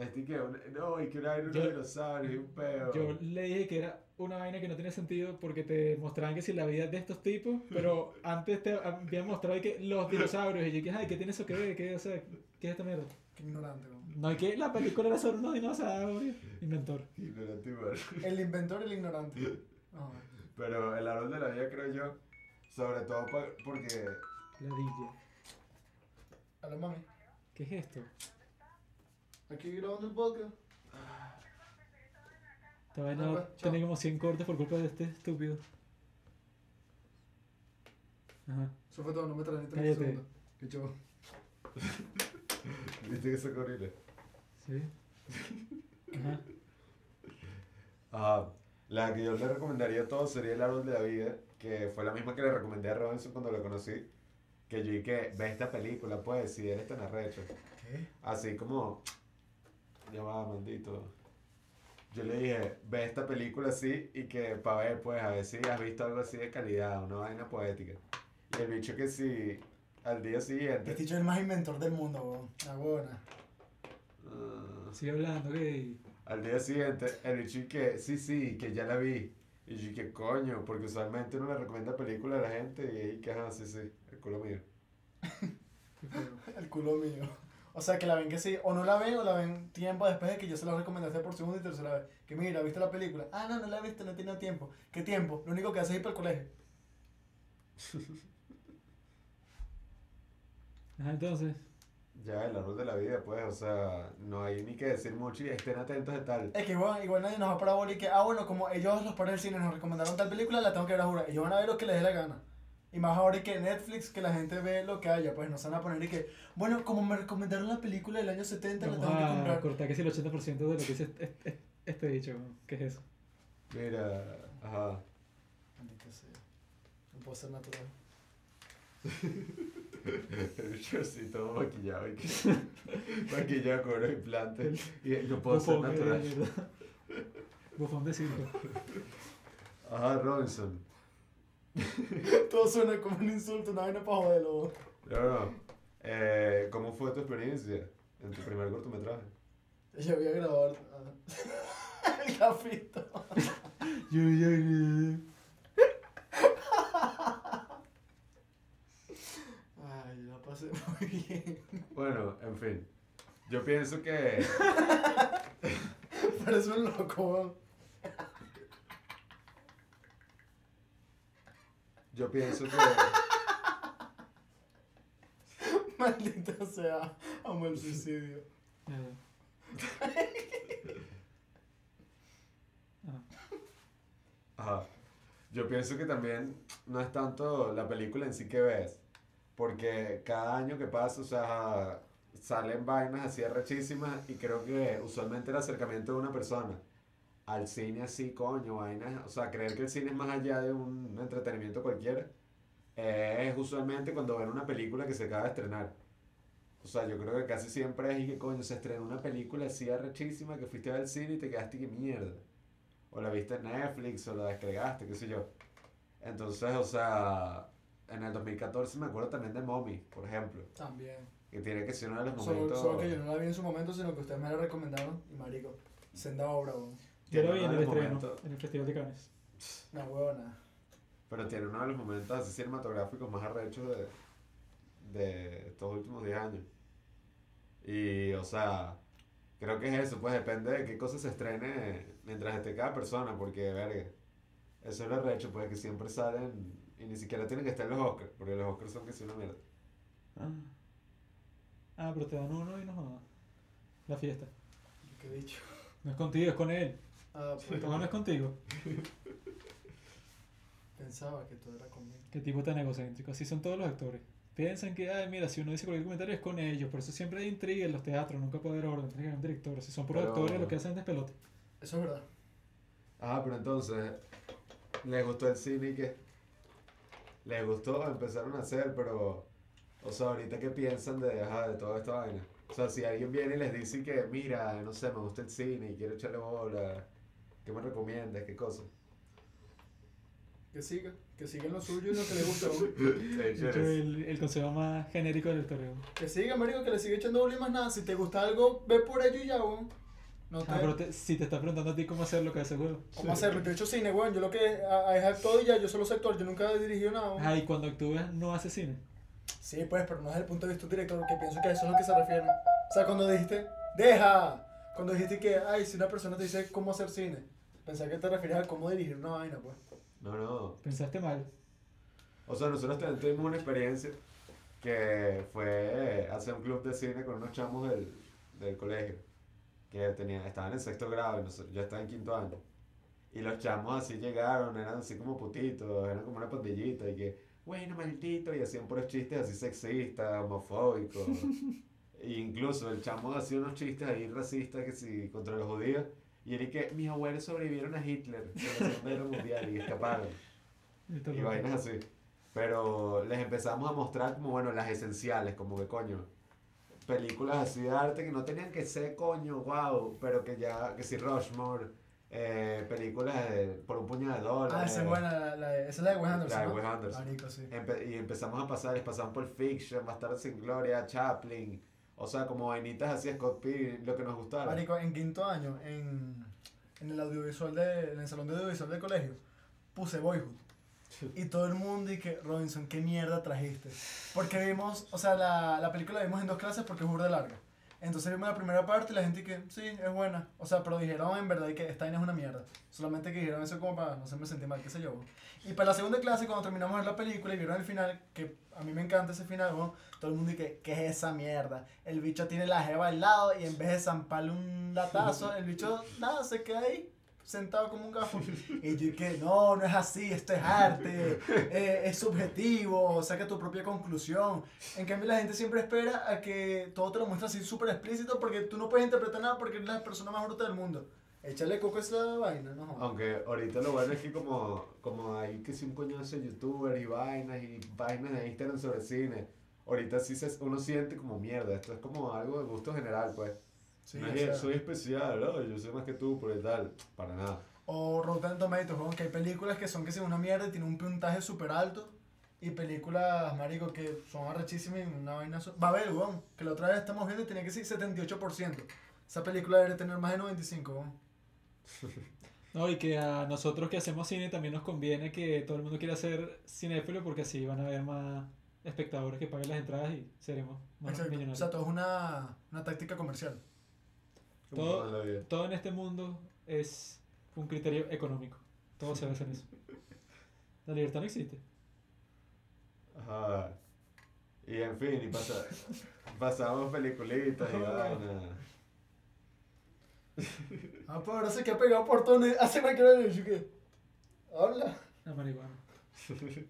Este que, no, y que una vaina unos dinosaurios y un peo. Yo le dije que era una vaina que no tiene sentido porque te mostraban que si la vida es de estos tipos, pero [LAUGHS] antes te habían mostrado que los dinosaurios y yo que, ay, ¿qué tiene eso que ver? ¿Qué, o sea, ¿qué es esta mierda? Qué ignorante, weón. No hay que la película era sobre unos dinosaurios. Inventor. Ignorante, igual. El inventor y el ignorante. Ah, Pero el árbol de la vida creo yo, sobre todo porque Ladilla. Hola, mami. ¿Qué es esto? Aquí grabando el podcast. Esta vaina No, pues, tiene como 100 cortes por culpa de este estúpido. Ajá. Eso fue todo, no me traen ni Cállate. segundos. Qué chulo. [LAUGHS] viste que se corrile. Sí. Ajá. Ajá. La que yo le recomendaría a todos sería el árbol de la vida, que fue la misma que le recomendé a Robinson cuando lo conocí. Que yo dije, ve esta película, pues, si eres tan arrecho. ¿Qué? Así como, ya va, maldito. Yo le dije, ve esta película así y que para ver, pues, a ver si has visto algo así de calidad, una vaina poética. Y el bicho que sí, al día siguiente. Este dicho es el más inventor del mundo, weón. La buena. ah, Sigue hablando, que al día siguiente, el bicho que, sí, sí, que ya la vi. Y yo, que coño, porque usualmente uno le recomienda películas a la gente y ahí que, ajá, sí, sí, el culo mío. [LAUGHS] El culo mío. O sea, que la ven que sí, o no la ven o la ven tiempo después de que yo se la recomendaste por segunda y tercera vez. Que mira, ¿viste la película? Ah, no, no la he visto, no he tenido tiempo. ¿Qué tiempo? Lo único que hace es ir para el colegio. Ajá, [LAUGHS] entonces. Ya, el árbol de la vida, pues, o sea, no hay ni que decir mucho y estén atentos de tal. Es que igual, igual nadie nos va para bola y que, ah, bueno, como ellos, los padres del cine, nos recomendaron tal película, la tengo que ver a jurar. Ellos van a ver lo que les dé la gana. Y más ahora y que Netflix, que la gente ve lo que haya, pues nos van a poner y que, bueno, como me recomendaron la película del año 70, la Vamos tengo que comprar. cortar casi el 80% de lo que dice este, este, este dicho. ¿Qué es eso? Mira, ajá. Maldita sea. No puedo ser natural. [LAUGHS] El así todo maquillado y que [LAUGHS] maquillado con unos implantes y no puedo ser Bufón, natural. eh, ¿verdad? Bufón de circo. Ajá, Robinson. [LAUGHS] Todo suena como un insulto, una vaina para joderlo. No, no. Eh, ¿Cómo fue tu experiencia en tu primer cortometraje? Yo voy a grabar ah, [LAUGHS] el. [LAUGHS] Yo, yo, yo. Ay, la pasé muy bien. Bueno, en fin. Yo pienso que Parece un loco, yo pienso que [LAUGHS] Maldita sea, amo el suicidio. [LAUGHS] Ah. Ajá. Yo pienso que también no es tanto la película en sí que ves, porque cada año que pasa, o sea, salen vainas así arrechísimas y creo que usualmente el acercamiento de una persona al cine así, coño, vainas, o sea, creer que el cine es más allá de un entretenimiento cualquiera, eh, es usualmente cuando ven una película que se acaba de estrenar. O sea, yo creo que casi siempre es y que coño, se estrenó una película así arrechísima que fuiste al cine y te quedaste que mierda. O la viste en Netflix o la descargaste, qué sé yo. Entonces, o sea, en el 2014 me acuerdo también de Mommy, por ejemplo. También. Que tiene que ser uno de los Solo, momentos. solo que yo no la vi en su momento, sino que ustedes me la recomendaron. Y marico, senda obra, weón. Tiene vi en el estreno, momentos- en el Festival de Cannes. Una huevona. Pero tiene uno de los momentos así cinematográficos más arrechos de, de estos últimos 10 años. Y, o sea, creo que es eso, pues depende de qué cosa se estrene mientras esté cada persona, porque, verga, eso es lo arrecho, pues que siempre salen y ni siquiera tienen que estar en los Oscars, porque los Oscars son que si una mierda. Ah. Ah, pero te dan uno y no jodas. La fiesta. ¿Qué he dicho? No es contigo, es con él. Ah, pues, no es contigo. [LAUGHS] pensaba que todo era conmigo. Qué tipo tan egocéntrico. Así son todos los actores. Piensan que, ay, mira, si uno dice cualquier comentario es con ellos. Por eso siempre hay intriga en los teatros. Nunca puede haber orden. Tiene que haber un director. Si son puros Pero- actores, lo que hacen es pelote. Eso es verdad. Ah, pero entonces, ¿les gustó el cine y qué? ¿Les gustó? Empezaron a hacer, pero, o sea, ahorita qué piensan de, ajá, de toda esta vaina. O sea, si alguien viene y les dice que, mira, no sé, me gusta el cine y quiero echarle bola, ¿qué me recomiendas? ¿Qué cosa? Que siga. Que siga en lo suyo y lo que le gusta, [LAUGHS] el, el consejo más genérico de la historia. weón. Que siga, marico, que le siga echando bola y más nada. Si te gusta algo, ve por ello y ya, weón. No te... Ah, pero te- si te está preguntando a ti cómo hacer lo que hace. ¿Cómo hacerlo? Yo he hecho cine, weón. Yo lo que ah, es actor y ya, yo solo soy actor. Yo nunca he dirigido nada, weón. Ah, y cuando actúas no hace cine. Sí, pues, pero no es el punto de vista de un director, que pienso que a eso es lo que se refiere. O sea, cuando dijiste, deja, cuando dijiste que, ay, si una persona te dice cómo hacer cine, pensé que te refieres a cómo dirigir una vaina, pues. No, no. Pensaste mal. O sea, nosotros también tuvimos una experiencia que fue hacer un club de cine con unos chamos del, del colegio que tenían, estaban en sexto grado y nosotros, yo estaba en quinto año. Y los chamos así llegaron, eran así como putitos, eran como una pandillita y que, bueno, maldito, y hacían puros chistes así sexistas, homofóbicos. [LAUGHS] e incluso el chamo hacía unos chistes ahí racistas que sí, contra los judíos. Y él y que mis abuelos sobrevivieron a Hitler en la Segunda Guerra Mundial y escaparon [LAUGHS] y vainas así. Pero les empezamos a mostrar como, bueno, las esenciales, como que coño, películas así de arte que no tenían que ser coño, wow, pero que ya, que si Rushmore, eh, películas de- por un puñado de dólares. Ah, esa es buena, la, la esa es la de Wes Anderson. La de ¿no? Wes Anderson. Marico, sí. Empe- y empezamos a pasar, les pasamos por Fiction, Bastardos sin Gloria, Chaplin, o sea, como vainitas así, Scott Pilgrim, lo que nos gustara. Marico, en quinto año, en, en el audiovisual de, en el salón de audiovisual del colegio, puse Boyhood. Y todo el mundo y que, Robinson, ¿qué mierda trajiste? Porque vimos, o sea, la, la película la vimos en dos clases porque es burda larga. Entonces vimos la primera parte y la gente que, sí, es buena. O sea, pero dijeron en verdad que esta vaina es una mierda. Solamente que dijeron eso como para no se me sentí mal, qué sé yo. Y para la segunda clase, cuando terminamos de ver la película y vieron el final, que a mí me encanta ese final, todo el mundo dice, ¿qué es esa mierda? El bicho tiene la jeva al lado y en vez de zamparle un latazo, [LAUGHS] el bicho, nada, se queda ahí sentado como un gafo. Y yo que no, no es así, esto es arte, eh, es subjetivo, saca tu propia conclusión. En cambio la gente siempre espera a que todo te lo muestre así súper explícito porque tú no puedes interpretar nada porque eres la persona más bruta del mundo. Échale coco a esa vaina, no. Aunque ahorita lo bueno es que como, como hay que si un coñazo de youtubers y vainas y vainas de Instagram sobre cine, ahorita sí se, uno siente como mierda, esto es como algo de gusto general, pues. Sí, no o es que soy especial, ¿no? yo soy más que tú, por el tal, para nada. O Rotten Tomatoes, weón, que hay películas que son que son una mierda y tienen un puntaje súper alto. Y películas, marico, que son arrechísimas y una vaina... su- Babel, weón, que la otra vez estamos viendo y tenía que ser 78%. Esa película debería tener más de 95, weón. [LAUGHS] No, y que a nosotros que hacemos cine también nos conviene que todo el mundo quiera ser cinéfilo porque así van a haber más espectadores que paguen las entradas y seremos más Exacto. O millonarios. sea, todo es una, una táctica comercial. Todo- todo en este mundo es un criterio económico. Todo se basa en eso. La libertad no existe. Ajá. Y en fin, y pasa, [LAUGHS] pasamos peliculitas y vainas. Ah, pues ahora se queda pegado por todo. Hace cualquier hora y yo que... Habla. La marihuana. [LAUGHS]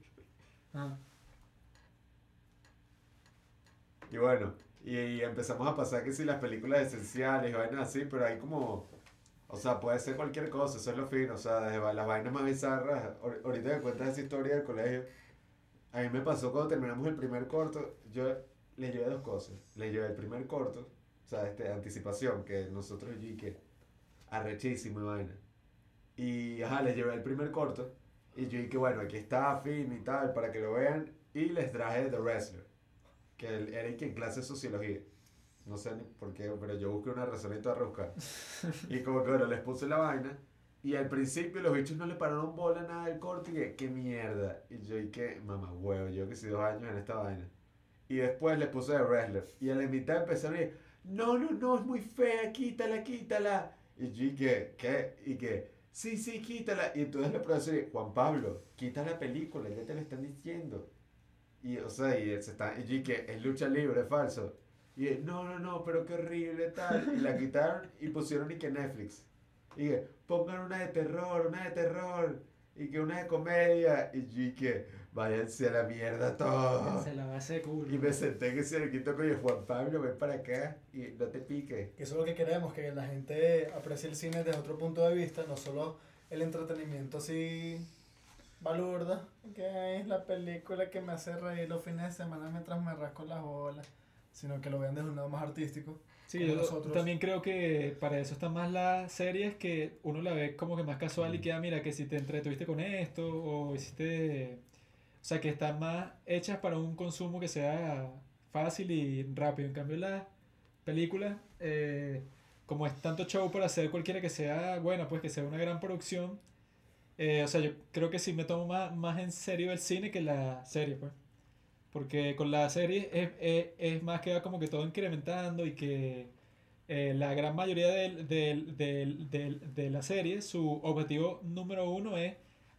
Ah. Y bueno, y, y empezamos a pasar que si las películas esenciales vainas así, pero hay como, o sea, puede ser cualquier cosa, eso es lo fino, o sea, desde las vainas más bizarras, ahor- ahorita que cuentas esa historia del colegio, a mí me pasó cuando terminamos el primer corto, yo le llevé dos cosas, le llevé el primer corto, o sea, este, anticipación, que nosotros y que arrechísimo y vaina, y ajá, les llevé el primer corto, y yo dije, bueno, aquí está, fin y tal, para que lo vean, y les traje The Wrestler que y que en clase de sociología. No sé ni por qué, pero yo busqué una razón y toda rebuscada. [LAUGHS] Y como que bueno, les puse la vaina. Y al principio los bichos no le pararon bola nada del corte y que, qué mierda. Y yo, y que, mamá huevo, yo que soy dos años en esta vaina. Y después les puse de wrestler. Y a la mitad empezaron a decir, no, no, no, es muy fea, quítala, quítala. Y yo, y que, ¿qué? Y que, sí, sí, quítala. Y entonces la profesora, Juan Pablo, quita la película, ya te lo están diciendo. Y, o sea, y se está, y yo, que es lucha libre, es falso. Y él, no, no, no, pero qué horrible, tal. Y la quitaron y pusieron y que Netflix. Y que pongan una de terror, una de terror. Y que una de comedia. Y yo, y que váyanse a la mierda todos. Se la base de culo. Y me senté que se le quitó con Juan Pablo, ven para acá y no te piques. Que eso es lo que queremos, que la gente aprecie el cine desde otro punto de vista, no solo el entretenimiento así balurda, que es la película que me hace reír los fines de semana mientras me rasco las bolas, sino que lo vean desde un lado más artístico. Sí, yo nosotros. también creo que para eso están más las series que uno la ve como que más casual y queda, mira, que si te entretuviste con esto o hiciste... O sea, que están más hechas para un consumo que sea fácil y rápido. En cambio, las películas, eh, como es tanto show para hacer cualquiera que sea buena, pues que sea una gran producción, eh, o sea, yo creo que sí me tomo más, más en serio el cine que la serie, pues. Porque con la serie es, es, es más que va como que todo incrementando y que eh, la gran mayoría del- del- del- de la serie, su objetivo número uno es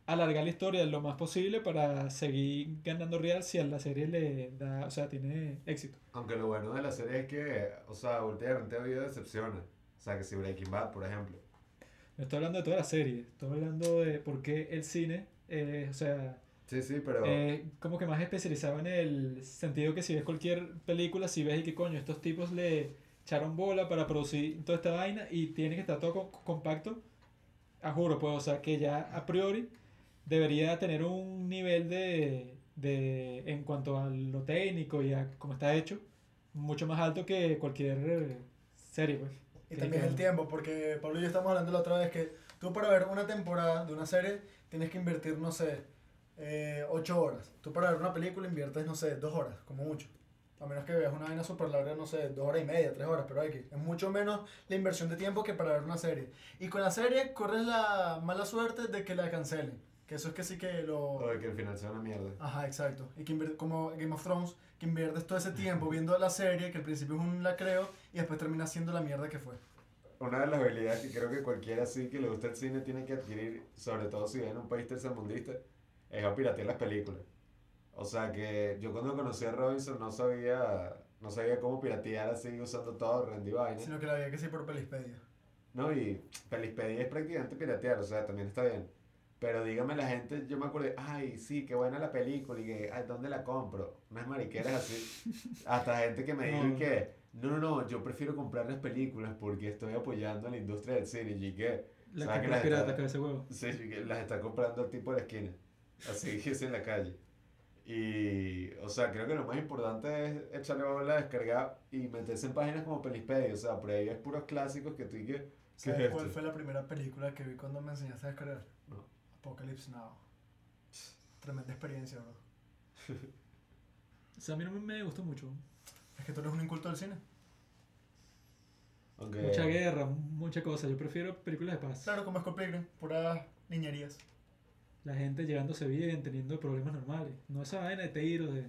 alargar la historia lo más posible para seguir ganando real si a la serie le da, o sea, tiene éxito. Aunque lo bueno de la serie es que, o sea, últimamente ha habido decepciones. O sea, que si Breaking Bad, por ejemplo. No estoy hablando de toda la serie, estoy hablando de por qué el cine, eh, o sea, Sí, sí, pero... eh, como que más especializado en el sentido que si ves cualquier película, si ves y que coño, estos tipos le echaron bola para producir toda esta vaina y tiene que estar todo co- compacto, a juro, pues, o sea, que ya a priori debería tener un nivel de, de en cuanto a lo técnico y a cómo está hecho, mucho más alto que cualquier eh, serie, pues. Y también el tiempo, porque Pablo y yo estamos hablando la otra vez que tú para ver una temporada de una serie tienes que invertir, no sé, eh, 8 horas. Tú para ver una película inviertes, no sé, 2 horas, como mucho. A menos que veas una vaina súper larga, no sé, 2 horas y media, 3 horas, pero hay que, es mucho menos la inversión de tiempo que para ver una serie. Y con la serie corres la mala suerte de que la cancelen. Que eso es que sí que lo... O de que al final sea una mierda. Ajá, exacto. Y que invier- como Game of Thrones, que inviertes todo ese tiempo viendo la serie, que al principio es un lacreo, y después termina siendo la mierda que fue. Una de las habilidades que creo que cualquiera así que le gusta el cine tiene que adquirir, sobre todo si vive en un país tercermundista, es a piratear las películas. O sea que yo cuando conocí a Robinson no sabía, no sabía cómo piratear así usando todo rendido vaina. Sino que la había que sí por Pelispedia. No, y Pelispedia es prácticamente piratear, o sea, también está bien. Pero dígame la gente, yo me acuerdo, ay, sí, qué buena la película, y que, ay, ¿dónde la compro? Unas mariqueras así. [LAUGHS] Hasta gente que me dijo No. que, no, no, no, yo prefiero comprar las películas porque estoy apoyando a la industria del cine, y que, La ¿sabes que las pirata, está- que ese huevo. sí, y que las está comprando el tipo de la esquina? Así que [LAUGHS] es en la calle. Y, o sea, creo que lo más importante es echarle bola, descargar y meterse en páginas como Pelispedia, o sea, por ahí es puros clásicos que tú y que, ¿qué es ¿Sabes cuál esto? fue la primera película que vi cuando me enseñaste a descargar? Apocalypse Now. Tremenda experiencia, bro. O sea, a mí no me- gustó mucho. Es que tú eres un inculto del cine. Mucha guerra, mucha cosa. Yo prefiero películas de paz. Claro, como Scott Pilgrim, puras niñerías. La gente llevándose bien, teniendo problemas normales. No esa vaina de tiros, de,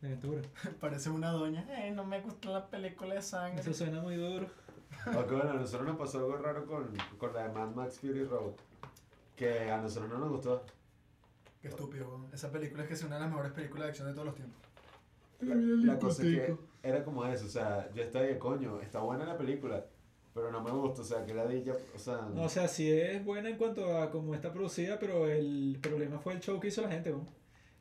de aventura. [LAUGHS] Parece una doña. Eh, no me gusta la película de sangre. Eso suena muy duro. Aunque bueno, a nosotros nos pasó algo raro con, con la de Mad Max Fury Road. Que a nosotros no nos gustó. Qué estúpido, weón. Esa película es que es una de las mejores películas de acción de todos los tiempos. La, la cosa es que era como eso, o sea, yo estaba de coño, está buena la película, Pero no me gusta, o sea, que la dilla, o sea... No, o sea, sí es buena en cuanto a cómo está producida, pero el problema fue el show que hizo la gente, ¿no?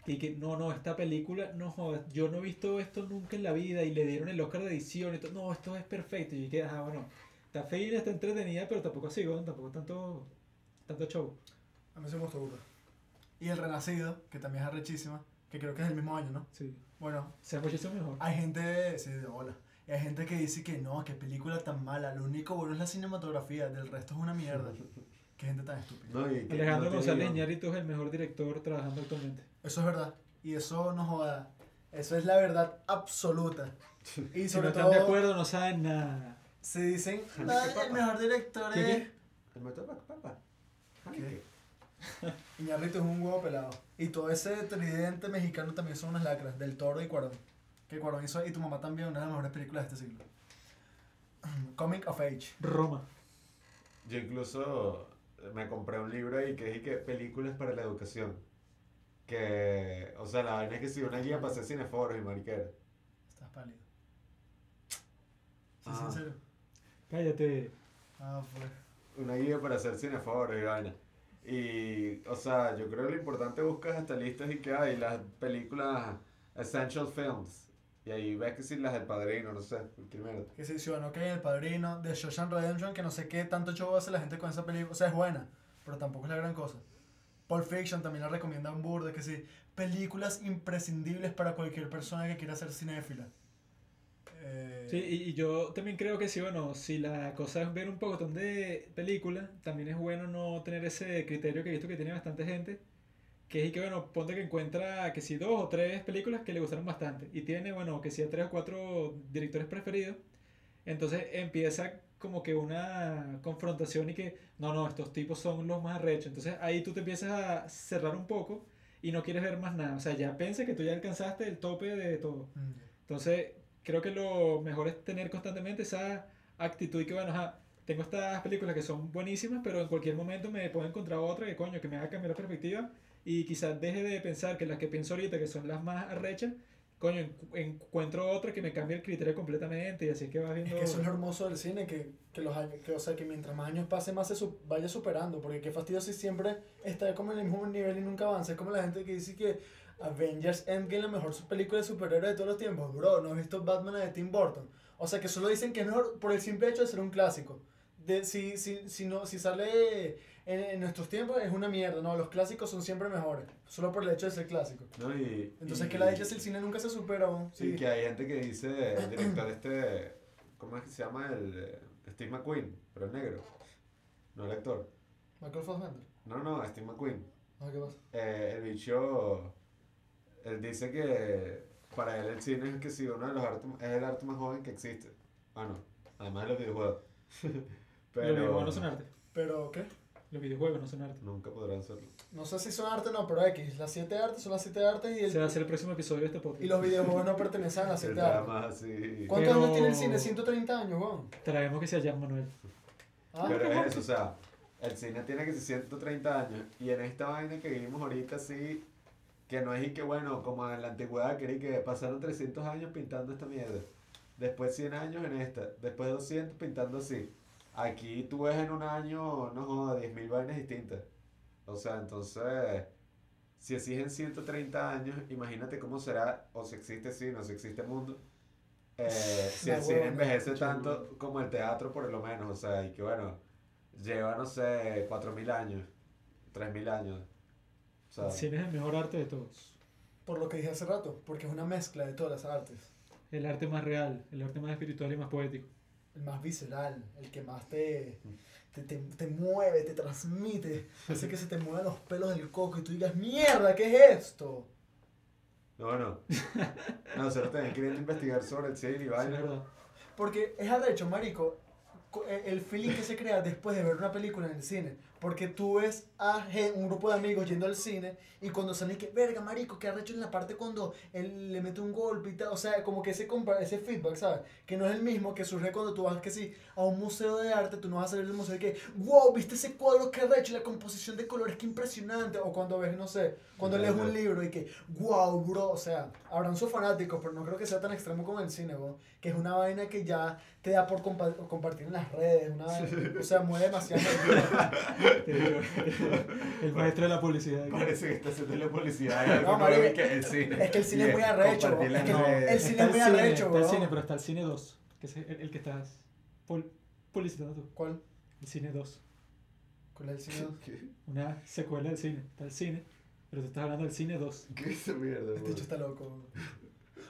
Y que, no, no, esta película, no jodas, yo no he visto esto nunca en la vida y le dieron el Oscar de edición y todo, no, esto es perfecto. Y que, ah, bueno, está fea, está entretenida, pero tampoco así, ¿no? Tampoco tanto, tanto show. A mí se me gustó burda. Y El Renacido, que también es arrechísima, que creo que es el mismo año, ¿no? Sí. Bueno, sea muchísimo mejor. hay gente, sí, de bola. Y hay gente que dice que no, qué película tan mala. Lo único bueno es la cinematografía, del resto es una mierda. [LAUGHS] Qué gente tan estúpida. No, y que Alejandro no González Iñárritu es el mejor director trabajando actualmente. Eso es verdad. Y eso no joda. Eso es la verdad absoluta. Y Si sobre no están todo, de acuerdo, no saben nada. se dicen, Haneke "No, el Papa". mejor director ¿Qué, es... qué? El motor pa- papá. ¿Qué? [LAUGHS] Iñárritu es un huevo pelado. Y todo ese tridente mexicano también son unas lacras, del Toro y Cuarón. Que Cuarón hizo, y tu mamá también, una de las mejores películas de este siglo. [CLEARS THROAT] Comic of Age. Roma. Yo incluso me compré un libro ahí que es y que películas para la educación. Que, o sea, la vaina es que si una guía para hacer cineforos y mariquera. Estás pálido. Sí, sí, Ah. Cállate. Ah, fue. Una guía para hacer cineforos y vaina. Y, o sea, yo creo que lo importante es buscar hasta listas y que hay las películas Essential Films. Y ahí ves que si las del padrino, no sé, cualquier mierda. Que sí, Ciudadano Kane, El Padrino, de Shawshank Redemption, que no sé qué tanto show hace la gente con esa película. O sea, es buena, pero tampoco es la gran cosa. Pulp Fiction también la recomienda un burde, que sí. Películas imprescindibles para cualquier persona que quiera ser cinéfila. Eh, Sí, y, y yo también creo que sí, bueno, si la cosa es ver un poco de películas, también es bueno no tener ese criterio que he visto que tiene bastante gente, que es y que, bueno, ponte que encuentra que si dos o tres películas que le gustaron bastante, y tiene, bueno, que si a tres o cuatro directores preferidos, entonces empieza como que una confrontación y que, no, no, estos tipos son los más arrechos, entonces ahí tú te empiezas a cerrar un poco y no quieres ver más nada, o sea, ya pensé que tú ya alcanzaste el tope de todo. mm, Entonces, creo que lo mejor es tener constantemente esa actitud y que, bueno, ajá, tengo estas películas que son buenísimas, pero en cualquier momento me puedo encontrar otra que, coño, que me haga cambiar la perspectiva y quizás deje de pensar que las que pienso ahorita, que son las más arrechas, coño, encu- encuentro otra que me cambie el criterio completamente y así es que vas Es viendo... que eso es lo hermoso del cine, que, que los que, o sea, que mientras más años pase, más se su- vaya superando, porque qué fastidio si siempre está como en el mismo nivel y nunca avanza. Es como la gente que dice que Avengers Endgame la mejor película de superhéroes de todos los tiempos. Bro, ¿no has visto Batman de Tim Burton? O sea, que solo dicen que es mejor por el simple hecho de ser un clásico. De, si, si, si, no, si sale en, en nuestros tiempos es una mierda, no, los clásicos son siempre mejores, solo por el hecho de ser clásico. ¿no? Y, Entonces, y- que la dicha es el cine nunca se supera aún. Sí, Sí. que hay gente que dice, el director este, ¿cómo es que se llama? El eh, Steve McQueen, pero el negro, no el actor. Michael Fassbender. No, no, Steve McQueen. Ah, ¿qué pasa? Eh, el bicho, él dice que para él el cine es que si uno de los artes, es el arte más joven que existe. Bueno, además de los videojuegos. [LAUGHS] Los videojuegos Pero no son arte. Pero, ¿qué? Los videojuegos no son arte. nunca podrán serlo. No sé si son arte o no, pero X. Las siete artes son las siete artes y, el- Se va a hacer el próximo episodio de este podcast. y los videojuegos no pertenecen a las [LAUGHS] El siete artes. drama así. ¿Cuántos Pero- años tiene el cine? 130 años, weón. Traemos que se llama Manuel. Ah, Pero es eso, o sea, el cine tiene que ser 130 años y en esta vaina que vivimos ahorita sí, que no es y que bueno, como en la antigüedad que y que pasaron 300 años pintando esta mierda, después 100 años en esta, después 200 pintando así. Aquí tú ves en un año, no jodas, 10.000 vainas distintas. O sea, entonces, si exigen 130 años, imagínate cómo será, o si existe cine, o si existe mundo. eh, [LAUGHS] si el cine envejece tanto como el teatro, por lo menos, o sea, y que bueno, lleva, no sé, 4.000 años, 3.000 años. O sea, El cine es el mejor arte de todos. Por lo que dije hace rato, porque es una mezcla de todas las artes. El arte más real, el arte más espiritual y más poético. El más visceral, el que más te, te, te, te mueve, te transmite, [LAUGHS] hace que se te muevan los pelos del coco y tú digas, mierda, ¿qué es esto? no, no. Nosotros también queriendo investigar sobre el cine y Sí, vaina. verdad. Porque es arrecho, marico, co- eh, el feeling que se crea después de ver una película en el cine. Porque tú ves a un grupo de amigos yendo al cine y cuando salen que, verga, marico, que arrecho en la parte cuando él le mete un golpe y tal. O sea, como que ese, ese feedback, ¿sabes? Que no es el mismo que surge cuando tú vas, que sí, a un museo de arte, tú no vas a salir del museo y que, wow, viste ese cuadro que arrecho, y la composición de colores, que impresionante. O cuando ves, no sé, cuando lees un libro y que, wow, bro. O sea, habrán sus fanáticos, pero no creo que sea tan extremo como el cine, bro. Que es una vaina que ya te da por compa- compartir en las redes. Una, o sea, mueve demasiado. [LAUGHS] Te digo, el maestro de la publicidad. Parece que está haciendo la publicidad. No, y que el cine. es que el cine es muy arrecho, es que no, el cine es muy arrecho, está el cine, pero está el cine 2, que es el, el que estás pul- publicitando tú. ¿Cuál? El cine 2. ¿Cuál es el cine? ¿Qué? Una secuela del cine. Está el cine, pero tú estás hablando del cine 2. ¿Qué es mierda, Este hecho está loco.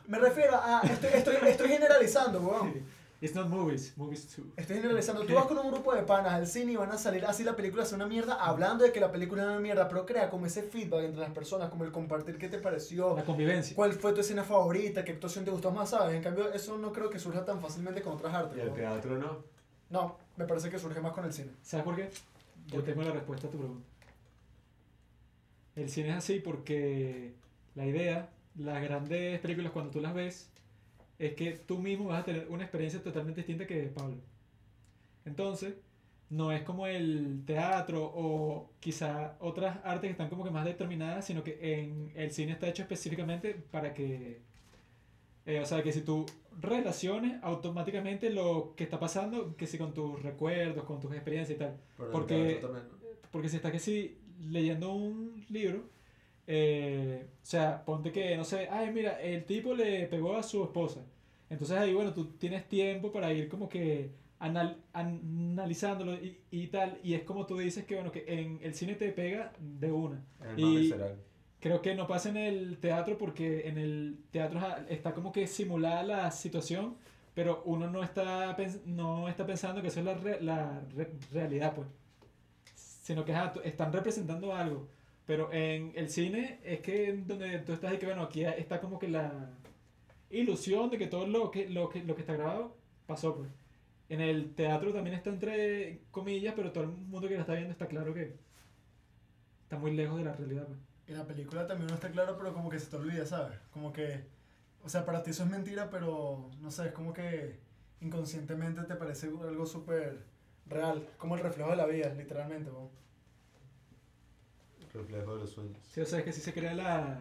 Me refiero a. Estoy, estoy, estoy generalizando, weón. It's not movies, movies 2. Estoy generalizando. Tú ¿Qué? vas con un grupo de panas al cine y van a salir así la película es una mierda, hablando de que la película es una mierda, pero crea como ese feedback entre las personas, como el compartir qué te pareció, La convivencia. cuál fue tu escena favorita, qué actuación te gustó más, ¿sabes? En cambio, eso no creo que surja tan fácilmente con otras artes. Y el teatro no. No, me parece que surge más con el cine. ¿Sabes por qué? Yo ¿Por qué? tengo la respuesta a tu pregunta. El cine es así porque la idea, las grandes películas cuando tú las ves, es que tú mismo vas a tener una experiencia totalmente distinta que Pablo. Entonces, no es como el teatro o quizá otras artes que están como que más determinadas, sino que en el cine está hecho específicamente para que, eh, o sea, que si tú relaciones automáticamente lo que está pasando, que si con tus recuerdos, con tus experiencias y tal. Pero Porque- también, ¿no? Porque si estás que si leyendo un libro, eh, o sea, ponte que, no sé, ay, mira, el tipo le pegó a su esposa. Entonces ahí, bueno, tú tienes tiempo para ir como que anal- analizándolo y, y tal. Y es como tú dices que, bueno, que en el cine te pega de una. El más Y- visceral. Creo que no pasa en el teatro porque en el teatro está como que simulada la situación, pero uno no está, pens- no está pensando que eso es la, re- la re- realidad, pues. Sino que están representando algo. Pero en el cine es que donde tú estás y que, bueno, aquí está como que la ilusión de que todo lo que, lo que, lo que está grabado pasó, pues. En el teatro también está entre comillas, pero todo el mundo que la está viendo está claro que está muy lejos de la realidad, pues. En la película también no está claro, pero como que se te olvida, ¿sabes? Como que, o sea, para ti eso es mentira, pero no sé, es como que inconscientemente te parece algo súper real, como el reflejo de la vida, literalmente. ¿no? Reflejo de los sueños. Sí, o sea, es que sí se crea la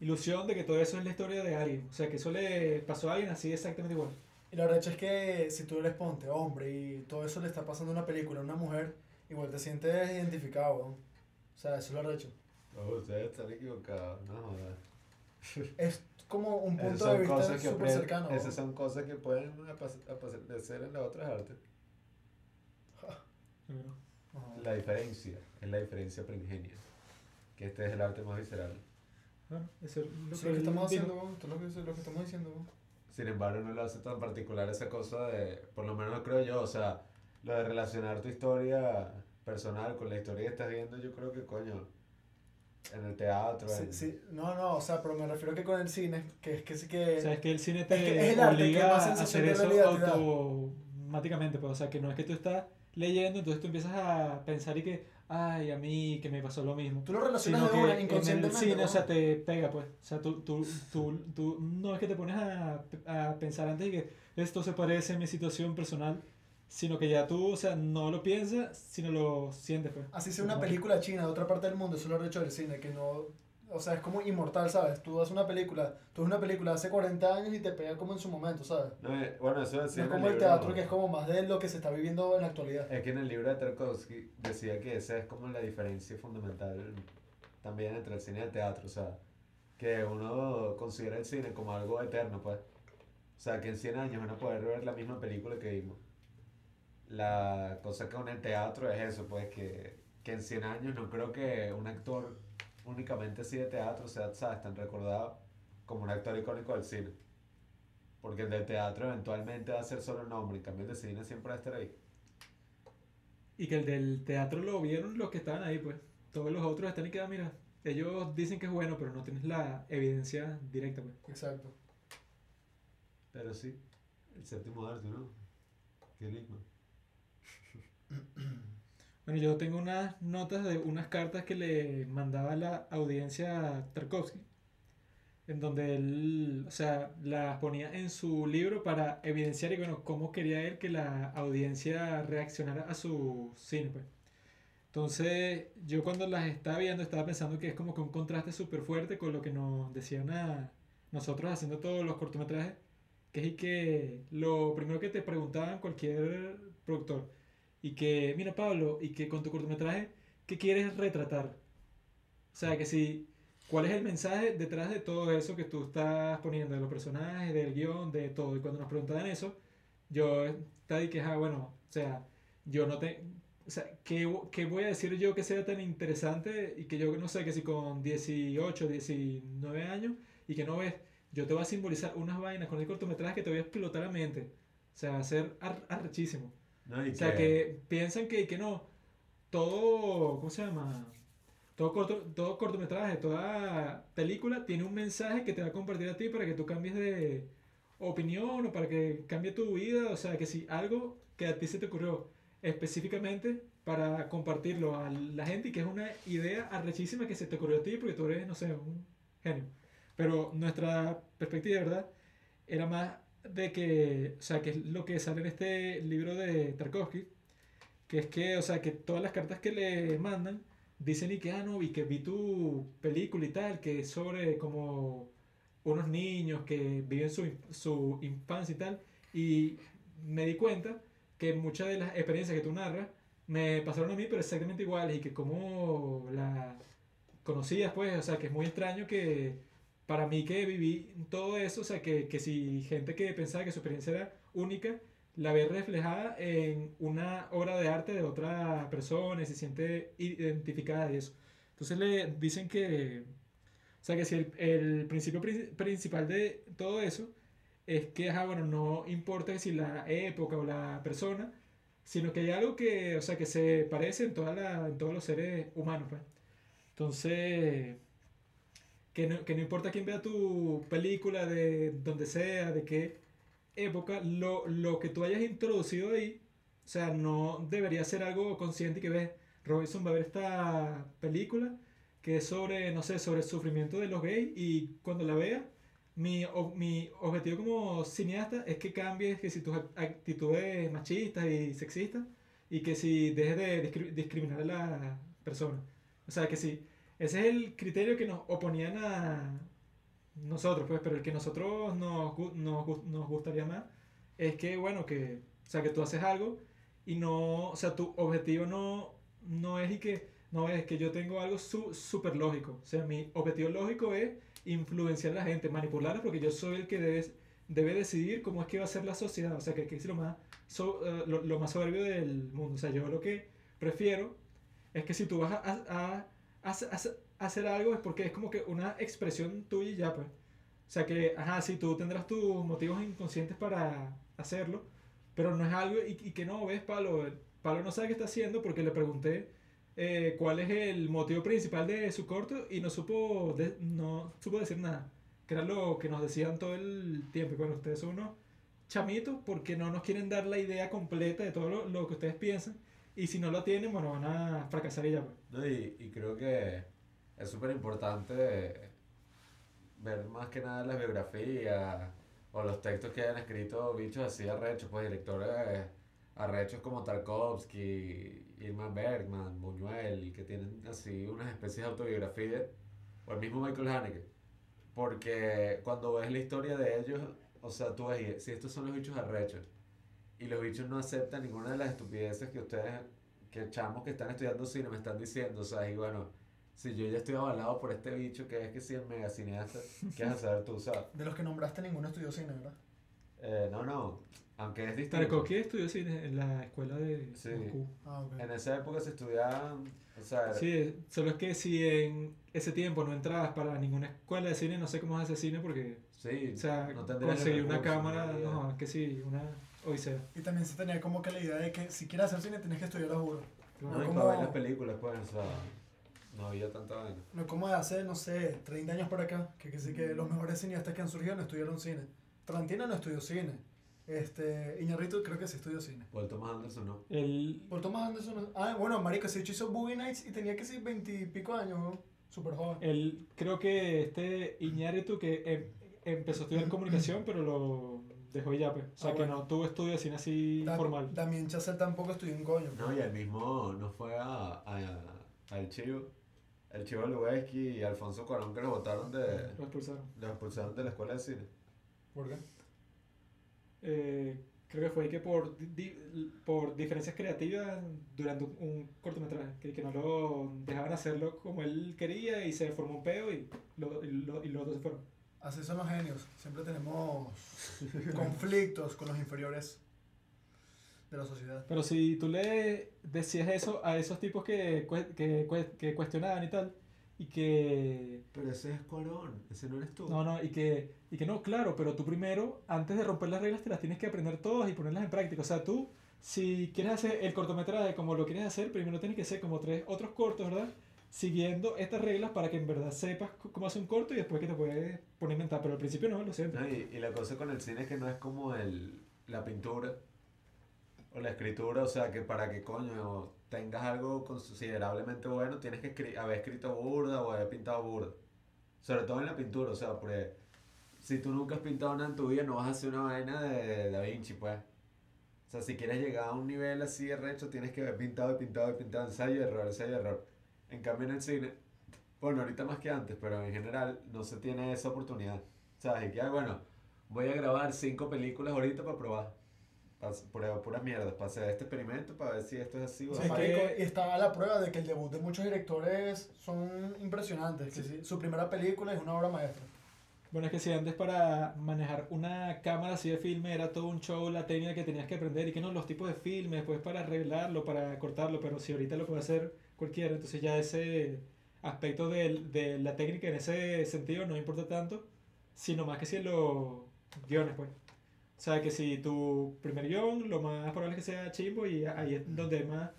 ilusión de que todo eso es la historia de alguien. O sea, que eso le pasó a alguien así exactamente igual. Y la verdad es que si tú eres ponte hombre y todo eso le está pasando a una película a una mujer, igual te sientes identificado. ¿no? O sea, eso es lo recho. Oh, ustedes están equivocados, no jodas. Es como un punto de vista súper cercano. ¿no? Esas son cosas que pueden aparecer en las otras artes. La diferencia es la diferencia primigenia. Que este es el arte más visceral. Bueno, eso es lo que, es estamos haciendo, ¿no? Esto es lo que, lo que estamos diciendo. ¿no? Sin embargo, no lo hace tan particular esa cosa de, por lo menos creo yo, o sea, lo de relacionar tu historia personal con la historia que estás viendo, yo creo que coño, en el teatro, Sí, en- sí, no, no, o sea, pero me refiero que con el cine, que es que sí que... O sea, es que el cine Es te que es el arte que obliga más a hacer eso automáticamente. Pues, o sea, que no es que tú estás leyendo, entonces tú empiezas a pensar y que, ay, a mí que me pasó lo mismo. Tú lo relacionas Sino de una inconscientemente. cine, ¿no? o sea, te pega, pues. O sea, tú, tú, tú, tú no es que te pones a, a pensar antes y que esto se parece a mi situación personal, sino que ya tú, o sea, no lo piensas, sino lo sientes, pues. Así sea una película china de otra parte del mundo, eso lo he hecho del cine, que no... O sea, es como inmortal, ¿sabes? Tú das una película, tú ves una película hace 40 años y te pega como en su momento, ¿sabes? No, eh, bueno, eso No decía es en como el libro, teatro, que es como más de lo que se está viviendo en la actualidad. Es que en el libro de Tarkovsky decía que esa es como la diferencia fundamental también entre el cine y el teatro, o sea, que uno considera el cine como algo eterno, pues. O sea, que en 100 años van a poder ver la misma película que vimos. La cosa con el teatro es eso, pues, que, que en 100 años no creo que un actor únicamente así de teatro sea, ¿sabes?, tan recordado como un actor icónico del cine. Porque el del teatro eventualmente va a ser solo un nombre, en cambio el de cine siempre va a estar ahí. Y que el del teatro lo vieron los que estaban ahí, pues. Todos los otros están y quedan, mira, ellos dicen que es bueno, pero no tienes la evidencia directa, pues. Exacto. Pero sí, el séptimo arte, ¿no? Qué lindo. [CLEARS THROAT] Bueno, yo tengo unas notas de unas cartas que le mandaba la audiencia a Tarkovsky, en donde él, o sea, las ponía en su libro para evidenciar y bueno, cómo quería él que la audiencia reaccionara a su cine, pues. Entonces, yo cuando las estaba viendo estaba pensando que es como que un contraste súper fuerte con lo que nos decían a nosotros haciendo todos los cortometrajes, que es que lo primero que te preguntaban cualquier productor, y que, mira Pablo, y que con tu cortometraje, ¿qué quieres retratar? O sea, que si, ¿cuál es el mensaje detrás de todo eso que tú estás poniendo, de los personajes, del guion, de todo? Y cuando nos preguntaban eso, yo estaba y que, ah, bueno, o sea, yo no te... O sea, ¿qué, ¿qué voy a decir yo que sea tan interesante y que yo no sé, que si con 18, 19 años y que no ves, yo te voy a simbolizar unas vainas con el cortometraje que te voy a explotar la mente. O sea, va a ser ar- arrechísimo. No, O sea, que piensan que, que no, todo, ¿cómo se llama? Todo, corto, todo cortometraje, toda película tiene un mensaje que te va a compartir a ti para que tú cambies de opinión o para que cambie tu vida. O sea, que si algo que a ti se te ocurrió específicamente para compartirlo a la gente y que es una idea arrechísima que se te ocurrió a ti porque tú eres, no sé, un genio. Pero nuestra perspectiva, ¿verdad? Era más de que, o sea, que es lo que sale en este libro de Tarkovsky, que es que, o sea, que todas las cartas que le mandan dicen y que, ah, no, y que vi tu película y tal, que es sobre como unos niños que viven su, su infancia y tal, y me di cuenta que muchas de las experiencias que tú narras me pasaron a mí, pero exactamente iguales, y que como la conocías, pues, o sea, que es muy extraño que para mí que viví todo eso, o sea, que, que si gente que pensaba que su experiencia era única, la ve reflejada en una obra de arte de otra persona y se siente identificada de eso. Entonces le dicen que, o sea, que si el, el principio pri- principal de todo eso es que, ajá, bueno, no importa si la época o la persona, sino que hay algo que, o sea, que se parece en, toda la, en todos los seres humanos, pues. Entonces, que no, que no importa quién vea tu película, de donde sea, de qué época, lo, lo que tú hayas introducido ahí, o sea, no debería ser algo consciente y que ves, Robinson va a ver esta película que es sobre, no sé, sobre el sufrimiento de los gays y cuando la vea, mi, o- mi objetivo como cineasta es que cambies que si tus act- actitudes machistas y sexistas y que si dejes de discri- discriminar a la persona. O sea, que si ese es el criterio que nos oponían a nosotros, pues, pero el que nosotros nos, nos, nos gustaría más es que, bueno, que, o sea, que tú haces algo y no, o sea, tu objetivo no, no es y que, no es que yo tengo algo su- súper lógico. O sea, mi objetivo lógico es influenciar a la gente, manipularla, porque yo soy el que debe, debe decidir cómo es que va a ser la sociedad. O sea, que, que es lo más, so- eh, lo, lo más soberbio del mundo. O sea, yo lo que prefiero es que si tú vas a- a- a hacer algo es porque es como que una expresión tuya y ya, pues. O sea que, ajá, sí, tú tendrás tus motivos inconscientes para hacerlo, pero no es algo y, y que no, ves, Pablo, Pablo no sabe qué está haciendo porque le pregunté eh, cuál es el motivo principal de su corto y no supo, de- no supo decir nada, que era lo que nos decían todo el tiempo. Y bueno, ustedes son unos chamitos porque no nos quieren dar la idea completa de todo lo, lo que ustedes piensan y si no lo tienen, bueno, van a fracasar y ya, pues. No, y, y creo que es súper importante ver más que nada las biografías o los textos que hayan escrito bichos así arrechos, pues directores arrechos como Tarkovsky, Irma Bergman, Buñuel, que tienen así unas especies de autobiografías, o el mismo Michael Haneke. Porque cuando ves la historia de ellos, o sea, tú ves, si estos son los bichos arrechos, y los bichos no aceptan ninguna de las estupideces que ustedes, que chamos que están estudiando cine me están diciendo, o sea, y bueno, si yo ya estoy avalado por este bicho que es que si es mega cineasta, ¿qué vas a saber tú, sabes? De los que nombraste, ninguno estudió cine, ¿verdad? Eh, no, no, aunque es distinto. Tarkovsky estudió cine en la escuela de Sí. Ah, ok. En esa época se estudiaban, o sea, Sí, solo es que si en ese tiempo no entrabas para ninguna escuela de cine, no sé cómo hacer cine porque, sí, o sea, no conseguir una cámara, no no, que sí, una odisea. Y también se tenía como que la idea de que si quieres hacer cine tienes que estudiar a juro. No, y como- para ver las películas, pues, o sea, no había tanta vaina. No como de hace, no sé, 30 años para acá, que, que sí que los mejores cineastas que han surgido no estudiaron cine. Tarantino no estudió cine. Este, Iñárritu creo que sí estudió cine. Paul Thomas Anderson no. El, Por Thomas Anderson. Ah, bueno, marico, hecho hizo Boogie Nights y tenía que ser veintipico años, ¿no? Súper joven. el, creo que este Iñárritu que em- empezó a estudiar comunicación, pero lo dejó ya, pues. O sea, Ah, que bueno. no tuvo estudio de cine así Da- formal. Damien Chazelle tampoco estudió un coño. No, y el mismo no fue a, a, al Chivo. El Chivo Lubeski y Alfonso Cuarón que lo votaron de. Lo expulsaron. Los expulsaron de la escuela de cine. ¿Por qué? Eh, creo que fue que por, di- por diferencias creativas durante un, un cortometraje, que, que no lo dejaban hacerlo como él quería y se formó un peo y, lo, y, lo- y los otros se fueron. Así son los genios. Siempre tenemos conflictos con los inferiores de la sociedad. Pero si tú le decías eso a esos tipos que, que, que cuestionaban y tal, y que Pero ese es Cuarón, ese no eres tú. No, no, y que, y que no, claro, pero tú primero, antes de romper las reglas, te las tienes que aprender todas y ponerlas en práctica. O sea, tú, si quieres hacer el cortometraje como lo quieres hacer, primero tienes que hacer como tres otros cortos, ¿verdad? Siguiendo estas reglas para que en verdad sepas cómo hacer un corto y después que te puedes poner a inventar. Pero al principio no, lo siento. No, y, y la cosa con el cine es que no es como el, la pintura o la escritura, o sea, que para que coño tengas algo considerablemente bueno tienes que escri- haber escrito burda o haber pintado burda. Sobre todo en la pintura, o sea, porque si tú nunca has pintado nada en tu vida no vas a hacer una vaina de Da Vinci, pues. O sea, si quieres llegar a un nivel así de recho tienes que haber pintado y pintado y pintado, ensayo error, ensayo error. En cambio en el cine, bueno, ahorita más que antes, pero en general no se tiene esa oportunidad. ¿Sabes? Y que, ah, bueno, voy a grabar cinco películas ahorita para probar. Pa- Pura, pura mierda, para hacer este experimento, para ver si esto es así o Sí, Es que- Y está a la prueba de que el debut de muchos directores son impresionantes. que sí, su primera película es una obra maestra. Bueno, es que si antes para manejar una cámara así de filme era todo un show, la técnica que tenías que aprender y que no, los tipos de filmes, pues para arreglarlo, para cortarlo, pero si ahorita lo puede hacer cualquiera, entonces ya ese aspecto de, de la técnica en ese sentido no importa tanto, sino más que si los guiones, pues. O sea, que si tu primer guion, lo más probable es que sea chimbo y ahí es donde hay más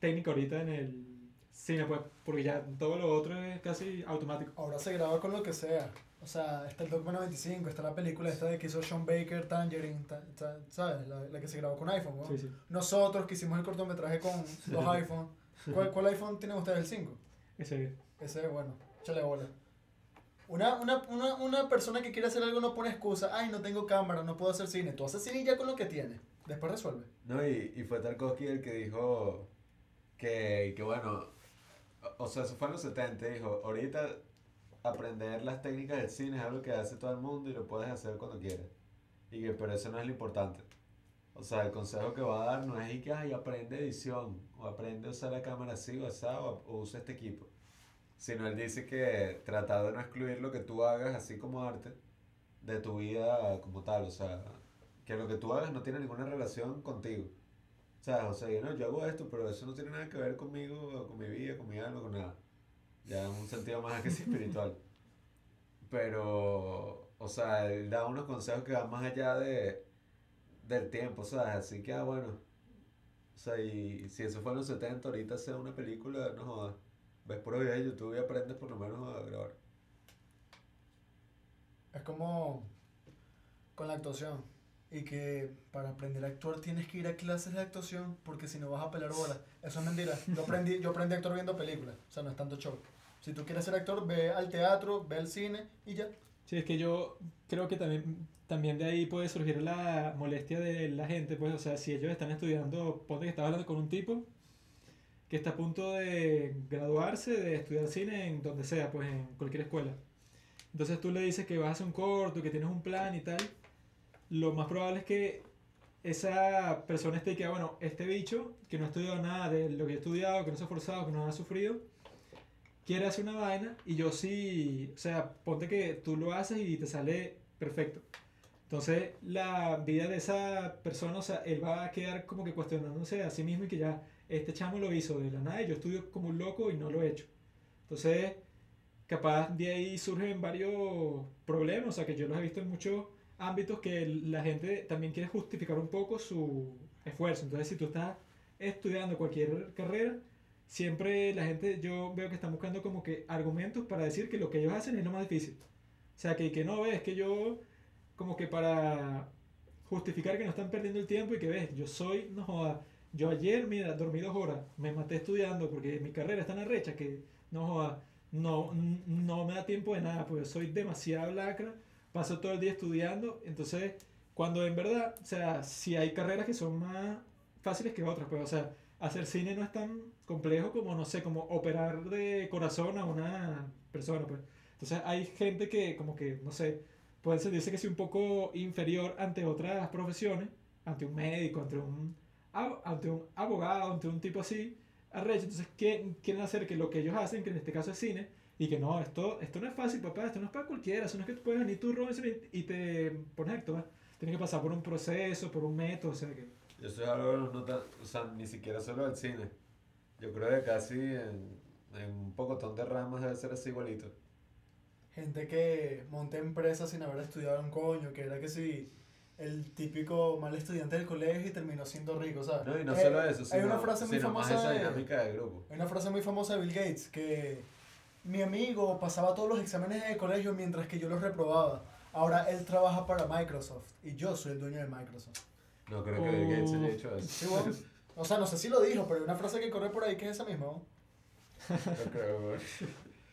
técnica ahorita en el cine, pues, porque ya todo lo otro es casi automático. Ahora se graba con lo que sea. O sea, está el Dogma 95, está la película esta de que hizo Sean Baker, Tangerine, ta- ta- ¿sabes? La, la que se grabó con iPhone, ¿no? Sí, sí. Nosotros que hicimos el cortometraje con los iPhone. ¿Cuál, cuál iPhone tienen ustedes? ¿El 5? Ese Ese, bueno, échale bola. Una, una, una, una persona que quiere hacer algo no pone excusa. Ay, no tengo cámara, no puedo hacer cine. Tú haces cine ya con lo que tienes. Después resuelve. No, y, y fue Tarkovsky el que dijo que, que bueno, o, o sea, eso fue en los 70, dijo, ahorita aprender las técnicas del cine es algo que hace todo el mundo y lo puedes hacer cuando quieras. Y que, pero eso no es lo importante. O sea, el consejo que va a dar no es y que, ay, aprende edición, o aprende a usar la cámara así o así, o, o usa este equipo. Sino él dice que tratar de no excluir lo que tú hagas así como arte de tu vida como tal, o sea, que lo que tú hagas no tiene ninguna relación contigo. O sea, o sea, yo, no, yo hago esto, pero eso no tiene nada que ver conmigo, con mi vida, con mi alma, con nada. Ya en un sentido más que espiritual. [LAUGHS] Pero, o sea, él da unos consejos que van más allá de, del tiempo, ¿sabes? Así que, ah, bueno. O sea, y si eso fue en los 70, ahorita sea una película, no jodas. Ves por videos de YouTube y aprendes por lo menos a grabar. Es como con la actuación. Y que para aprender a actuar tienes que ir a clases de actuación porque si no vas a pelar bolas. Eso es mentira. Yo aprendí, yo aprendí a actuar viendo películas. O sea, no es tanto show. Si tú quieres ser actor, ve al teatro, ve al cine y ya. Sí, es que yo creo que también, también de ahí puede surgir la molestia de la gente, pues, o sea, si ellos están estudiando, ponte que estás hablando con un tipo que está a punto de graduarse, de estudiar cine en donde sea, pues, en cualquier escuela. Entonces tú le dices que vas a hacer un corto, que tienes un plan y tal, lo más probable es que esa persona esté que, ah, bueno, este bicho, que no ha estudiado nada de lo que he estudiado, que no se ha esforzado, que no ha sufrido, quiere hacer una vaina y yo sí, o sea, ponte que tú lo haces y te sale perfecto. Entonces, la vida de esa persona, o sea, él va a quedar como que cuestionándose a sí mismo y que ya, este chamo lo hizo de la nada y yo estudio como un loco y no lo he hecho. Entonces, capaz de ahí surgen varios problemas, o sea, que yo los he visto en muchos ámbitos que la gente también quiere justificar un poco su esfuerzo. Entonces, si tú estás estudiando cualquier carrera, siempre la gente, yo veo que están buscando como que argumentos para decir que lo que ellos hacen es lo más difícil. O sea, que, que no, es que yo como que para justificar que no están perdiendo el tiempo y que ves, yo soy, no joda, yo ayer, mira, dormí dos horas, me maté estudiando porque mi carrera es tan arrecha que, no joda, no, no me da tiempo de nada, porque soy demasiado lacra, paso todo el día estudiando, entonces, cuando en verdad, o sea, si hay carreras que son más fáciles que otras, pues, o sea, hacer cine no es tan complejo como, no sé, como operar de corazón a una persona, pues. Entonces hay gente que, como que, no sé, puede sentirse que sea un poco inferior ante otras profesiones, ante un médico, ante un, ante un abogado, ante un tipo así, arrecho. Entonces ¿qué- quieren hacer que lo que ellos hacen, que en este caso es cine, y que no, esto, esto no es fácil, papá, esto no es para cualquiera, eso no es que tú puedes venir tú, Robinson, y, y te pones a actuar. Tienes que pasar por un proceso, por un método, o sea que... Eso es algo no tan, o sea, ni siquiera solo del cine. Yo creo que casi en, en un pocotón de ramas debe ser así igualito. Gente que monta empresas sin haber estudiado un coño, que era que si el típico mal estudiante del colegio y terminó siendo rico, ¿sabes? No, y no Eh, solo eso, hay sino, una frase muy sino más famosa esa de- dinámica de grupo. Hay una frase muy famosa de Bill Gates que mi amigo pasaba todos los exámenes en el colegio mientras que yo los reprobaba. Ahora él trabaja para Microsoft y yo soy el dueño de Microsoft. No creo que Bill Gates haya dicho eso. Sí, bueno. O sea, no sé si lo dijo, pero hay una frase que corre por ahí que es esa misma. ¿no? No creo.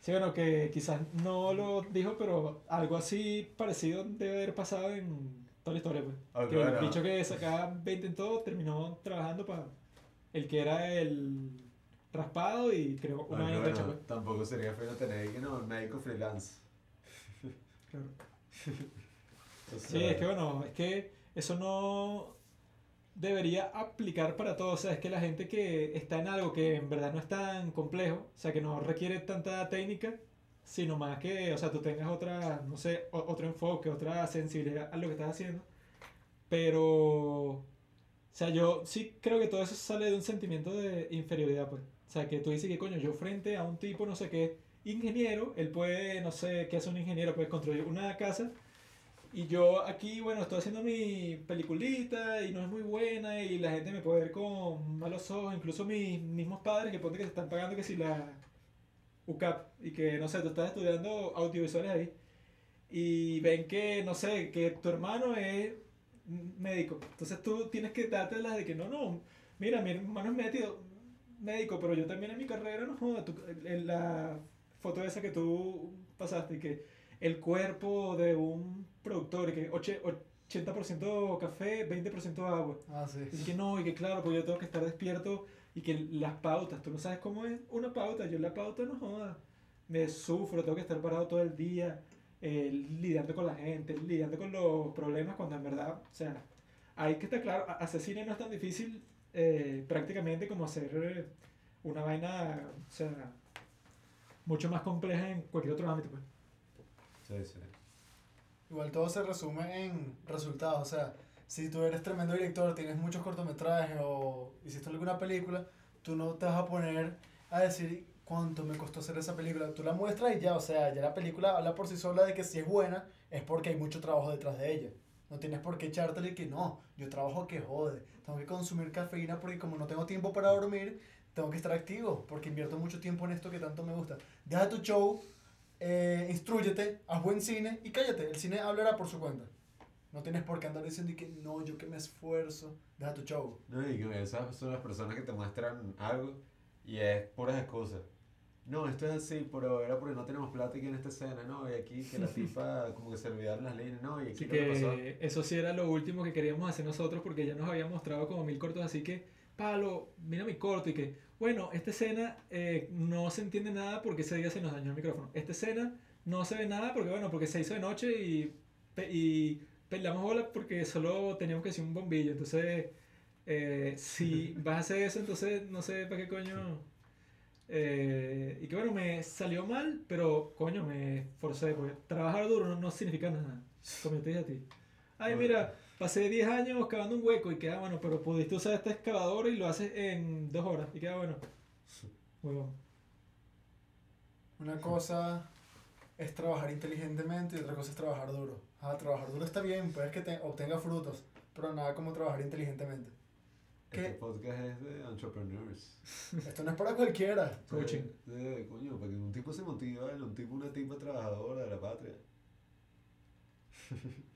Sí, bueno, que quizás no lo dijo, pero algo así parecido debe haber pasado en toda la historia, pues. Ah, que el claro. bicho que sacaba 20 en todo terminó trabajando para el que era el raspado y creó una Ah, vaina bueno, recha, pues. tampoco sería feo tener que no, el médico freelance. [LAUGHS] Claro. [LAUGHS] O Sí, es que bueno, es que eso no debería aplicar para todos. O sea, es que la gente que está en algo que en verdad no es tan complejo, o sea, que no requiere tanta técnica, sino más que, o sea, tú tengas otra, no sé, otro enfoque, otra sensibilidad a lo que estás haciendo. Pero, o sea, yo sí creo que todo eso sale de un sentimiento de inferioridad, pues. O sea, que tú dices que, coño, yo frente a un tipo, no sé qué, ingeniero, él puede, no sé, qué hace un ingeniero, puede construir una casa y yo aquí, bueno, estoy haciendo mi peliculita y no es muy buena y la gente me puede ver con malos ojos, incluso mis mismos padres que ponte que te están pagando que si la UCAP y que, no sé, tú estás estudiando audiovisuales ahí y ven que, no sé, que tu hermano es médico. Entonces tú tienes que darte las de que no, no, mira, mi hermano es médico, médico pero yo también en mi carrera, no joda, en la foto esa que tú pasaste y que el cuerpo de un productor y que oche- 80% café, 20% agua. Ah, sí. Y que no, y que claro, pues yo tengo que estar despierto y que las pautas, tú no sabes cómo es una pauta, yo la pauta no joda, me sufro, tengo que estar parado todo el día, eh, lidiando con la gente, lidiando con los problemas cuando en verdad, o sea, hay que estar claro, hacer cine no es tan difícil eh, prácticamente como hacer eh, una vaina, o sea, mucho más compleja en cualquier otro ámbito, pues. Sí, sí. Igual todo se resume en resultados. O sea, si tú eres tremendo director, tienes muchos cortometrajes o hiciste alguna película, tú no te vas a poner a decir cuánto me costó hacer esa película. Tú la muestras y ya, o sea, ya la película habla por sí sola de que si es buena es porque hay mucho trabajo detrás de ella. No tienes por qué echártele que no, yo trabajo que jode. Tengo que consumir cafeína porque como no tengo tiempo para dormir, tengo que estar activo porque invierto mucho tiempo en esto que tanto me gusta. Deja tu show, eh, instruyete, haz buen cine y cállate. El cine hablará por su cuenta. No tienes por qué andar diciendo y que no, yo que me esfuerzo. Deja tu show. No, y esas son las personas que te muestran algo y es puras excusas. No, esto es así, pero era porque no tenemos plata aquí en esta escena, ¿no? Y aquí que la [LAUGHS] tipa como que se olvidaron las líneas, ¿no? Y aquí lo que pasó. eso sí era lo último que queríamos hacer nosotros porque ya nos habían mostrado como mil cortos, así que, Palo, mira mi corto y que, bueno, esta escena eh, no se entiende nada porque ese día se nos dañó el micrófono. Esta escena no se ve nada porque, bueno, porque se hizo de noche y, pe- y peleamos bola porque solo teníamos que hacer un bombillo. Entonces, eh, si [LAUGHS] vas a hacer eso, entonces no sé para qué coño... Eh, y que bueno, me salió mal, pero coño, me esforcé, porque trabajar duro no, no significa nada, como yo te dije a ti. Ay, mira, pasé 10 años cavando un hueco y queda bueno, pero pudiste usar esta excavadora y lo haces en dos horas y queda bueno. Huevón. Una cosa es trabajar inteligentemente y otra cosa es trabajar duro. Ah, trabajar duro está bien, puedes que te obtenga frutos, pero nada como trabajar inteligentemente. Este ¿Qué? podcast es de entrepreneurs. [LAUGHS] Esto no es para cualquiera. Coaching. De, de- coño, para que un tipo se motive, un tipo, una tipa trabajadora de la patria. [LAUGHS]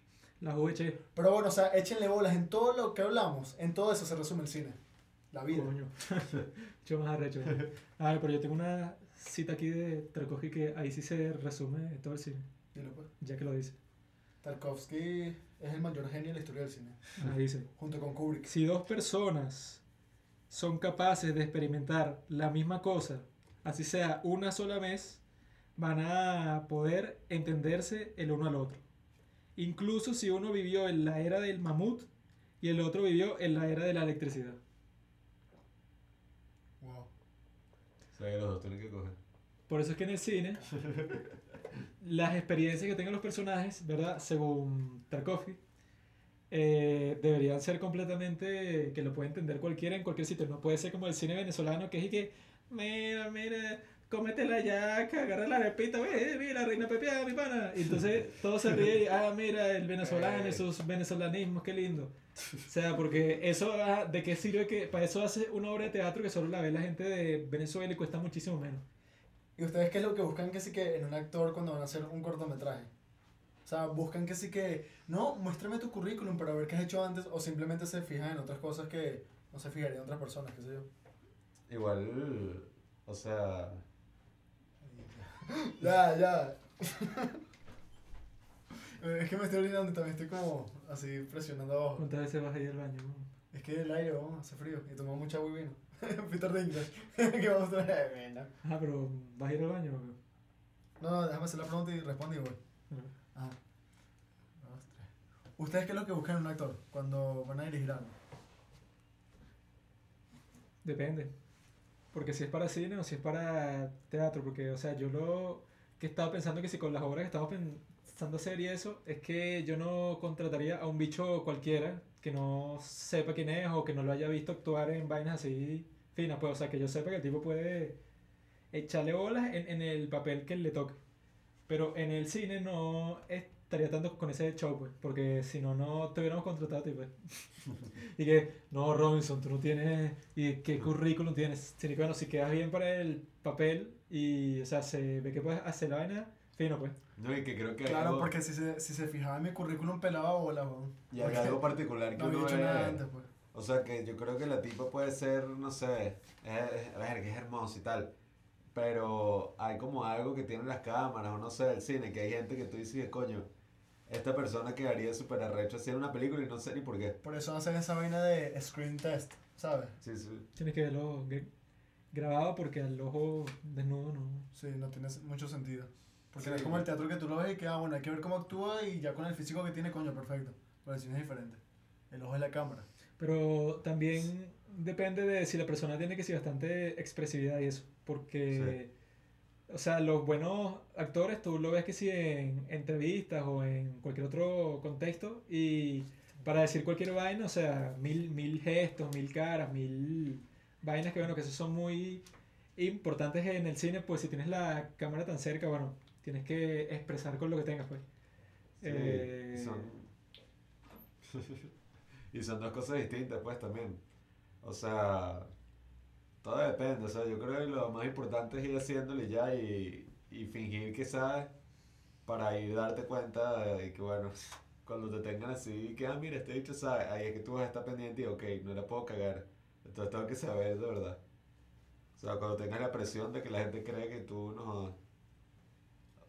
La VH. Pero bueno, o sea, échenle bolas en todo lo que hablamos. En todo eso se resume el cine. La vida. Coño. [LAUGHS] Mucho más arrecho. A ver, pero yo tengo una cita aquí de Tarkovsky que ahí sí se resume todo el cine, Dilo, pues. ya que lo dice. Tarkovsky es el mayor genio de la historia del cine. Ahí dice. Junto con Kubrick. Si dos personas son capaces de experimentar la misma cosa, así sea una sola vez, van a poder entenderse el uno al otro. Incluso si uno vivió en la era del mamut y el otro vivió en la era de la electricidad. Wow. O sea, que los dos tienen que coger. Por eso es que en el cine, las experiencias que tengan los personajes, ¿verdad? Según Tarkovsky, eh, deberían ser completamente que lo puede entender cualquiera en cualquier sitio. No puede ser como el cine venezolano que es y que, mira, mira, cómete la yaca, agarra la arepita, ve, mira, reina pepeada, mi pana. Y entonces todos se ríen y, ah, mira, el venezolano y sus venezolanismos, qué lindo. O sea, porque eso, ah, ¿de qué sirve que para eso hace una obra de teatro que solo la ve la gente de Venezuela y cuesta muchísimo menos? ¿Y ustedes qué es lo que buscan que sí que en un actor cuando van a hacer un cortometraje? O sea, buscan que sí que, no, muéstrame tu currículum para ver qué has hecho antes o simplemente se fijan en otras cosas que no se fijarían otras personas, qué sé yo. Igual, o sea, [LAUGHS] Ya, ya. [LAUGHS] es que me estoy orinando y también estoy como así presionando abajo. ¿Cuántas veces vas a ir al baño? Es que el aire, vamos, hace frío y tomamos mucha agua y vino. Peter Dinklage. que vamos a ver. Venga. Ah, pero ¿vas a ir al baño? No, no, déjame hacer la pregunta y responde y voy. Ajá. Dos, tres. ¿Ustedes qué es lo que buscan en un actor cuando van a dirigir algo? Depende. Porque si es para cine o si es para teatro. Porque, o sea, yo lo que estaba pensando que si con las obras que estamos pensando hacer y eso, es que yo no contrataría a un bicho cualquiera que no sepa quién es o que no lo haya visto actuar en vainas así finas. Pues, o sea, que yo sepa que el tipo puede echarle bolas en, en el papel que le toque. Pero en el cine no estaría tanto con ese show, pues, porque si no, no te hubiéramos contratado, tipo. [LAUGHS] y que, no, Robinson, tú no tienes, y qué currículum tienes. Sino que, bueno, si quedas bien para el papel y, o sea, se ve que puedes hacer la vaina, fino, pues. no, y que creo que Claro, algo, porque si se, si se fijaba en mi currículum pelaba bola, weón. y Porque algo particular que No había uno hecho ve- nada antes, pues. O sea, que yo creo que la tipa puede ser, no sé, es, a ver, que es hermosa y tal. Pero hay como algo que tienen las cámaras, o no sé, el cine, que hay gente que tú dices coño, esta persona quedaría súper arrecho haciendo una película y no sé ni por qué. Por eso hacen esa vaina de screen test, ¿sabes? Sí, sí. Tienes que verlo gr- grabado porque al ojo desnudo no. Sí, no tiene mucho sentido. Porque Sí. no es como el teatro que tú lo ves y que, ah, bueno, hay que ver cómo actúa y ya con el físico que tiene, coño, perfecto. Pero el cine es diferente. El ojo es la cámara. Pero también depende de si la persona tiene que ser bastante expresividad y eso. Porque, o sea, los buenos actores tú lo ves que sí en entrevistas o en cualquier otro contexto y para decir cualquier vaina, o sea, mil, mil gestos, mil caras, mil vainas que, bueno, que eso son muy importantes en el cine, pues si tienes la cámara tan cerca, bueno, tienes que expresar con lo que tengas, pues. Sí, Eh, son... [LAUGHS] y son dos cosas distintas, pues, también. O sea, todo depende. O sea, yo creo que lo más importante es ir haciéndolo y ya y, y fingir que sabes para ir darte cuenta de que, bueno, [LAUGHS] cuando te tengan así, que, ah, mira, este dicho sabe, ahí es que tú vas a estar pendiente y, ok, no la puedo cagar. Entonces tengo que saber de verdad. O sea, cuando tengas la presión de que la gente cree que tú no.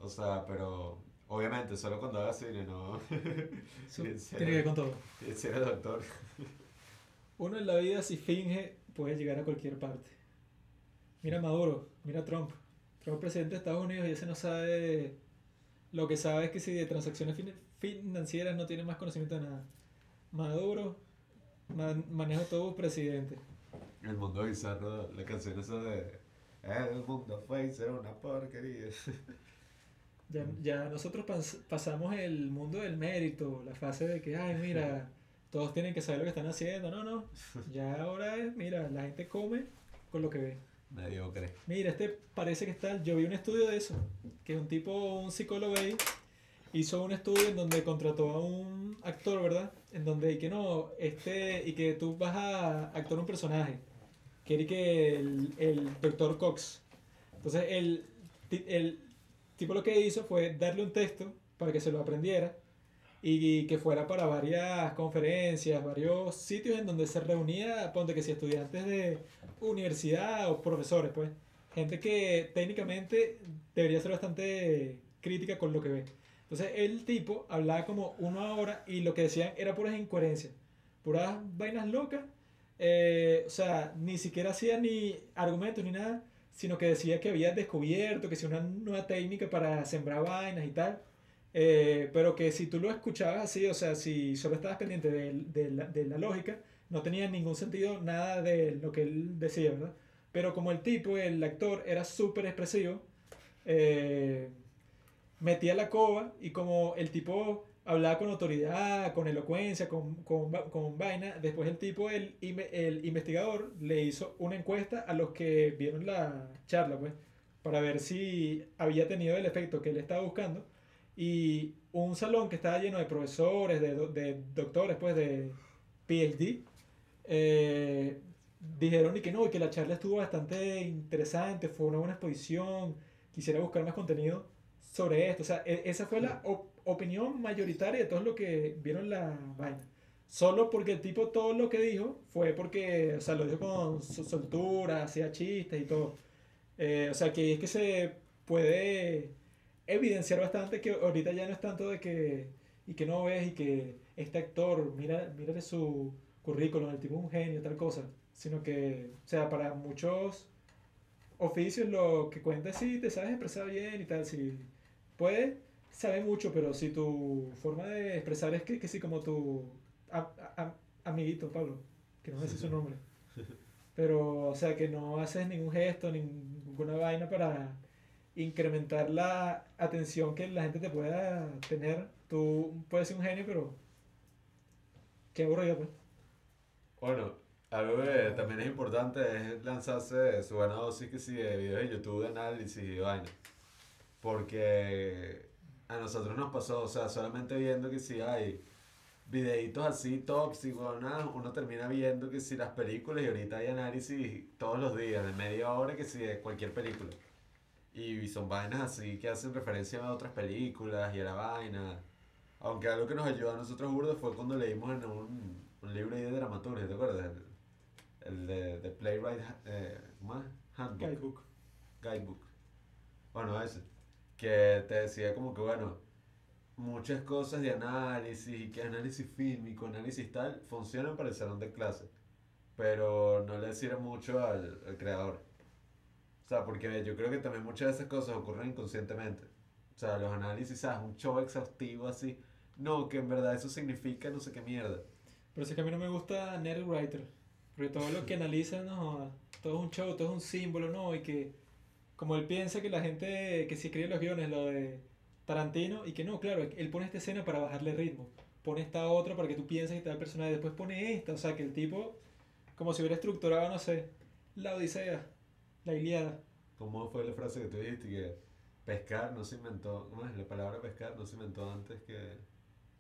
O sea, pero obviamente solo cuando hagas cine, no. [LAUGHS] tiene que ver con todo. Si eres doctor. Uno en la vida, si finge, puede llegar a cualquier parte. Mira Maduro, mira Trump. Trump es presidente de Estados Unidos y ese no sabe. Lo que sabe es que si de transacciones fin- financieras no tiene más conocimiento de nada. Maduro man- maneja todo presidente. El mundo bizarro, la canción esa de. El mundo fue una porquería. [LAUGHS] Ya, ya nosotros pas- pasamos el mundo del mérito, la fase de que, ay, mira, todos tienen que saber lo que están haciendo. No, no. [LAUGHS] Ya ahora es, mira, la gente come con lo que ve. Mediocre. Mira, este parece que está. Yo vi un estudio de eso. Que un tipo, un psicólogo ahí, hizo un estudio en donde contrató a un actor, ¿verdad? En donde, y que no, este, y que tú vas a actuar un personaje. Que era y que el, el doctor Cox. Entonces, el, el tipo lo que hizo fue darle un texto para que se lo aprendiera. Y que fuera para varias conferencias, varios sitios en donde se reunía, ponte que si estudiantes de universidad o profesores, pues, gente que técnicamente debería ser bastante crítica con lo que ve. Entonces el tipo hablaba como una hora y lo que decían era puras incoherencias, puras vainas locas, eh, o sea, ni siquiera hacía ni argumentos ni nada, sino que decía que había descubierto que si una nueva técnica para sembrar vainas y tal. Eh, pero que si tú lo escuchabas así, o sea, si solo estabas pendiente de, de, la, de, la, lógica, no tenía ningún sentido nada de lo que él decía, ¿verdad? Pero como el tipo, el actor, era súper expresivo, eh, metía la coba y como el tipo hablaba con autoridad, con elocuencia, con, con, con vaina, después el tipo, el, el investigador, le hizo una encuesta a los que vieron la charla, pues, para ver si había tenido el efecto que él estaba buscando y un salón que estaba lleno de profesores, de, de doctores, pues de PhD, eh, dijeron y que no, y que la charla estuvo bastante interesante, fue una buena exposición, quisiera buscar más contenido sobre esto. O sea, e, esa fue la op opinión mayoritaria de todos los que vieron la vaina. Solo porque el tipo todo lo que dijo fue porque, o sea, lo dijo con soltura, hacía chistes y todo. Eh, o sea, que es que se puede evidenciar bastante que ahorita ya no es tanto de que, y que no ves y que este actor, mira, mira su currículum, el tipo es un genio, tal cosa, sino que, o sea, para muchos oficios lo que cuenta es si te sabes expresar bien y tal, si puedes, sabe mucho, pero si tu forma de expresar es que, que sí, como tu amiguito, Pablo, que no sé su nombre, [LAUGHS] pero, o sea, que no haces ningún gesto, ninguna vaina para incrementar la atención que la gente te pueda tener. Tú puedes ser un genio, pero qué aburrido, pues. Bueno, algo que también es importante es lanzarse su buena dosis que sí, de videos de YouTube de análisis y vaina. Porque a nosotros nos pasó, o sea, solamente viendo que si hay videitos así tóxicos, uno termina viendo que si las películas y ahorita hay análisis todos los días, de media hora que si de cualquier película. Y son vainas así que hacen referencia a otras películas y a la vaina. Aunque algo que nos ayudó a nosotros burdos fue cuando leímos en un, un libro de dramaturgia, ¿te acuerdas? El, el de, de Playwright, eh, ¿cómo? Handbook. Guidebook. Guidebook. Bueno, ese. Que te decía como que, bueno, muchas cosas de análisis, que análisis fílmico, análisis tal, funcionan para el salón de clase. Pero no le sirve mucho al, al creador. O sea, porque yo creo que también muchas de esas cosas ocurren inconscientemente. O sea, los análisis, ¿sabes? Un show exhaustivo así. No, que en verdad eso significa no sé qué mierda. Pero es que a mí no me gusta Nerd Writer. Porque todo lo que analiza, no, todo es un show, todo es un símbolo, ¿no? Y que, como él piensa que la gente que si escribe los guiones, lo de Tarantino, y que no, claro, él pone esta escena para bajarle ritmo. Pone esta otra para que tú pienses que está el personaje, después pone esta. O sea, que el tipo, como si hubiera estructurado, no sé, la Odisea. La Iliada. ¿Cómo fue la frase que tú dijiste? Que pescar no se inventó, ¿cómo es? La palabra pescar no se inventó antes que...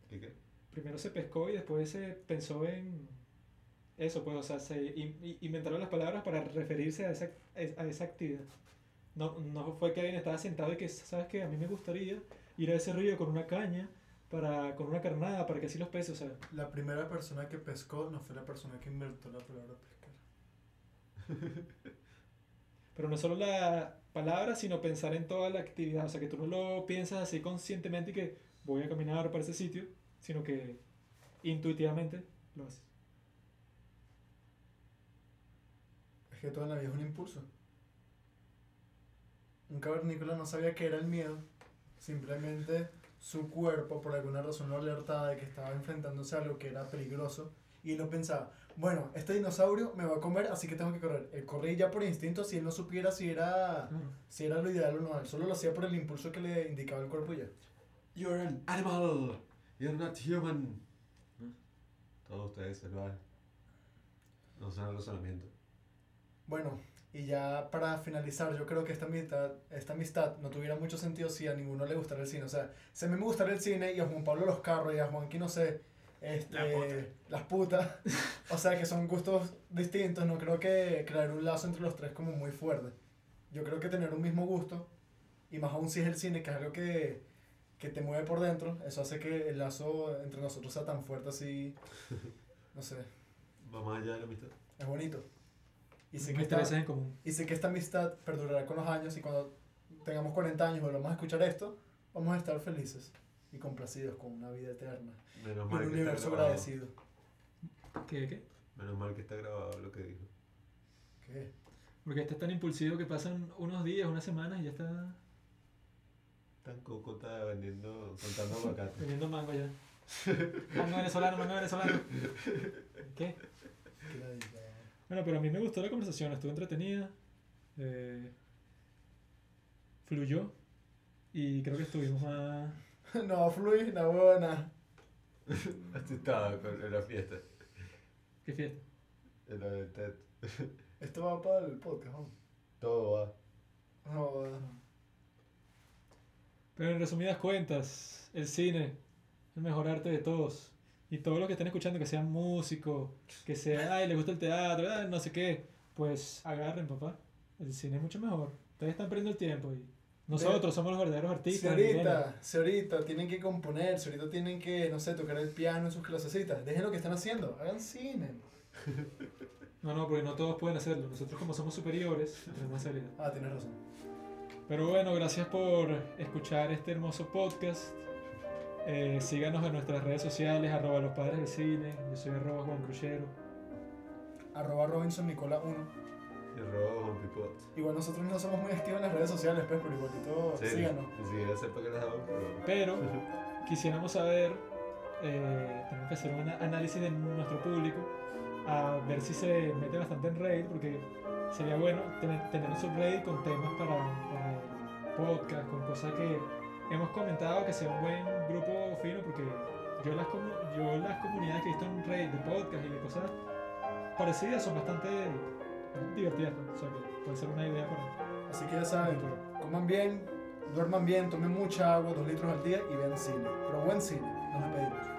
¿Qué qué? Primero se pescó y después se pensó en eso, pues, o sea, se inventaron las palabras para referirse a esa, a esa actividad. No, no fue que alguien estaba sentado y que, ¿sabes qué? A mí me gustaría ir a ese río con una caña, para, con una carnada, para que así los peces, o sea... La primera persona que pescó no fue la persona que inventó la palabra pescar. [LAUGHS] Pero no solo la palabra, sino pensar en toda la actividad. O sea, que tú no lo piensas así conscientemente y que voy a caminar para ese sitio, sino que intuitivamente lo haces. Es que toda la vida es un impulso. Un cavernícola no sabía qué era el miedo. Simplemente su cuerpo, por alguna razón, lo alertaba de que estaba enfrentándose a algo que era peligroso. Y no pensaba, bueno, este dinosaurio me va a comer, así que tengo que correr. Él corría ya por instinto si él no supiera si era, si era lo ideal o no. Él solo lo hacía por el impulso que le indicaba el cuerpo ya. You're an animal. You're not human. Todos ustedes se van. No son el razonamiento. Bueno, y ya para finalizar, yo creo que esta amistad, esta amistad no tuviera mucho sentido si a ninguno le gustara el cine. O sea, si a mí me gustara el cine y a Juan Pablo los carros y a Juanqui, no sé, este, las putas. o sea que son gustos distintos. No creo que crear un lazo entre los tres como muy fuerte. Yo creo que tener un mismo gusto, y más aún si es el cine, que es algo que, que te mueve por dentro. Eso hace que el lazo entre nosotros sea tan fuerte así. [LAUGHS] No sé, Va más allá de la amistad. es bonito. Y sé, que esta, en común. y sé que esta amistad perdurará con los años y cuando tengamos 40 años y volvamos a escuchar esto, vamos a estar felices y complacidos con una vida eterna. Menos mal un que está universo grabado. agradecido. ¿Qué, qué? Menos mal que está grabado lo que dijo. ¿Qué? Porque este es tan impulsivo que pasan unos días, unas semanas y ya está Tan cocota vendiendo, contando aguacate. [LAUGHS] vendiendo mango ya. Mango venezolano, mango venezolano. ¿Qué? Bueno, pero a mí me gustó la conversación, estuvo entretenida. eh, fluyó. Y creo que estuvimos más. [LAUGHS] No, fluye, una buena. [LAUGHS] Así estaba con, en la fiesta. ¿Qué fiesta? En la del TED. [LAUGHS] Esto va para el podcast, ¿no? Todo va. No, bueno. Pero en resumidas cuentas, el cine es el mejor arte de todos. Y todos los que estén escuchando, que sean músicos, que sea, ay, les gusta el teatro, ay, no sé qué, pues agarren, papá. El cine es mucho mejor. Ustedes están perdiendo el tiempo y nosotros somos los verdaderos Si artistas. milenio. ahorita, si ahorita tienen que componer, si ahorita tienen que, no sé, tocar el piano en sus clasecitas, dejen lo que están haciendo, hagan cine. No, no, porque no todos pueden hacerlo. Nosotros como somos superiores, tenemos esa habilidad. Ah, tienes razón. Pero bueno, gracias por escuchar este hermoso podcast. Eh, síganos en nuestras redes sociales, arroba los padres del cine. Yo soy arroba Juan Cruchero. Arroba Robinson Nicola 1. Y robo Juan Pipot. Igual nosotros no somos muy activos en las redes sociales, pues, pero igualito Sí, síganos. Ni siquiera para qué las hago, pero. Pero [LAUGHS] quisiéramos saber, eh, tenemos que hacer un análisis de nuestro público, a ver si se mete bastante en Reddit, porque sería bueno tener, tener un subreddit con temas para, podcast, con cosas que hemos comentado que sea un buen grupo fino, porque yo las, yo las comunidades que he visto en Reddit de podcast y de cosas parecidas son bastante divertidas, o sea que puede ser una idea para... Así que ya saben, coman bien, duerman bien, tomen mucha agua, dos litros al día y vean cine. Pero buen cine, nos despedimos.